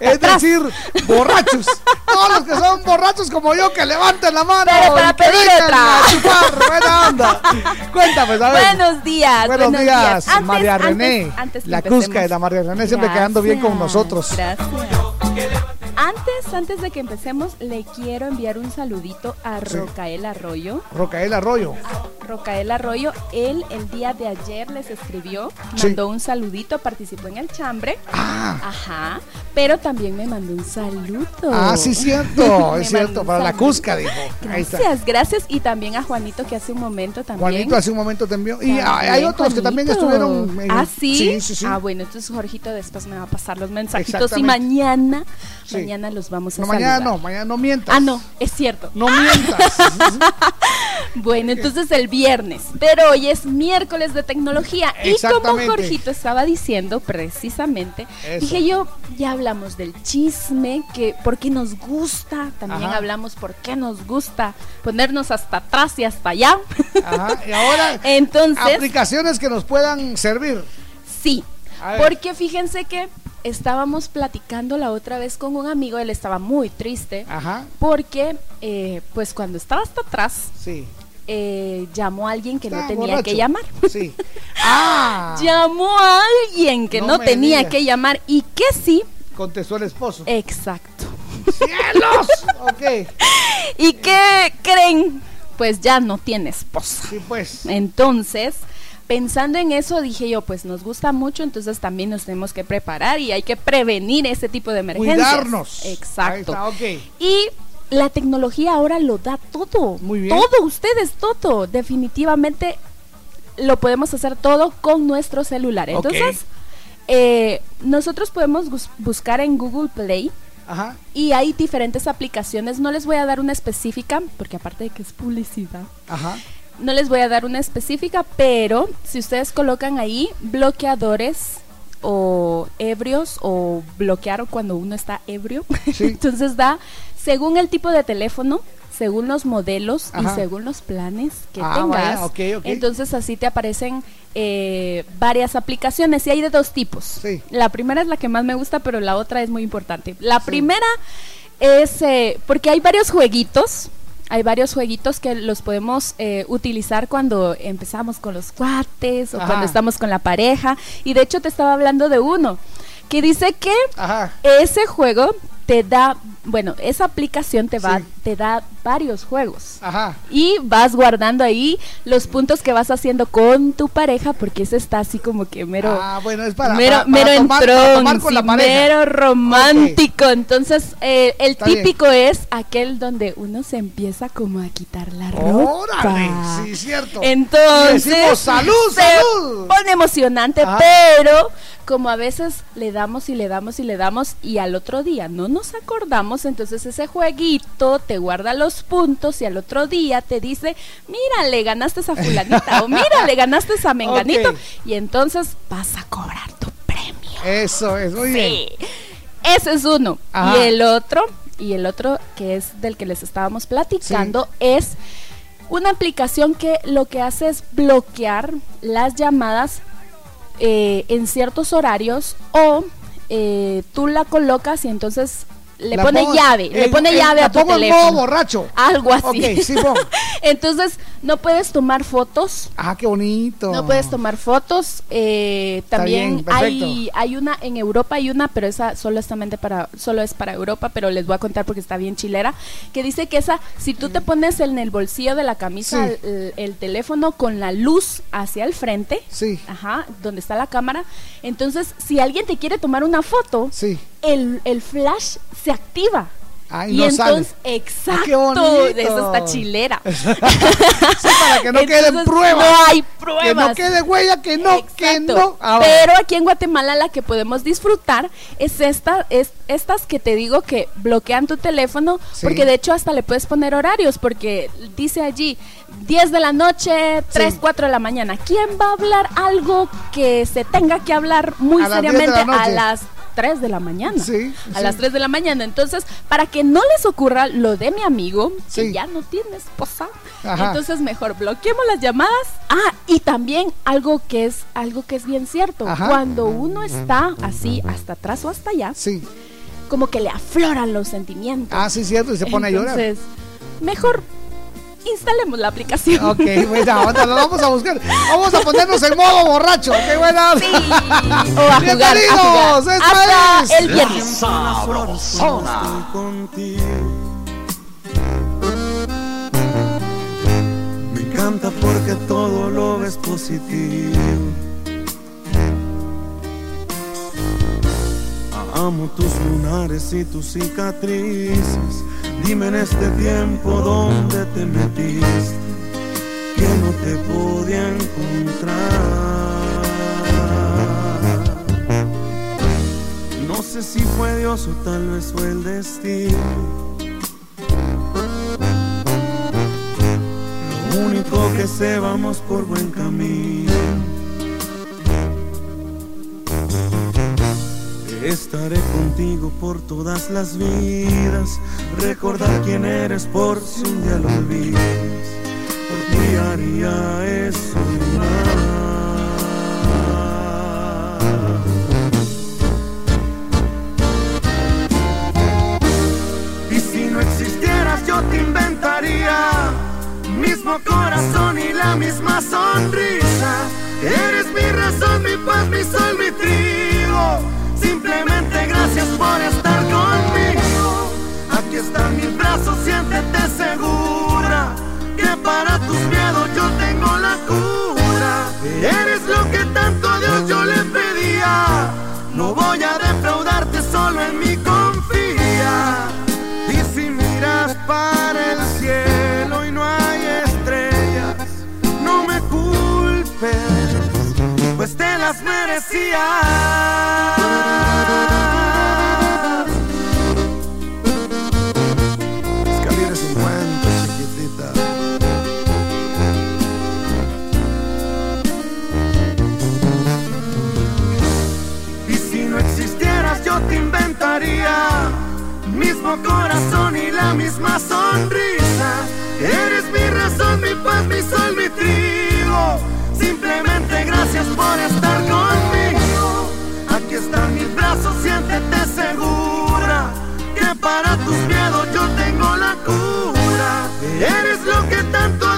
es decir, borrachos. Todos los que son borrachos como yo, que levanten la mano Pero para y que vengan a chupar. Buena onda. Cuéntame, ver. Buenos días. Buenos, días, Antes- María René. antes la. Cusca de la María René siempre quedando bien con nosotros. Gracias que levantar. Antes, antes de que empecemos, le quiero enviar un saludito a Sí. Rocael Arroyo. Rocael Arroyo. Rocael Arroyo, él el día de ayer les escribió, Sí. mandó un saludito, participó en el chambre. Ah. Ajá. Pero también me mandó un saludo. Ah, sí, cierto, es cierto, para la. Cusca, dijo. Ahí está. Gracias, gracias. Y también a Juanito que hace un momento también. Juanito hace un momento te envió. Y También, hay otros que también estuvieron. en- Ah, ¿sí? Sí, sí. Ah, bueno, entonces Jorgito después me va a pasar los mensajitos y mañana, Sí. Mañana los vamos a No, mañana no, mañana no mientas. Ah, no, es cierto. No mientas. Bueno, entonces el viernes, pero hoy es miércoles de tecnología y como. Jorgito estaba diciendo precisamente, Eso. dije yo, ya hablamos del chisme, que porque nos gusta, también Ajá. hablamos por qué nos gusta ponernos hasta atrás y hasta allá. Ajá, y ahora, entonces, aplicaciones que nos puedan servir. Sí, porque fíjense que estábamos platicando la otra vez con un amigo, él estaba muy triste, Ajá. porque eh, pues cuando estaba hasta atrás, Sí. eh, llamó a alguien que no tenía borracho. que llamar. Sí. Ah. llamó a alguien que No tenía que llamar y que sí. Contestó el esposo. Exacto. ¡Cielos! ok. ¿Y qué creen? Pues ya no tiene esposa. Sí, pues. Entonces, pensando en eso dije yo, pues nos gusta mucho, entonces también nos tenemos que preparar y hay que prevenir ese tipo de emergencias. Cuidarnos. Exacto. Ahí está, ok. Y la tecnología ahora lo da todo. Muy bien. Todo, ustedes, todo. Definitivamente lo podemos hacer todo con nuestro celular. Entonces, eh, nosotros podemos bus- buscar en Google Play. Ajá. Y hay diferentes aplicaciones. No les voy a dar una específica, porque aparte de que es publicidad, Ajá. No les voy a dar una específica, pero si ustedes colocan ahí bloqueadores o ebrios o bloquear cuando uno está ebrio, entonces da según el tipo de teléfono, según los modelos Ajá. y según los planes que Ah, tengas. vaya. Entonces así te aparecen eh, varias aplicaciones y hay de dos tipos. La primera es la que más me gusta, pero la otra es muy importante. La primera es eh, porque hay varios jueguitos. Hay varios jueguitos que los podemos eh, utilizar cuando empezamos con los cuates o Ajá. cuando estamos con la pareja. Y de hecho te estaba hablando de uno que dice que ese juego te da, bueno, esa aplicación te va, te da varios juegos. Ajá. Y vas guardando ahí los puntos que vas haciendo con tu pareja, porque ese está así como que mero. Ah, bueno, es para- mero, para- para mero tomar- para entrón, tomar con la sí, pareja. mero romántico. Entonces, eh, el Está bien. típico es aquel donde uno se empieza como a quitar la ropa. Órale, sí, cierto. Entonces, decimos, "Salud, se salud". pone emocionante, Ajá. pero como a veces le damos y le damos y le damos y al otro día no nos acordamos, entonces ese jueguito te guarda los puntos y al otro día te dice, mira, le ganaste a fulanita o mira, le ganaste a menganito y entonces vas a cobrar tu Eso es, muy bien. Ese es uno. Ajá. Y el otro, y el otro que es del que les estábamos platicando, es una aplicación que lo que hace es bloquear las llamadas eh, en ciertos horarios o eh, tú la colocas y entonces le La pone pongo- llave, le pone llave la a tu pongo teléfono. modo borracho. Algo así. Ok, sí. Entonces, no puedes tomar fotos. Ah, qué bonito. No puedes tomar fotos. eh, también bien, hay, hay una en Europa, hay una, pero esa solo, solamente para, solo es para Europa, pero les voy a contar porque está bien chilera, que dice que esa, si tú te pones en el bolsillo de la camisa Sí. el, el teléfono con la luz hacia el frente, sí. ajá, donde está la cámara, entonces si alguien te quiere tomar una foto, el, el flash se activa. Ah, y no entonces, sale. exacto, qué bonito. eso está chilera. Sí, para que no queden pruebas. No hay pruebas. Que no quede huella, que no, que no. Ah, Pero aquí en Guatemala la que podemos disfrutar es esta, es estas que te digo que bloquean tu teléfono, Sí. porque de hecho hasta le puedes poner horarios, porque dice allí 10 de la noche, 3, 4 de la mañana. ¿Quién va a hablar algo que se tenga que hablar muy A las 10 de la seriamente a las 3 de la mañana? a sí. las 3 de la mañana. Entonces, para que no les ocurra lo de mi amigo, que ya no tiene esposa, Ajá. entonces mejor bloqueemos las llamadas. Ah, y también algo que es algo que es bien cierto. Ajá. Cuando uno está así hasta atrás o hasta allá, como que le afloran los sentimientos. Ah, sí, cierto, y se pone a llorar. Entonces, mejor instalemos la aplicación. Ok, buena onda, lo vamos a buscar. Vamos a ponernos en modo borracho. Qué buena onda. O a jugar, a Bienvenidos, jugar. esta Hasta es el viernes. Sabrosona. Me encanta porque todo lo ves positivo. Amo tus lunares y tus cicatrices. Dime en este tiempo dónde te metiste, que no te podía encontrar. No sé si fue Dios o tal vez fue el destino. Lo único que sé, vamos por buen camino. Estaré contigo por todas las vidas. Recordar quién eres por si un día lo olvidas. Por ti haría eso y más. Y si no existieras, yo te inventaría. Mismo corazón y la misma sonrisa. Eres mi razón, mi paz, mi sol, mi trigo. Simplemente gracias por estar conmigo. Aquí están mis brazos, siéntete segura. Que para tus miedos yo tengo la cura. Eres lo que tanto a Dios yo le pedía. No voy a defraudarte, solo en mí confía. Y si miras para el cielo y no hay estrellas, no me culpes, pues te las merecías. mismo corazón y la misma sonrisa. Eres mi razón, mi paz, mi sol, mi trigo. Simplemente gracias por estar conmigo. Aquí están mis brazos, siéntete segura. Que para tus miedos yo tengo la cura. Eres lo que tanto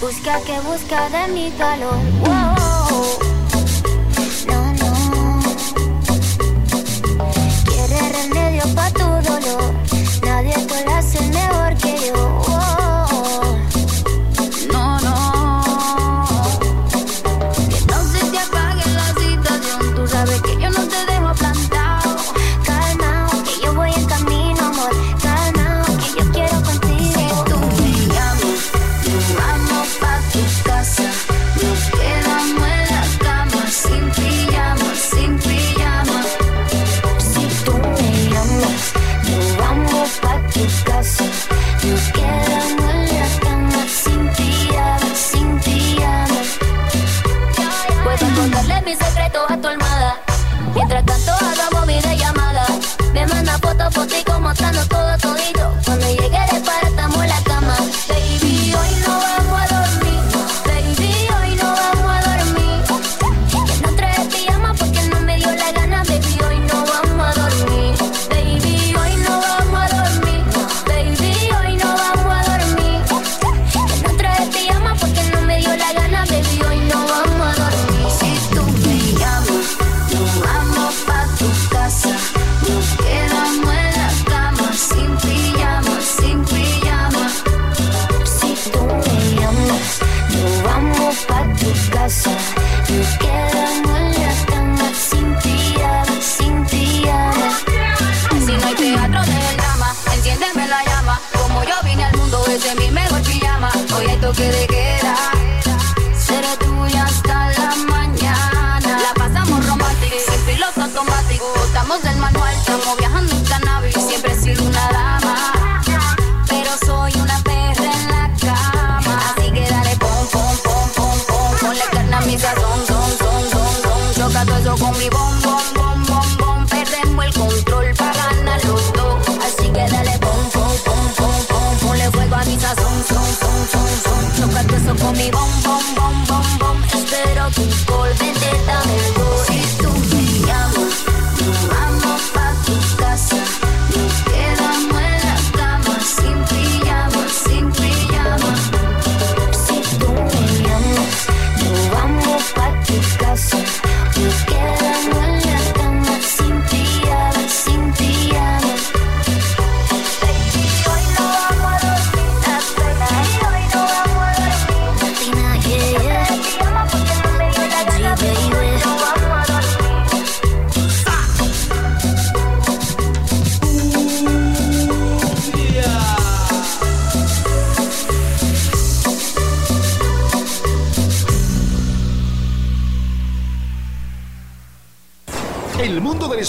Busca que busca de mi calor. Wow. No, no. Quiere remedio para tu dolor. Nadie puede hacer mejor que yo. Wow.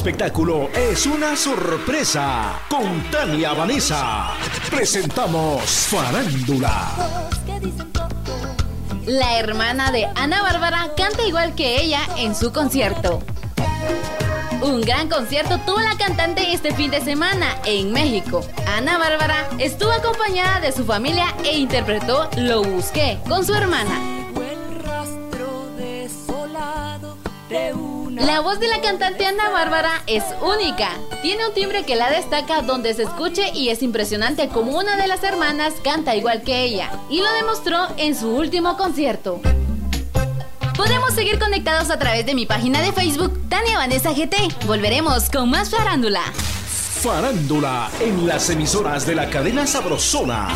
Espectáculo es una sorpresa. Con Tania Vanessa presentamos Farándula. La hermana de Ana Bárbara canta igual que ella en su concierto. Un gran concierto tuvo la cantante este fin de semana en México. Ana Bárbara estuvo acompañada de su familia e interpretó Lo Busqué con su hermana. La voz de la cantante Ana Bárbara es única. Tiene un timbre que la destaca donde se escuche y es impresionante como una de las hermanas canta igual que ella. Y lo demostró en su último concierto. Podemos seguir conectados a través de mi página de Facebook, Tania Vanessa GT. Volveremos con más farándula. Farándula en las emisoras de la cadena Sabrosona.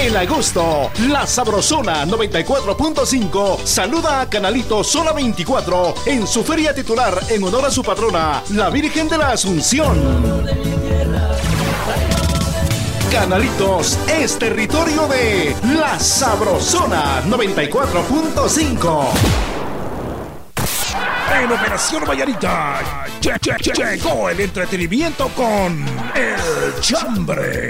En agosto, la Sabrosona 94.5 saluda a Canalito Sola 24 en su feria titular en honor a su patrona, la Virgen de la Asunción. Canalitos es territorio de la Sabrosona 94.5. En Operación Vallarita llegó el entretenimiento con El Chambre.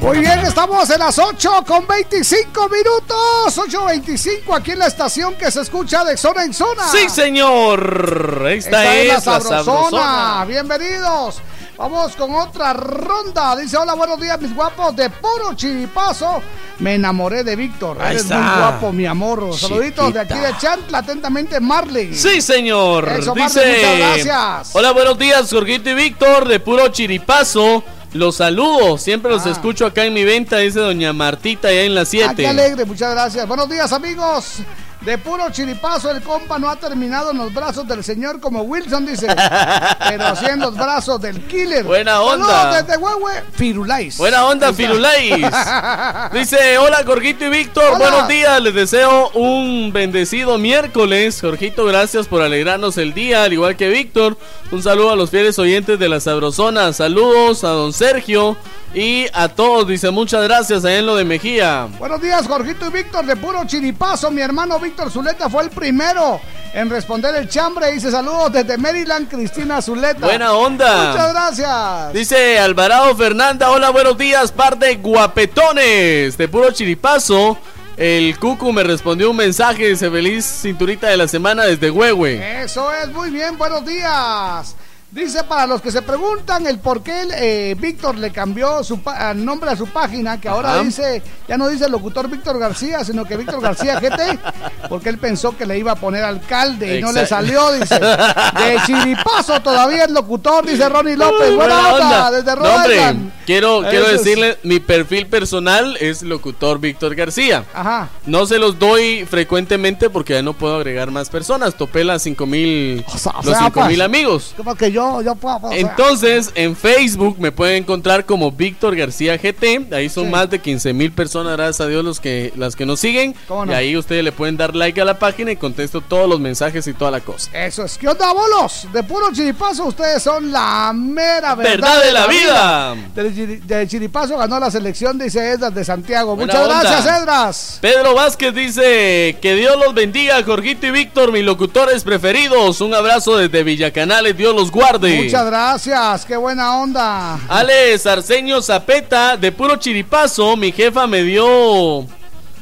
Muy bien, estamos en las 8 con 25 minutos. 8.25 aquí en la estación que se escucha de zona en zona. Sí, señor. Esta, Esta es la la sabrosona. sabrosona. Bienvenidos. Vamos con otra ronda. Dice, hola, buenos días, mis guapos. De puro chiripazo, me enamoré de Víctor. Ahí Eres está. muy guapo, mi amor. Saluditos de aquí de Chantla. Atentamente, Marley. Sí, señor. Eso, Dice. Marley, muchas gracias. Hola, buenos días, Jorgito y Víctor, de puro chiripazo. Los saludo, siempre los escucho acá en mi venta, dice doña Martita, allá en la Ah, 7. qué alegre, muchas gracias. Buenos días, amigos. De puro chiripazo, el compa no ha terminado en los brazos del señor como Wilson dice, pero sí en los brazos del killer. Buena Saludos onda. desde Huehue, Firulais. Buena onda. Firulais. Dice, hola Jorgito y Víctor, buenos días, les deseo un bendecido miércoles. Jorgito, gracias por alegrarnos el día, al igual que Víctor. Un saludo a los fieles oyentes de la Sabrosona, saludos a don Sergio y a todos, dice muchas gracias a en lo de Mejía. Buenos días, Jorgito y Víctor, de puro chiripazo. Mi hermano Víctor Zuleta fue el primero en responder el chambre. Dice saludos desde Maryland, Cristina Zuleta. Buena onda. Muchas gracias. Dice Alvarado Fernanda, hola, buenos días, par de guapetones, de puro chiripazo. El Cucu me respondió un mensaje, dice feliz cinturita de la semana desde Huehue. Eso es, muy bien, buenos días. Dice para los que se preguntan el por qué eh, Víctor le cambió su pa- el nombre a su página, que ahora Ajá. dice, ya no dice locutor Víctor García, sino que Víctor García GT, porque él pensó que le iba a poner alcalde y no le salió, dice. De chiripazo todavía es locutor, dice Ronnie López. Buena, Buena onda, onda. desde No, hombre, quiero, quiero es. decirle, mi perfil personal es locutor Víctor García. Ajá. No se los doy frecuentemente porque ya no puedo agregar más personas. Topé las 5000 O los sea, 5000 pues, amigos. Como que yo, yo puedo. o sea, Entonces, en Facebook me pueden encontrar como Víctor García GT. Ahí son Sí. más de 15 mil personas, gracias a Dios, los que, las que nos siguen. Y ahí ustedes le pueden dar like a la página y contesto todos los mensajes y toda la cosa. Eso es. ¿Qué onda, bolos? De puro chiripazo, ustedes son la mera verdad, Verdad de la vida. De, de chiripazo ganó la selección, dice Edras de Santiago. Buena Muchas onda. gracias, Edras. Pedro Vázquez dice que Dios los bendiga, Jorgito y Víctor, mis locutores preferidos. Un abrazo desde Villacanales, Dios los guarde. Muchas gracias, qué buena onda. Alex Arceño Zapeta, de puro chiripazo, mi jefa me dio.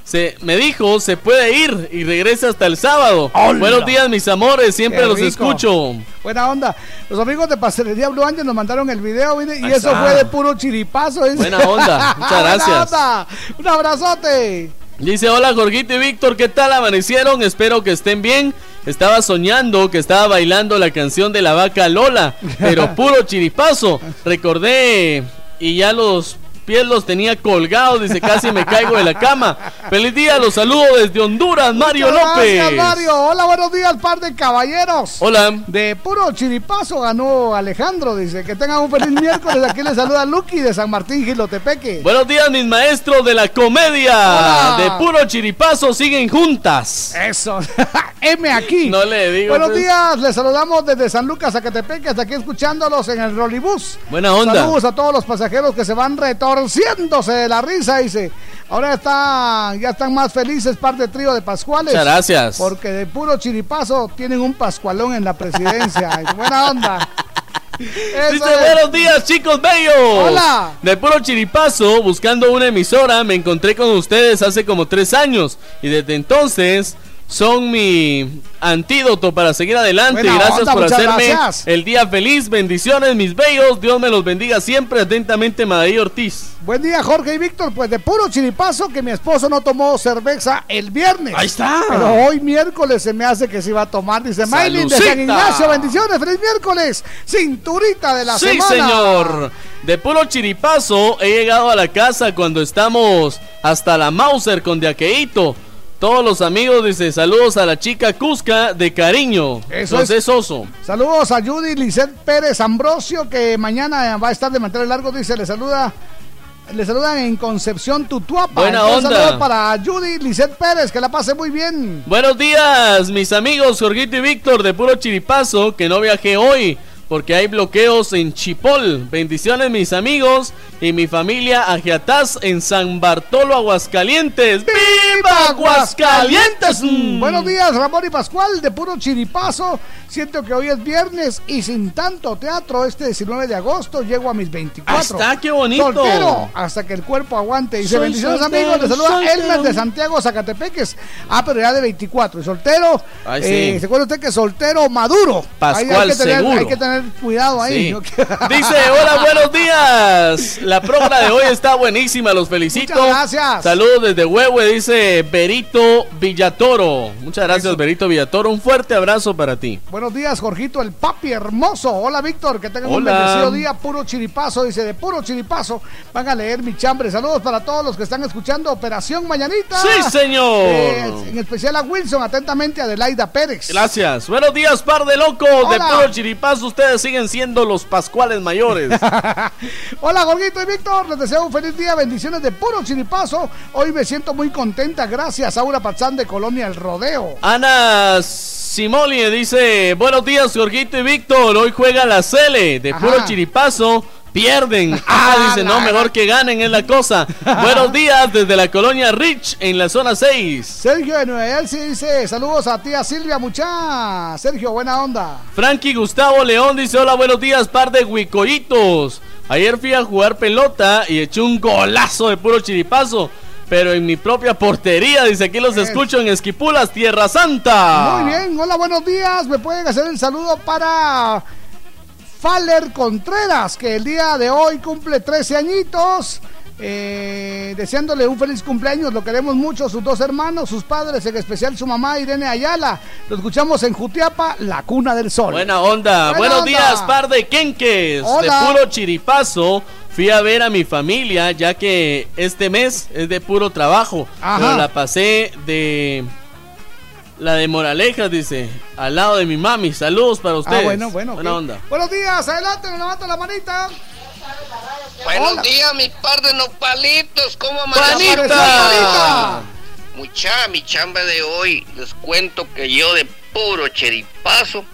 Se, me dijo, se puede ir y regresa hasta el sábado. Hola. Buenos días, mis amores, siempre los escucho. Buena onda. Los amigos de Pastelería Blue Angel nos mandaron el video mire, y Ahí eso está. fue de puro chiripazo. Buena onda, muchas Buena gracias. onda. Un abrazote. Dice, hola Jorgito y Víctor, ¿qué tal amanecieron? Espero que estén bien. Estaba soñando que estaba bailando la canción de la vaca Lola, pero puro chiripazo. Recordé y ya los pies los tenía colgados, dice, casi me caigo de la cama. Feliz día, los saludo desde Honduras, Mario Muchas López. Gracias, Mario. Hola, buenos días, par de caballeros. Hola. De puro chiripazo ganó Alejandro, dice. Que tengan un feliz miércoles. Aquí le saluda Lucky de San Martín, Gilotepeque. Buenos días, mis maestros de la comedia. Hola. De puro chiripazo siguen juntas. Eso. M aquí. No le digo. Buenos pues. días, les saludamos desde San Lucas, Zacatepeque, hasta aquí escuchándolos en el Rolibús. Buena onda. Saludos a todos los pasajeros que se van retornando esparciéndose de la risa, dice. Ahora está, ya están más felices parte del trío de Pascuales. Muchas gracias. Porque de puro chiripazo tienen un Pascualón en la presidencia. Buena onda. Dice, es. buenos días, chicos bellos. Hola. De puro chiripazo, buscando una emisora, me encontré con ustedes hace como tres años. Y desde entonces son mi antídoto para seguir adelante. Buena gracias onda, por hacerme gracias. el día feliz. Bendiciones, mis bellos. Dios me los bendiga siempre. Atentamente, Madaí Ortiz. Buen día, Jorge y Víctor. Pues de puro chiripazo que mi esposo no tomó cerveza el viernes. Ahí está. Pero hoy miércoles se me hace que se iba a tomar. Dice Maylin de San. Ignacio. Bendiciones, feliz miércoles. Cinturita de la sí, semana. señor. De puro chiripazo he llegado a la casa cuando estamos hasta la Mauser con Diaqueito. Todos los amigos dice saludos a la chica Cusca de cariño. Eso José es. Soso. Saludos a Judy Lisset Pérez Ambrosio, que mañana va a estar de mantener largo. Dice, le saluda. Le saludan en Concepción Tutuapa. Buena Entonces, onda. saludos para Judy Lisset Pérez, que la pase muy bien. Buenos días, mis amigos Jorgito y Víctor de puro chiripazo, que no viajé hoy porque hay bloqueos en Chipol. Bendiciones, mis amigos y mi familia Agiataz en San Bartolo, Aguascalientes. ¡Viva Aguascalientes! Mm. Buenos días, Ramón y Pascual, de puro chiripazo. Siento que hoy es viernes y sin tanto teatro, este 19 de agosto llego a mis 24. Ahí está, qué bonito. Soltero, hasta que el cuerpo aguante. Dice, Soy bendiciones soltero, amigos, le saluda. Elmer de Santiago, Zacatepeques. Ah, pero ya de 24. Y soltero, Ay, eh. ¿se acuerda usted que soltero maduro? Pascual hay que tener, seguro. Hay que tener cuidado ahí. Sí. ¿no? Dice, hola, buenos días. La programa de hoy está buenísima, los felicito. Muchas gracias. Saludos desde Huehue, dice Berito Villatoro. Muchas gracias, Berito Villatoro. Un fuerte abrazo para ti. Buenos días, Jorgito, el papi hermoso. Hola, Víctor, que tengan un bendecido día, puro chiripazo. Dice, de puro chiripazo, van a leer mi chambre. Saludos para todos los que están escuchando Operación Mañanita. Sí, señor. Eh, en especial a Wilson, atentamente Adelaida Pérez. Gracias. Buenos días, par de locos. De puro chiripazo, ustedes siguen siendo los pascuales mayores. Hola, Jorgito y Víctor, les deseo un feliz día, bendiciones de puro chiripazo. Hoy me siento muy contenta, gracias, Aura Pazán de Colonia El Rodeo. Ana Simoli dice, buenos días, Jorgito y Víctor. Hoy juega la Cele. De puro Ajá. chiripazo. Pierden. Ah, dice, no, mejor que ganen es la cosa. Buenos días desde la colonia Rich en la zona 6. Sergio de Nueva Elsie dice, saludos a tía Silvia Mucha. Sergio, buena onda. Frankie Gustavo León dice, hola, buenos días, par de huicoitos. Ayer fui a jugar pelota y eché un golazo de puro chiripazo. Pero en mi propia portería, dice, aquí los escucho en Esquipulas, Tierra Santa. Muy bien, hola, buenos días. Me pueden hacer el saludo para Faller Contreras, que el día de hoy cumple 13 añitos. Eh, deseándole un feliz cumpleaños, lo queremos mucho, sus dos hermanos, sus padres, en especial su mamá Irene Ayala. Lo escuchamos en Jutiapa, la cuna del sol. Buena onda. Buena Buenos onda. días, par de quenques. Hola. De puro chiripazo. Fui a ver a mi familia, ya que este mes es de puro trabajo. Ajá. Pero la pasé de. La de Moralejas, dice. Al lado de mi mami. Saludos para ustedes. Ah, bueno, bueno. Buena onda. Buenos días, adelante, me levanta la manita. Buenos Hola. días, mi par de nopalitos. ¿Cómo ¡Panita! amanecieron? Mucha, mi chamba de hoy. Les cuento que yo de puro cheripazo,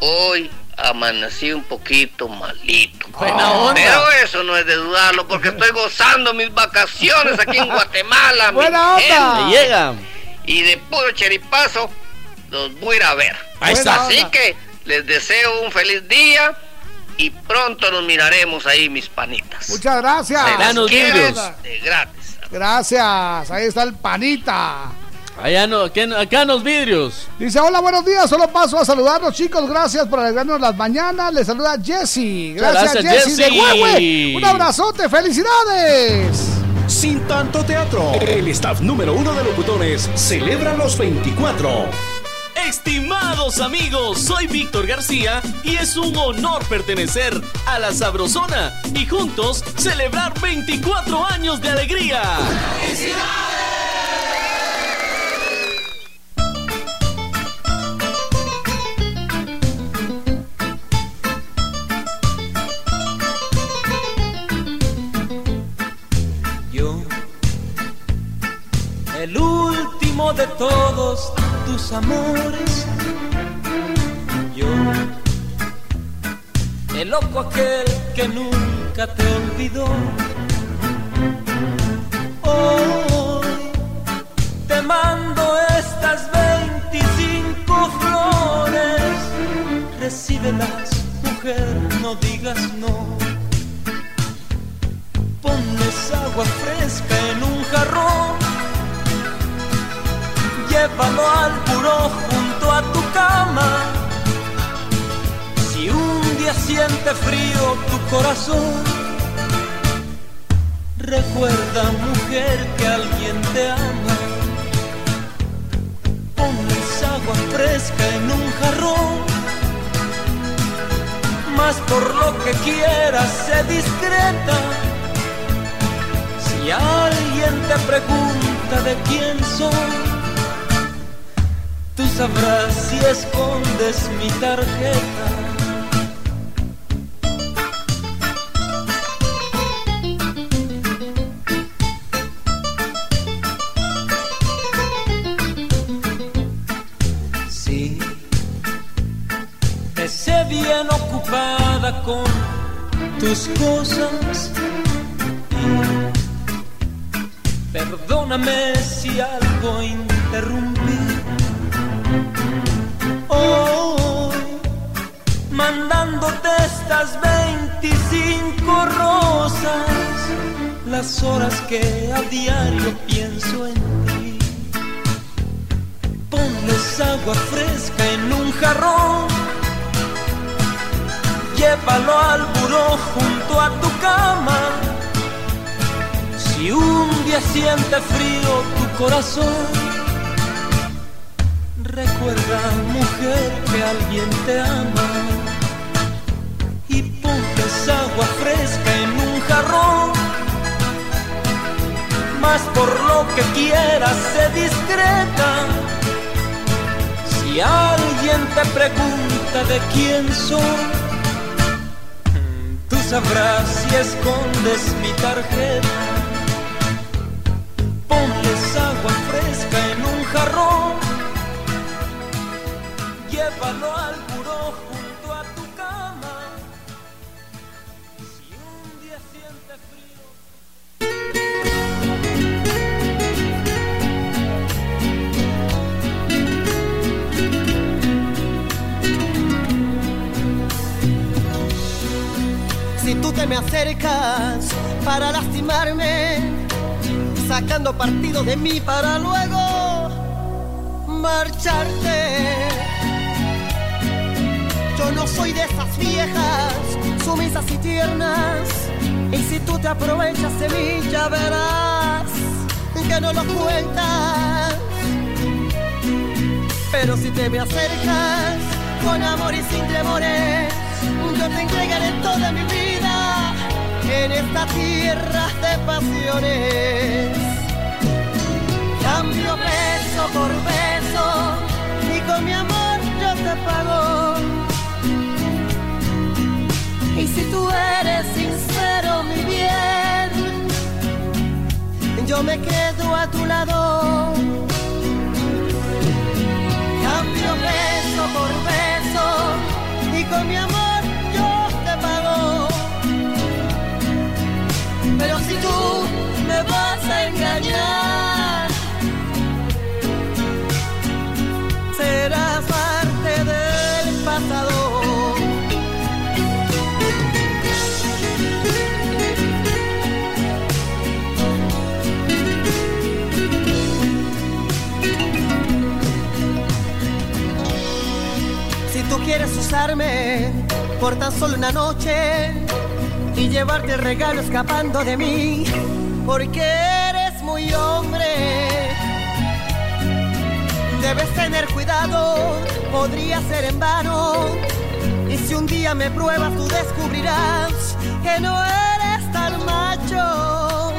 hoy amanecí un poquito malito. Buena onda. Pero eso no es de dudarlo porque estoy gozando mis vacaciones aquí en Guatemala. mi Buena onda. gente. Me llega. Y de puro cheripazo los voy a ir a ver. Ahí está. Así que les deseo un feliz día y pronto nos miraremos ahí, mis panitas. Muchas gracias. Se las Danos quiere vidrios. de gratis. Gracias, ahí está el panita. Allá no, acá, acá en los vidrios. Dice, hola, buenos días, solo paso a saludarlos chicos, gracias por alegrarnos las mañanas. Les saluda Jessy. Gracias, gracias, Jessy de. Un abrazote, felicidades. Sin tanto teatro, el staff número uno de locutores celebra los 24. Estimados amigos, soy Víctor García y es un honor pertenecer a la Sabrosona y juntos celebrar 24 años de alegría. Yo, el último de todos tus amores. Yo, el loco aquel que nunca te olvidó. Hoy te mando estas 25 flores. Recíbelas, mujer, no digas no. Ponles agua fresca en un jarrón. Llévalo al buró junto a tu cama. Si un día siente frío tu corazón, recuerda mujer que alguien te ama. Ponles agua fresca en un jarrón. Más por lo que quieras, sé discreta. Si alguien te pregunta de quién soy, tú sabrás si escondes mi tarjeta. Con tus cosas. Perdóname si algo interrumpí. Las horas que a diario pienso en ti. Ponles agua fresca en un jarrón. Llévalo al buró junto a tu cama. Si un día siente frío tu corazón, recuerda, mujer, que alguien te ama. Y ponles agua fresca en un jarrón. Más por lo que quieras, sé discreta. Si alguien te pregunta de quién soy, tú sabrás si escondes mi tarjeta. Ponles agua fresca en un jarrón, llévalo al te me acercas para lastimarme, sacando partido de mí para luego marcharte. Yo no soy de esas viejas, sumisas y tiernas. Y si tú te aprovechas de mí, ya verás que no lo cuentas. Pero si te me acercas con amor y sin temores, yo te entregaré toda mi vida en esta tierra de pasiones. Cambio beso por beso y con mi amor yo te pago. Y si tú eres sincero, mi bien, yo me quedo a tu lado. Cambio beso por beso y con mi amor Pero si tú me vas a engañar, serás parte del pasado. Si tú quieres usarme por tan solo una noche y llevarte el regalo escapando de mí, porque eres muy hombre. Debes tener cuidado, podría ser en vano. Y si un día me pruebas, tú descubrirás que no eres tan macho.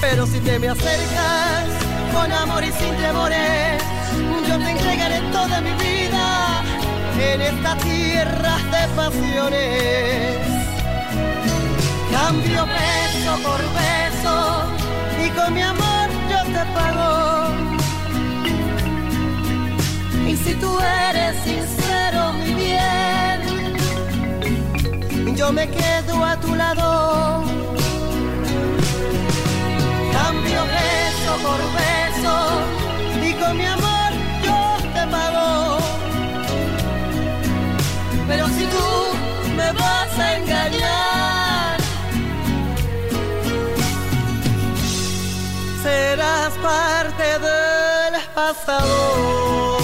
Pero si te me acercas con amor y sin temores, yo te entregaré toda mi vida en esta tierra de pasiones. Cambio beso por beso y con mi amor yo te pago. Y si tú eres sincero, mi bien, yo me quedo a tu lado. Cambio beso por beso y con mi amor pero si tú me vas a engañar, serás parte del pasado.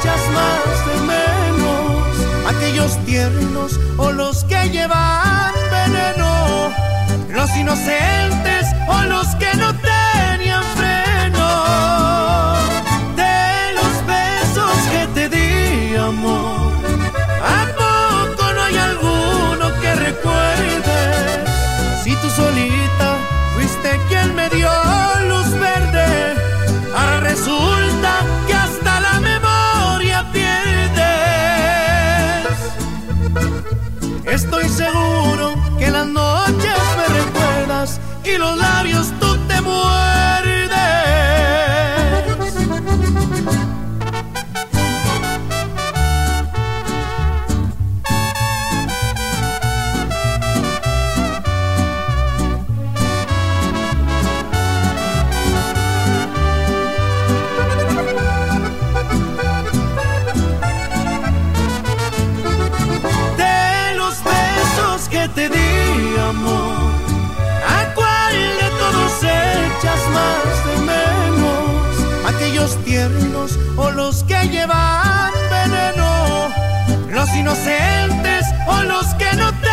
echas más de menos? ¿Aquellos tiernos o los que llevan veneno? ¿Los inocentes o los que no tenían freno? De los besos que te di, amor. ¿A poco no hay alguno que recuerdes? Si tú solita seguro ¿Aquellos tiernos o los que llevan veneno? ¿Los inocentes o los que no tenían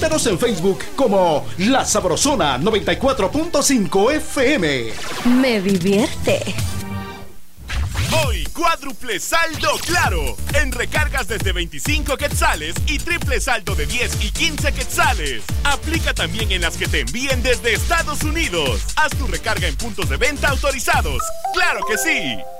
Visítanos en Facebook como La Sabrosona 94.5 FM. Me divierte. Hoy, cuádruple saldo claro. En recargas desde 25 quetzales y triple saldo de 10 y 15 quetzales. Aplica también en las que te envíen desde Estados Unidos. Haz tu recarga en puntos de venta autorizados. ¡Claro que sí!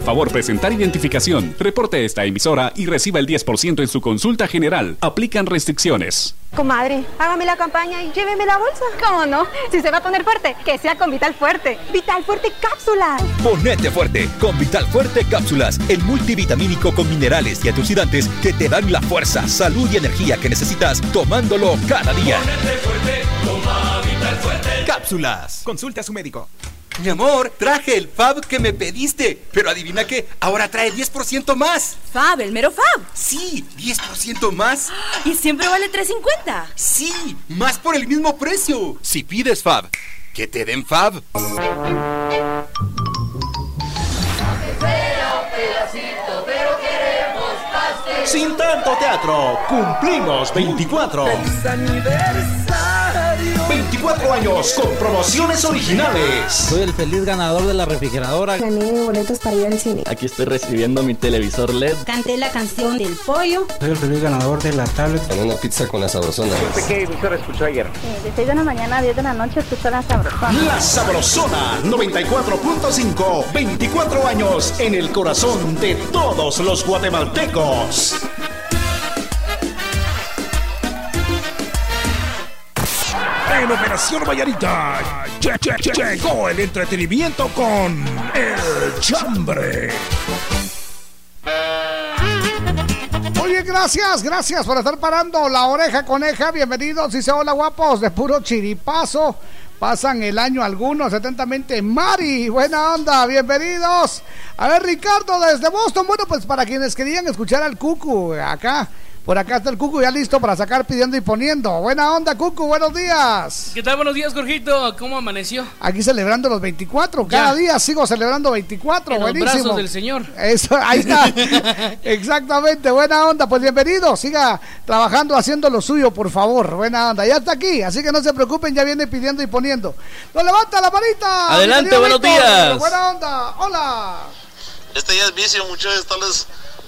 favor presentar identificación. Reporte esta emisora y reciba el 10% en su consulta general. Aplican restricciones. Comadre, hágame la campaña y lléveme la bolsa. ¿Cómo no? Si se va a poner fuerte, que sea con Vital Fuerte. Vital Fuerte Cápsulas. Ponete fuerte con Vital Fuerte Cápsulas, el multivitamínico con minerales y antioxidantes que te dan la fuerza, salud y energía que necesitas tomándolo cada día. Cápsulas. Consulte a su médico. Mi amor, traje el Fab que me pediste. Pero adivina qué, ahora trae 10% más. Fab, el mero Fab. Sí, 10% más. Y siempre vale 3.50. Sí, más por el mismo precio. Si pides Fab, que te den Fab. Sin tanto teatro, cumplimos 24. aniversario. 24 años con promociones originales. Soy el feliz ganador de la refrigeradora. Gané boletos para ir al cine. Aquí estoy recibiendo mi televisor LED. Canté la canción del pollo. Soy el feliz ganador de la tablet. Con una pizza con la sabrosona. ¿Qué emisora escuchó ayer? Eh, de 6 de la mañana a 10 de la noche escuchó la sabrosona. La Sabrosona 94.5. 24 años en el corazón de todos los guatemaltecos. En Operación Vallarita llegó el entretenimiento con El Chambre. Muy bien, gracias, gracias por estar parando la oreja coneja. Bienvenidos, dice hola guapos, de puro chiripazo. Pasan el año algunos, atentamente Mari, buena onda, bienvenidos. A ver, Ricardo, desde Boston, bueno, pues para quienes querían escuchar al Cucu, acá, por acá está el Cucu ya listo para sacar pidiendo y poniendo. Buena onda, Cucu, buenos días. ¿Qué tal? Buenos días, Jorgito. ¿Cómo amaneció? Aquí celebrando los 24, cada Ya. día sigo celebrando 24, En los buenísimo. brazos del Señor. Eso, ahí está. Exactamente, buena onda. Pues bienvenido, siga trabajando, haciendo lo suyo, por favor. Buena onda, ya está aquí, así que no se preocupen, ya viene pidiendo y poniendo. ¡No levanta la manita! Adelante, buenos Víctor. días. Buena onda, hola. Este ya es vicio, muchachos,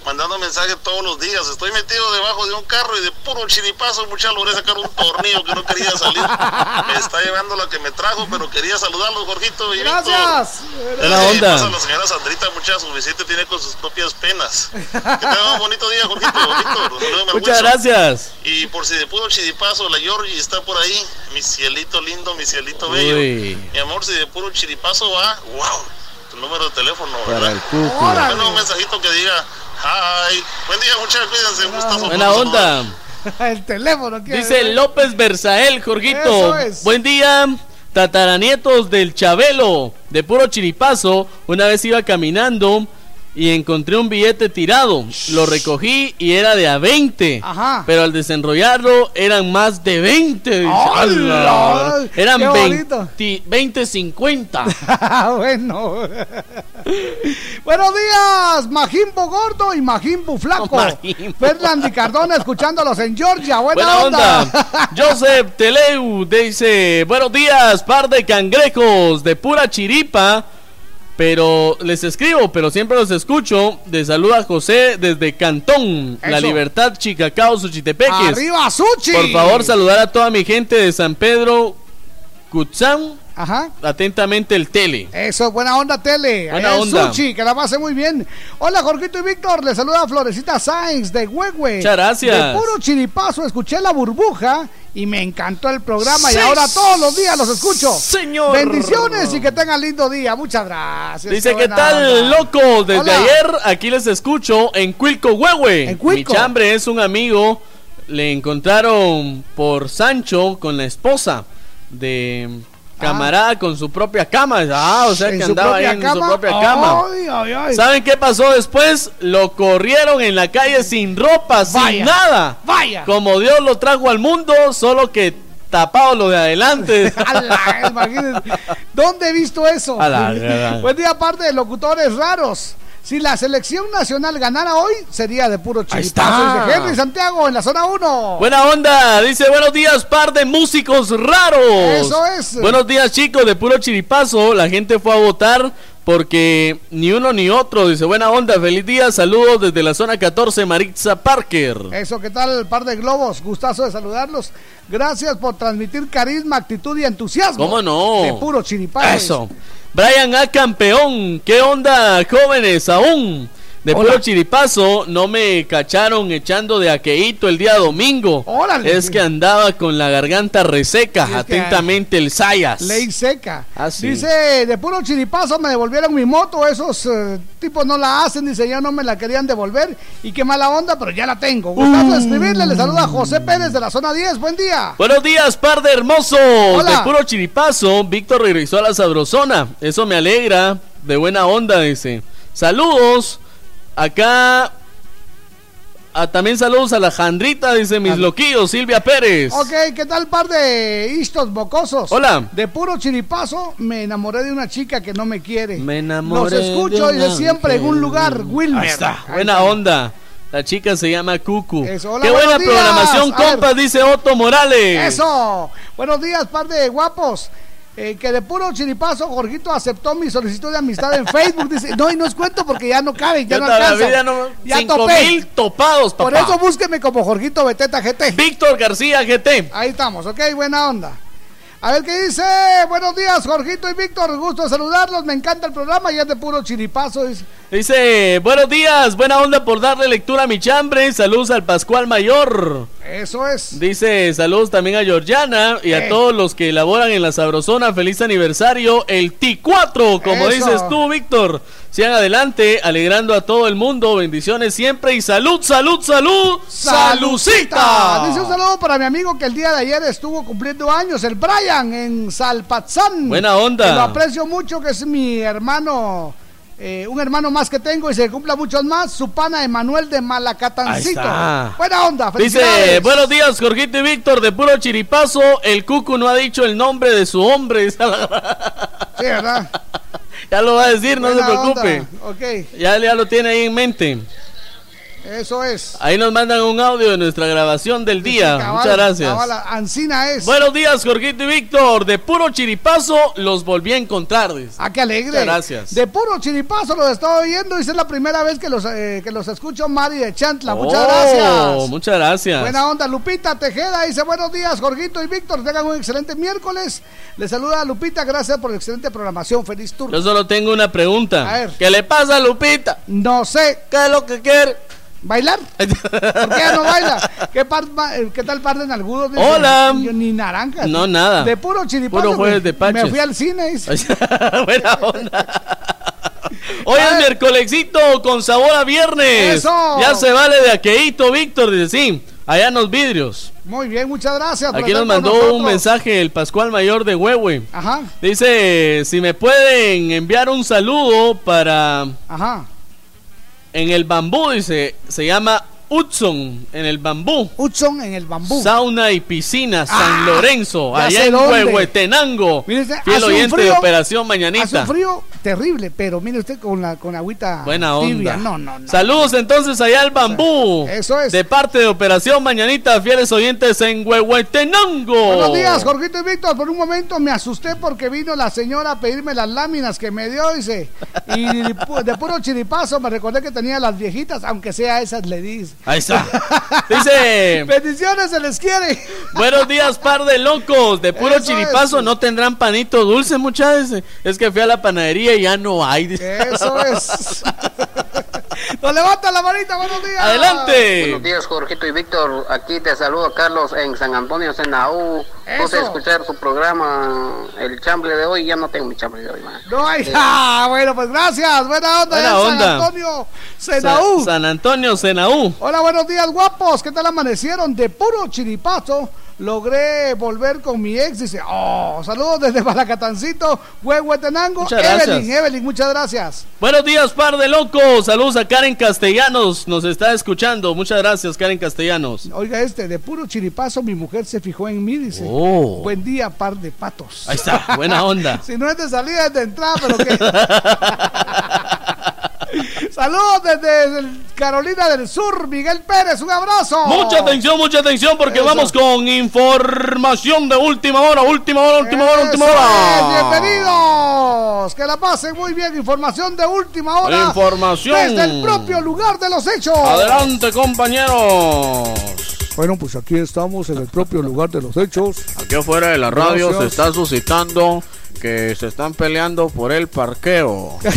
mandando mensajes todos los días. Estoy metido debajo de un carro y de puro chiripazo, muchachos, logré sacar un tornillo que no quería salir. Me está llevando la que me trajo, pero quería saludarlos, Jorgito y Gracias. Víctor. Eh, onda. pasa la señora Sandrita, muchachos, suficiente tiene con sus propias penas. Que tengan un bonito día, Jorgito, Víctor. Muchas gracias. Y por si de puro chiripazo, la Georgie está por ahí. Mi cielito lindo, mi cielito bello. Uy. Mi amor, si de puro chiripazo va, wow, tu número de teléfono, Para el. Bueno, un mensajito que diga, hi. Buen día, muchachos, cuídense, un gustazo. Buena onda. El teléfono, ¿qué? Dice López Berzael, Jorgito. Eso es. Buen día, tataranietos del Chabelo, de puro chiripazo. Una vez iba caminando y encontré un billete tirado. Lo recogí y era de a 20. Ajá. Pero al desenrollarlo eran más de 20. dice. ¡Hala! ¡Ala! Eran ¡Qué 20, bonito! 20, 50. bueno. Buenos días, Majimbo Gordo y Majimbo Flaco. Majimbo. Y Cardona escuchándolos en Georgia. Buena, Buena onda. onda. Joseph Teleu dice, buenos días, par de cangrejos de pura chiripa. Pero les escribo, pero siempre los escucho. De saluda José desde Cantón, La. Libertad, Chicacao, Suchitepeques. Arriba, Suchi. Por favor, saludar a toda mi gente de San Pedro, Cutzán. Ajá. Atentamente el tele. Eso, buena onda, Tele. Buena Allá en onda. Suchi, que la pase muy bien. Hola, Jorgito y Víctor. Les saluda Florecita Sainz de Huehue. Muchas gracias. De puro chiripazo, escuché la burbuja y me encantó el programa. Sí, y ahora todos los días los escucho. Señor. Bendiciones y que tengan lindo día. Muchas gracias. Dice, ¿qué tal, onda. loco? Desde Hola. ayer aquí les escucho en Cuilco, Huehue. En Cuilco. Mi chambre es un amigo. Le encontraron por Sancho con la esposa de camarada con su propia cama. Ah, o sea ¿En que andaba ahí en su propia cama. Ay, ay, ay. ¿Saben qué pasó después? Lo corrieron en la calle sin ropa, sin nada. vaya. Como Dios lo trajo al mundo, solo que tapado lo de adelante. Imagínense. ¿Dónde he visto eso? Buen día, aparte de locutores raros. Si la selección nacional ganara hoy, sería de puro está. Dice Henry Santiago en la zona 1. Buena onda, dice buenos días, par de músicos raros. Eso es. Buenos días, chicos, de puro chiripazo. La gente fue a votar porque ni uno ni otro. Dice buena onda, feliz día, saludos desde la zona 14, Maritza Parker. Eso, ¿qué tal, par de globos? Gustazo de saludarlos. Gracias por transmitir carisma, actitud y entusiasmo. ¿Cómo no? De puro chiripazo. Eso. Brian A. Campeón, ¿qué onda, jóvenes? Aún. De Hola. puro chiripazo, no me cacharon echando de aqueíto el día domingo. Órale. Es que andaba con la garganta reseca. Sí, Atentamente el Sayas. Ley seca. Ah, sí. Dice, de puro chiripazo me devolvieron mi moto. Esos eh, tipos no la hacen. Dice, ya no me la querían devolver. Y qué mala onda, pero ya la tengo. Gustazo Uh. de escribirle. Le saluda José Pérez de la zona 10. Buen día. Buenos días, par de hermosos. Hola. De puro chiripazo, Víctor regresó a la sabrosona. Eso me alegra. De buena onda, dice. Saludos. Acá. ah, también saludos a la Jandrita, dice mis loquillos, Silvia Pérez. Ok, ¿qué tal par de istos bocosos? Hola. De puro chiripazo me enamoré de una chica que no me quiere. Me enamoré Los escucho de dice un siempre en un lugar, Wilmer. Ahí está, buena onda. La chica se llama Cucu. Eso, hola, Qué buena días. programación, compas, dice Otto Morales. Eso. Buenos días, par de guapos. Eh, que de puro chiripazo, Jorgito aceptó mi solicitud de amistad en Facebook. Dice, no, y no es cuento porque ya no cabe, ya Yo no alcanza. no- ya cinco topé. mil topados, papá. Por eso búsqueme como Jorgito Beteta GT. Víctor García GT. Ahí estamos, ok, buena onda. A ver qué dice. Buenos días, Jorgito y Víctor. Gusto saludarlos. Me encanta el programa. Ya es de puro chiripazo. Dice. Dice, buenos días, buena onda por darle lectura a mi chambre. Saludos al Pascual Mayor. Eso es. Dice, saludos también a Georgiana y a Eh. todos los que elaboran en la Sabrosona. Feliz aniversario, el T4, como Eso. dices tú, Víctor. Sigan adelante, alegrando a todo el mundo. Bendiciones siempre y salud, salud, salud. ¡Salucita! Dice un saludo para mi amigo que el día de ayer estuvo cumpliendo años, el Brian, en Salpatzán. Buena onda. Que lo aprecio mucho, que es mi hermano. Eh, un hermano más que tengo y se cumpla muchos más, su pana Emanuel de Malacatancito. Buena onda, Dice, buenos días, Jorgito y Víctor, de puro chiripazo. El Cucu no ha dicho el nombre de su hombre. Sí, ¿verdad? ya lo va a decir, no se preocupe. Ya, ya lo tiene ahí en mente. Eso es. Ahí nos mandan un audio de nuestra grabación del día. Cabal, Muchas gracias. cabal, Ancina es. Buenos días, Jorgito y Víctor. De puro chiripazo los volví a encontrar. Ah, qué alegre. Muchas gracias. De puro chiripazo los estaba oyendo. Dice es la primera vez que los, eh, que los escucho, Mari de Chantla. Muchas Oh, gracias. Muchas gracias. Buena onda, Lupita Tejeda dice buenos días, Jorgito y Víctor, tengan un excelente miércoles. Le saluda a Lupita, gracias por la excelente programación, feliz turno. Yo solo tengo una pregunta. A ver. ¿Qué le pasa a Lupita? No sé. ¿Qué es lo que quiere? ¿Bailar? ¿Por qué ella no baila? ¿Qué, par- eh, ¿Qué tal par de nalgudos? Hola. Yo ni naranja. No, nada. De puro chiripazo. Puro jueves me- de paches. Me fui al cine. dice. Buena onda. Hoy es miércolesito con sabor a viernes. Eso. Ya se vale de aqueíto, Víctor. Dice, sí, allá en los vidrios. Muy bien, muchas gracias. por Aquí nos mandó un mensaje el Pascual Mayor de Huehue. Ajá, Dice, si me pueden enviar un saludo para... ajá. En el bambú, dice, se llama Hudson, en el bambú. Hudson en el bambú. Sauna y piscina, San Ah, Lorenzo, ya allá en dónde. Huehuetenango. Mire usted, Fiel hace oyente de Operación Hace Mañanita. un frío terrible, pero mire usted con la con agüita Buena tibia. onda. No, no, no. Saludos entonces allá al bambú. Eso es. De parte de Operación Mañanita, fieles oyentes en Huehuetenango. Buenos días, Jorgito y Víctor. Por un momento me asusté porque vino la señora a pedirme las láminas que me dio, dice. Y de puro chiripazo me recordé que tenía las viejitas, aunque sea esas, le dice. Ahí está. Dice, Bendiciones, se les quiere. buenos días, par de locos. De puro Eso chiripazo, es. no tendrán panito dulce, muchachos. Es que fui a la panadería y ya no hay. Eso es. Nos levanta la manita, buenos días. Adelante. Buenos días, Jorgito y Víctor. Aquí te saludo Carlos en San Antonio, Senaú. Puse a escuchar tu programa, el chambre de hoy. Ya no tengo mi chambre de hoy, man. No hay. Ah, bueno, pues gracias. Buena onda, Buena onda. San Antonio, Senaú. Sa- San Antonio, Senaú. Hola, buenos días, guapos. ¿Qué tal amanecieron? De puro chiripazo. Logré volver con mi ex. Dice, oh, saludos desde Malacatancito, Huehuetenango. Muchas gracias. Evelyn, Evelyn, muchas gracias. Buenos días, par de locos. Saludos a Karen Castellanos. Nos está escuchando. Muchas gracias, Karen Castellanos. Oiga, este, de puro chiripazo, mi mujer se fijó en mí. Dice, Oh. buen día, par de patos. Ahí está, buena onda. si no es de salida, es de entrada, pero que. Saludos desde Carolina del Sur, Miguel Pérez, un abrazo. Mucha atención, mucha atención, porque Eso. vamos con información de última hora, última hora, última hora, última hora. es, bienvenidos. Que la pasen muy bien. Información de última hora. Información. Desde el propio lugar de los hechos. Adelante, compañeros. Bueno, pues aquí estamos en el propio lugar de los hechos. Aquí afuera de la radio Gracias. se está suscitando que se están peleando por el parqueo.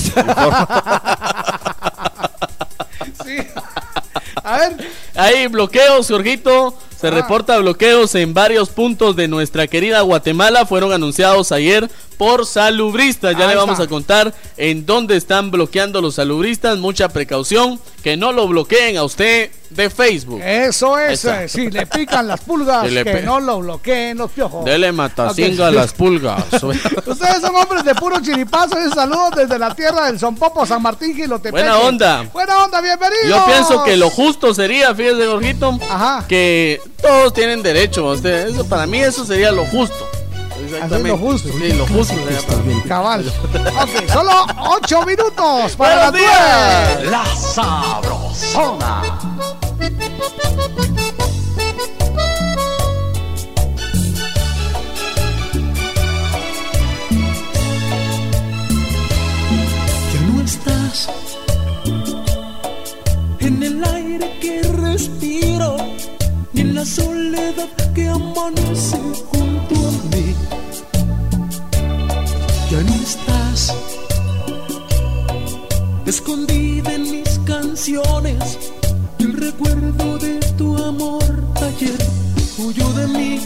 A ver. Hay bloqueos, Jorgito. Se reporta bloqueos en varios puntos de nuestra querida Guatemala. Fueron anunciados ayer por salubristas. Ya Ahí le vamos está. a contar en dónde están bloqueando los salubristas. Mucha precaución. Que no lo bloqueen a usted de Facebook. Eso es. Eh, Si le pican las pulgas, Que pe- no lo bloqueen los piojos. Dele matacinga Ok. a las pulgas. Ustedes son hombres de puro chiripazo y saludos desde la tierra del Sonpopo, San Martín, Gilotepeque. Buena onda. Buena onda, bienvenidos. Yo pienso que lo justo sería, fíjese, Jorgito, que todos tienen derecho. Usted, eso, para mí eso sería lo justo. Exactamente. lo justo. Sí, lo justo sería para mí. Cabal. Ok, solo ocho minutos para las Buenos nueve. La Sabrosona. Ya no estás en el aire que respiro, en la soledad que amanece junto a mí. Ya no estás escondida en mis canciones, el recuerdo de tu amor ayer huyó de mí.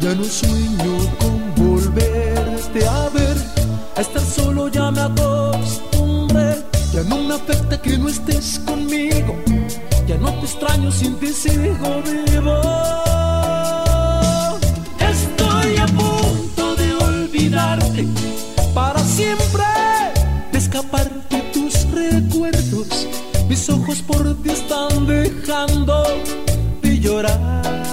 Ya no sueño con volverte a ver, a estar solo ya me acostumbré. Ya no me afecta que no estés conmigo, no te extraño sin ti sigo vivo. Estoy a punto de olvidarte para siempre, de escapar de tus recuerdos. Mis ojos por ti están dejando de llorar.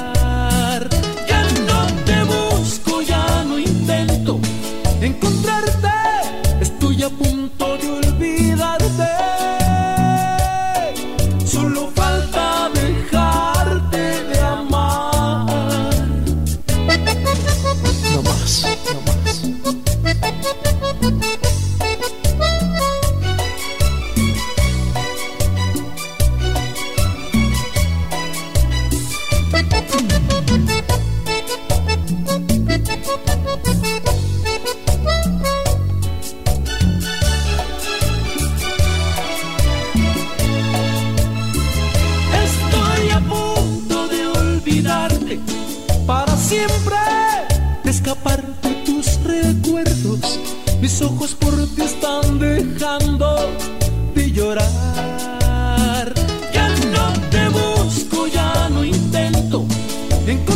Mis ojos por ti están dejando de llorar. Ya no te busco, ya no intento encontrarte.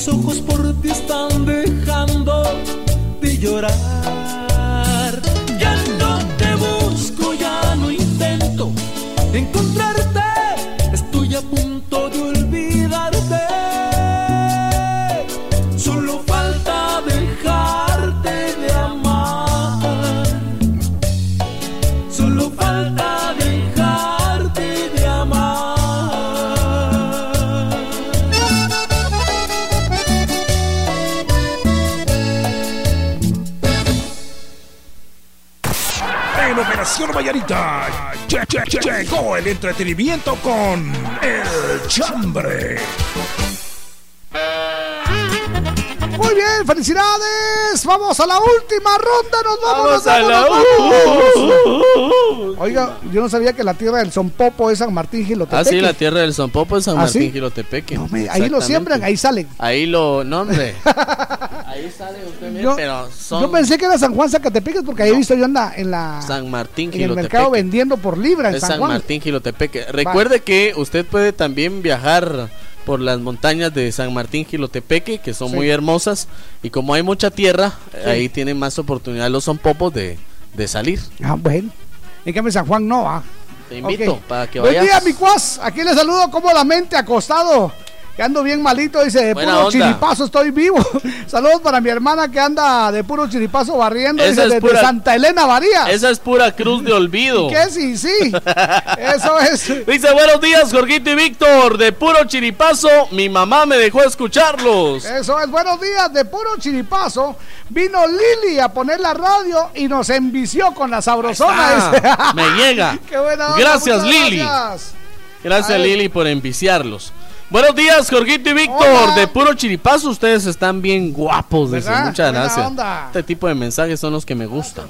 Mis ojos por ti están dejando de llorar. Operación Vallarita che- che- che- llegó el entretenimiento con El Chambre. Muy bien, felicidades. Vamos a la última ronda. Nos vamos, Vamos nos a la nos. Oiga, yo no sabía que la tierra del Son Popo es San Martín Gilotepeque. Ah, sí, la tierra del Son Popo es San ¿Ah, Martín sí? Gilotepeque. Ahí lo siembran, ahí salen. Ahí lo. No, hombre. ahí sale usted, mire, Yo, pero son. yo pensé que era San Juan Zacatepeque porque ahí he visto yo anda en la San Martín en el mercado vendiendo por libra en Es San San Juan. Martín. Recuerde que usted puede también viajar por las montañas de San Martín Gilotepeque, que son Sí. muy hermosas. Y como hay mucha tierra, Sí. ahí tienen más oportunidad los son popos de, de salir. Ah, bueno. En cambio San Juan no, ah. Te invito para que Buen vayas. día, mi cuas. Aquí le saludo cómodamente acostado. Que ando bien malito, dice, de Buena puro onda. chiripazo estoy vivo. Saludos para mi hermana que anda de puro chiripazo barriendo, Esa dice, es desde pura- Santa Elena Varías. Esa es pura cruz de olvido. ¿Qué? Sí, sí. Eso es. Dice, buenos días, Jorgito y Víctor. De puro chiripazo, mi mamá me dejó escucharlos. Eso es, buenos días, de puro chiripazo. Vino Lili a poner la radio y nos envició con la sabrosona. dice. Me llega. Qué buena onda, Gracias, muchas Lili. gracias. Gracias, Ay. Lili, por enviciarlos. Buenos días, Jorgito y Víctor. De puro chiripazo, ustedes están bien guapos. Dice. Muchas gracias. onda. Este tipo de mensajes son los que me gustan.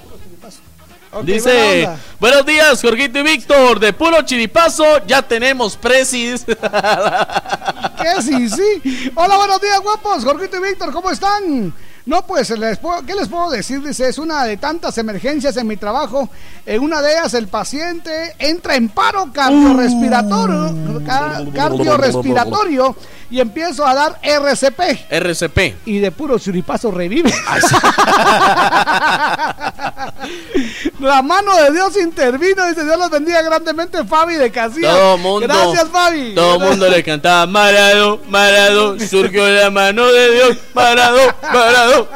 Dice, buenos días, Jorgito y Víctor. De puro chiripazo, ya tenemos precis. ¿Qué? Sí, sí. Hola, buenos días, guapos. Jorgito y Víctor, ¿cómo están? No, pues, les puedo- ¿qué les puedo decir? Dice, es una de tantas emergencias en mi trabajo. En una de ellas, el paciente entra en paro cardiorrespiratorio, ca- cardiorrespiratorio y empiezo a dar RCP. RCP. Y de puro churipazo revive. La mano de Dios intervino. Dice Dios los bendiga grandemente, Fabi de Casilla. Todo mundo. Gracias, Fabi. Todo el mundo le cantaba Marado, Marado, surgió la mano de Dios, Marado, Marado.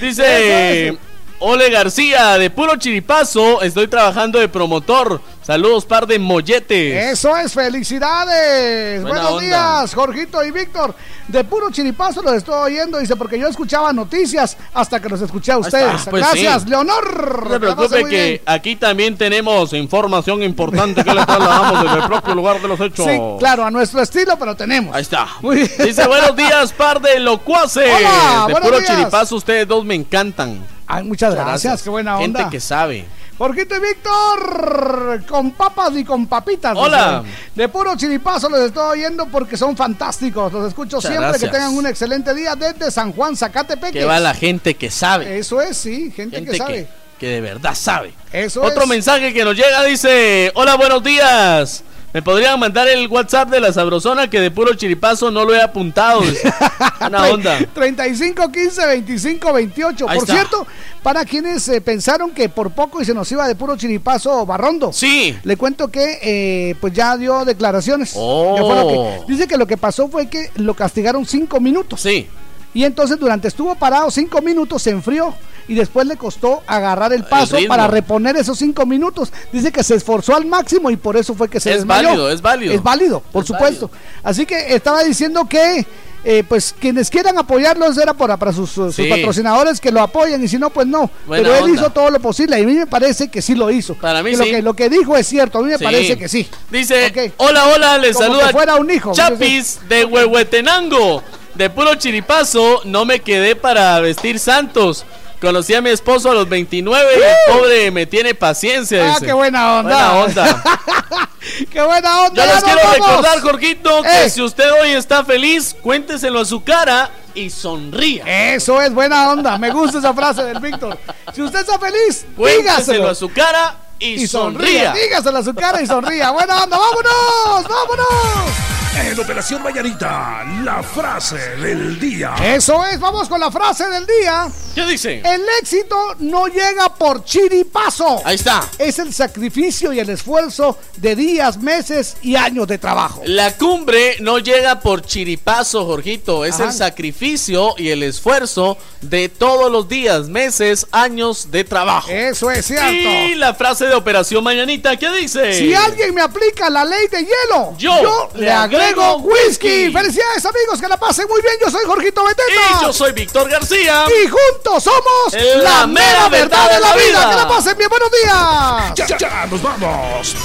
Dice Ole García, de puro chiripazo, estoy trabajando de promotor. Saludos, par de molletes. Eso es, felicidades. Buena Buenos onda. días, Jorgito y Víctor. De puro chiripazo los estoy oyendo, dice, porque yo escuchaba noticias hasta que los escuché a ustedes. está, pues Gracias, sí. Leonor. No se preocupe que bien. aquí también tenemos información importante que le trasladamos desde el propio lugar de los hechos. Sí, claro, a nuestro estilo, pero tenemos. Ahí está. Muy bien. Dice buenos días, par de locuaces. Hola, de puro días. chiripazo, ustedes dos me encantan. Ay, muchas gracias, qué buena onda. Gente que sabe. Jorgito y Víctor, con papas y con papitas. Hola. dicen. De puro chiripazo los estoy oyendo porque son fantásticos. Los escucho Muchas siempre. gracias. Que tengan un excelente día desde San Juan, Zacatepec. Que va la gente que sabe. Eso es, sí, gente, Gente que que, sabe. que de verdad sabe. Eso Otro es. mensaje que nos llega dice: Hola, buenos días. ¿Me podrían mandar el WhatsApp de la Sabrosona que de puro chiripazo no lo he apuntado? Una onda. 35 15 25 28. Ahí Por está. cierto, para quienes eh, pensaron que por poco y se nos iba de puro chiripazo Barrondo. Sí. Le cuento que eh, pues ya dio declaraciones. Oh. Ya fue lo que- dice que lo que pasó fue que lo castigaron cinco minutos. Sí. Y entonces durante estuvo parado cinco minutos, se enfrió y después le costó agarrar el paso para reponer esos cinco minutos. Dice que se esforzó al máximo y por eso fue que se Es desmayó. válido, es válido. Es válido, por Es supuesto. Así que estaba diciendo que eh, pues quienes quieran apoyarlos era para, para sus, sus Sí. patrocinadores que lo apoyen y si no, pues no. Buena Pero él onda. hizo todo lo posible y a mí me parece que sí lo hizo. Para mí Que lo sí. que Lo que dijo es cierto, a mí me Sí. parece que sí. Dice, hola, hola, les Como saluda que fuera un hijo. Chapis de Huehuetenango. De puro chiripazo, no me quedé para vestir santos. Conocí a mi esposo a los 29 y el pobre me tiene paciencia. Ah, dice. qué buena onda. Buena onda. ¡Qué buena onda! Yo ya les quiero vamos. recordar, Jorgito, que Eh. si usted hoy está feliz, cuénteselo a su cara y sonría. Eso es buena onda. Me gusta esa frase del Víctor. Si usted está feliz, Cuénteselo dígaselo. a su cara y, sonría. Dígaselo a su cara y sonría. Buena onda. ¡Vámonos! ¡Vámonos! En Operación Mañanita, la frase del día. Eso es. Vamos con la frase del día. ¿Qué dice? El éxito no llega por chiripazo. Ahí está. Es el sacrificio y el esfuerzo de días, meses y años de trabajo. La cumbre no llega por chiripazo, Jorgito. Es Ajá. el sacrificio y el esfuerzo de todos los días, meses, años de trabajo. Eso es cierto. Y la frase de Operación Mañanita, ¿qué dice? Si alguien me aplica la ley de hielo, Yo le le agrego whisky. whisky. Felicidades amigos, que la pasen muy bien. Yo soy Jorgito Beteta. Y yo soy Víctor García. Y juntos somos La mera verdad de la vida. Que la pasen bien. Buenos días. Ya, ya nos vamos.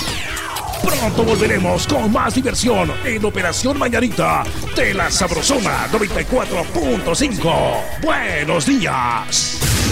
Pronto volveremos con más diversión en Operación Mañanita de la Sabrosona 94.5. Buenos días.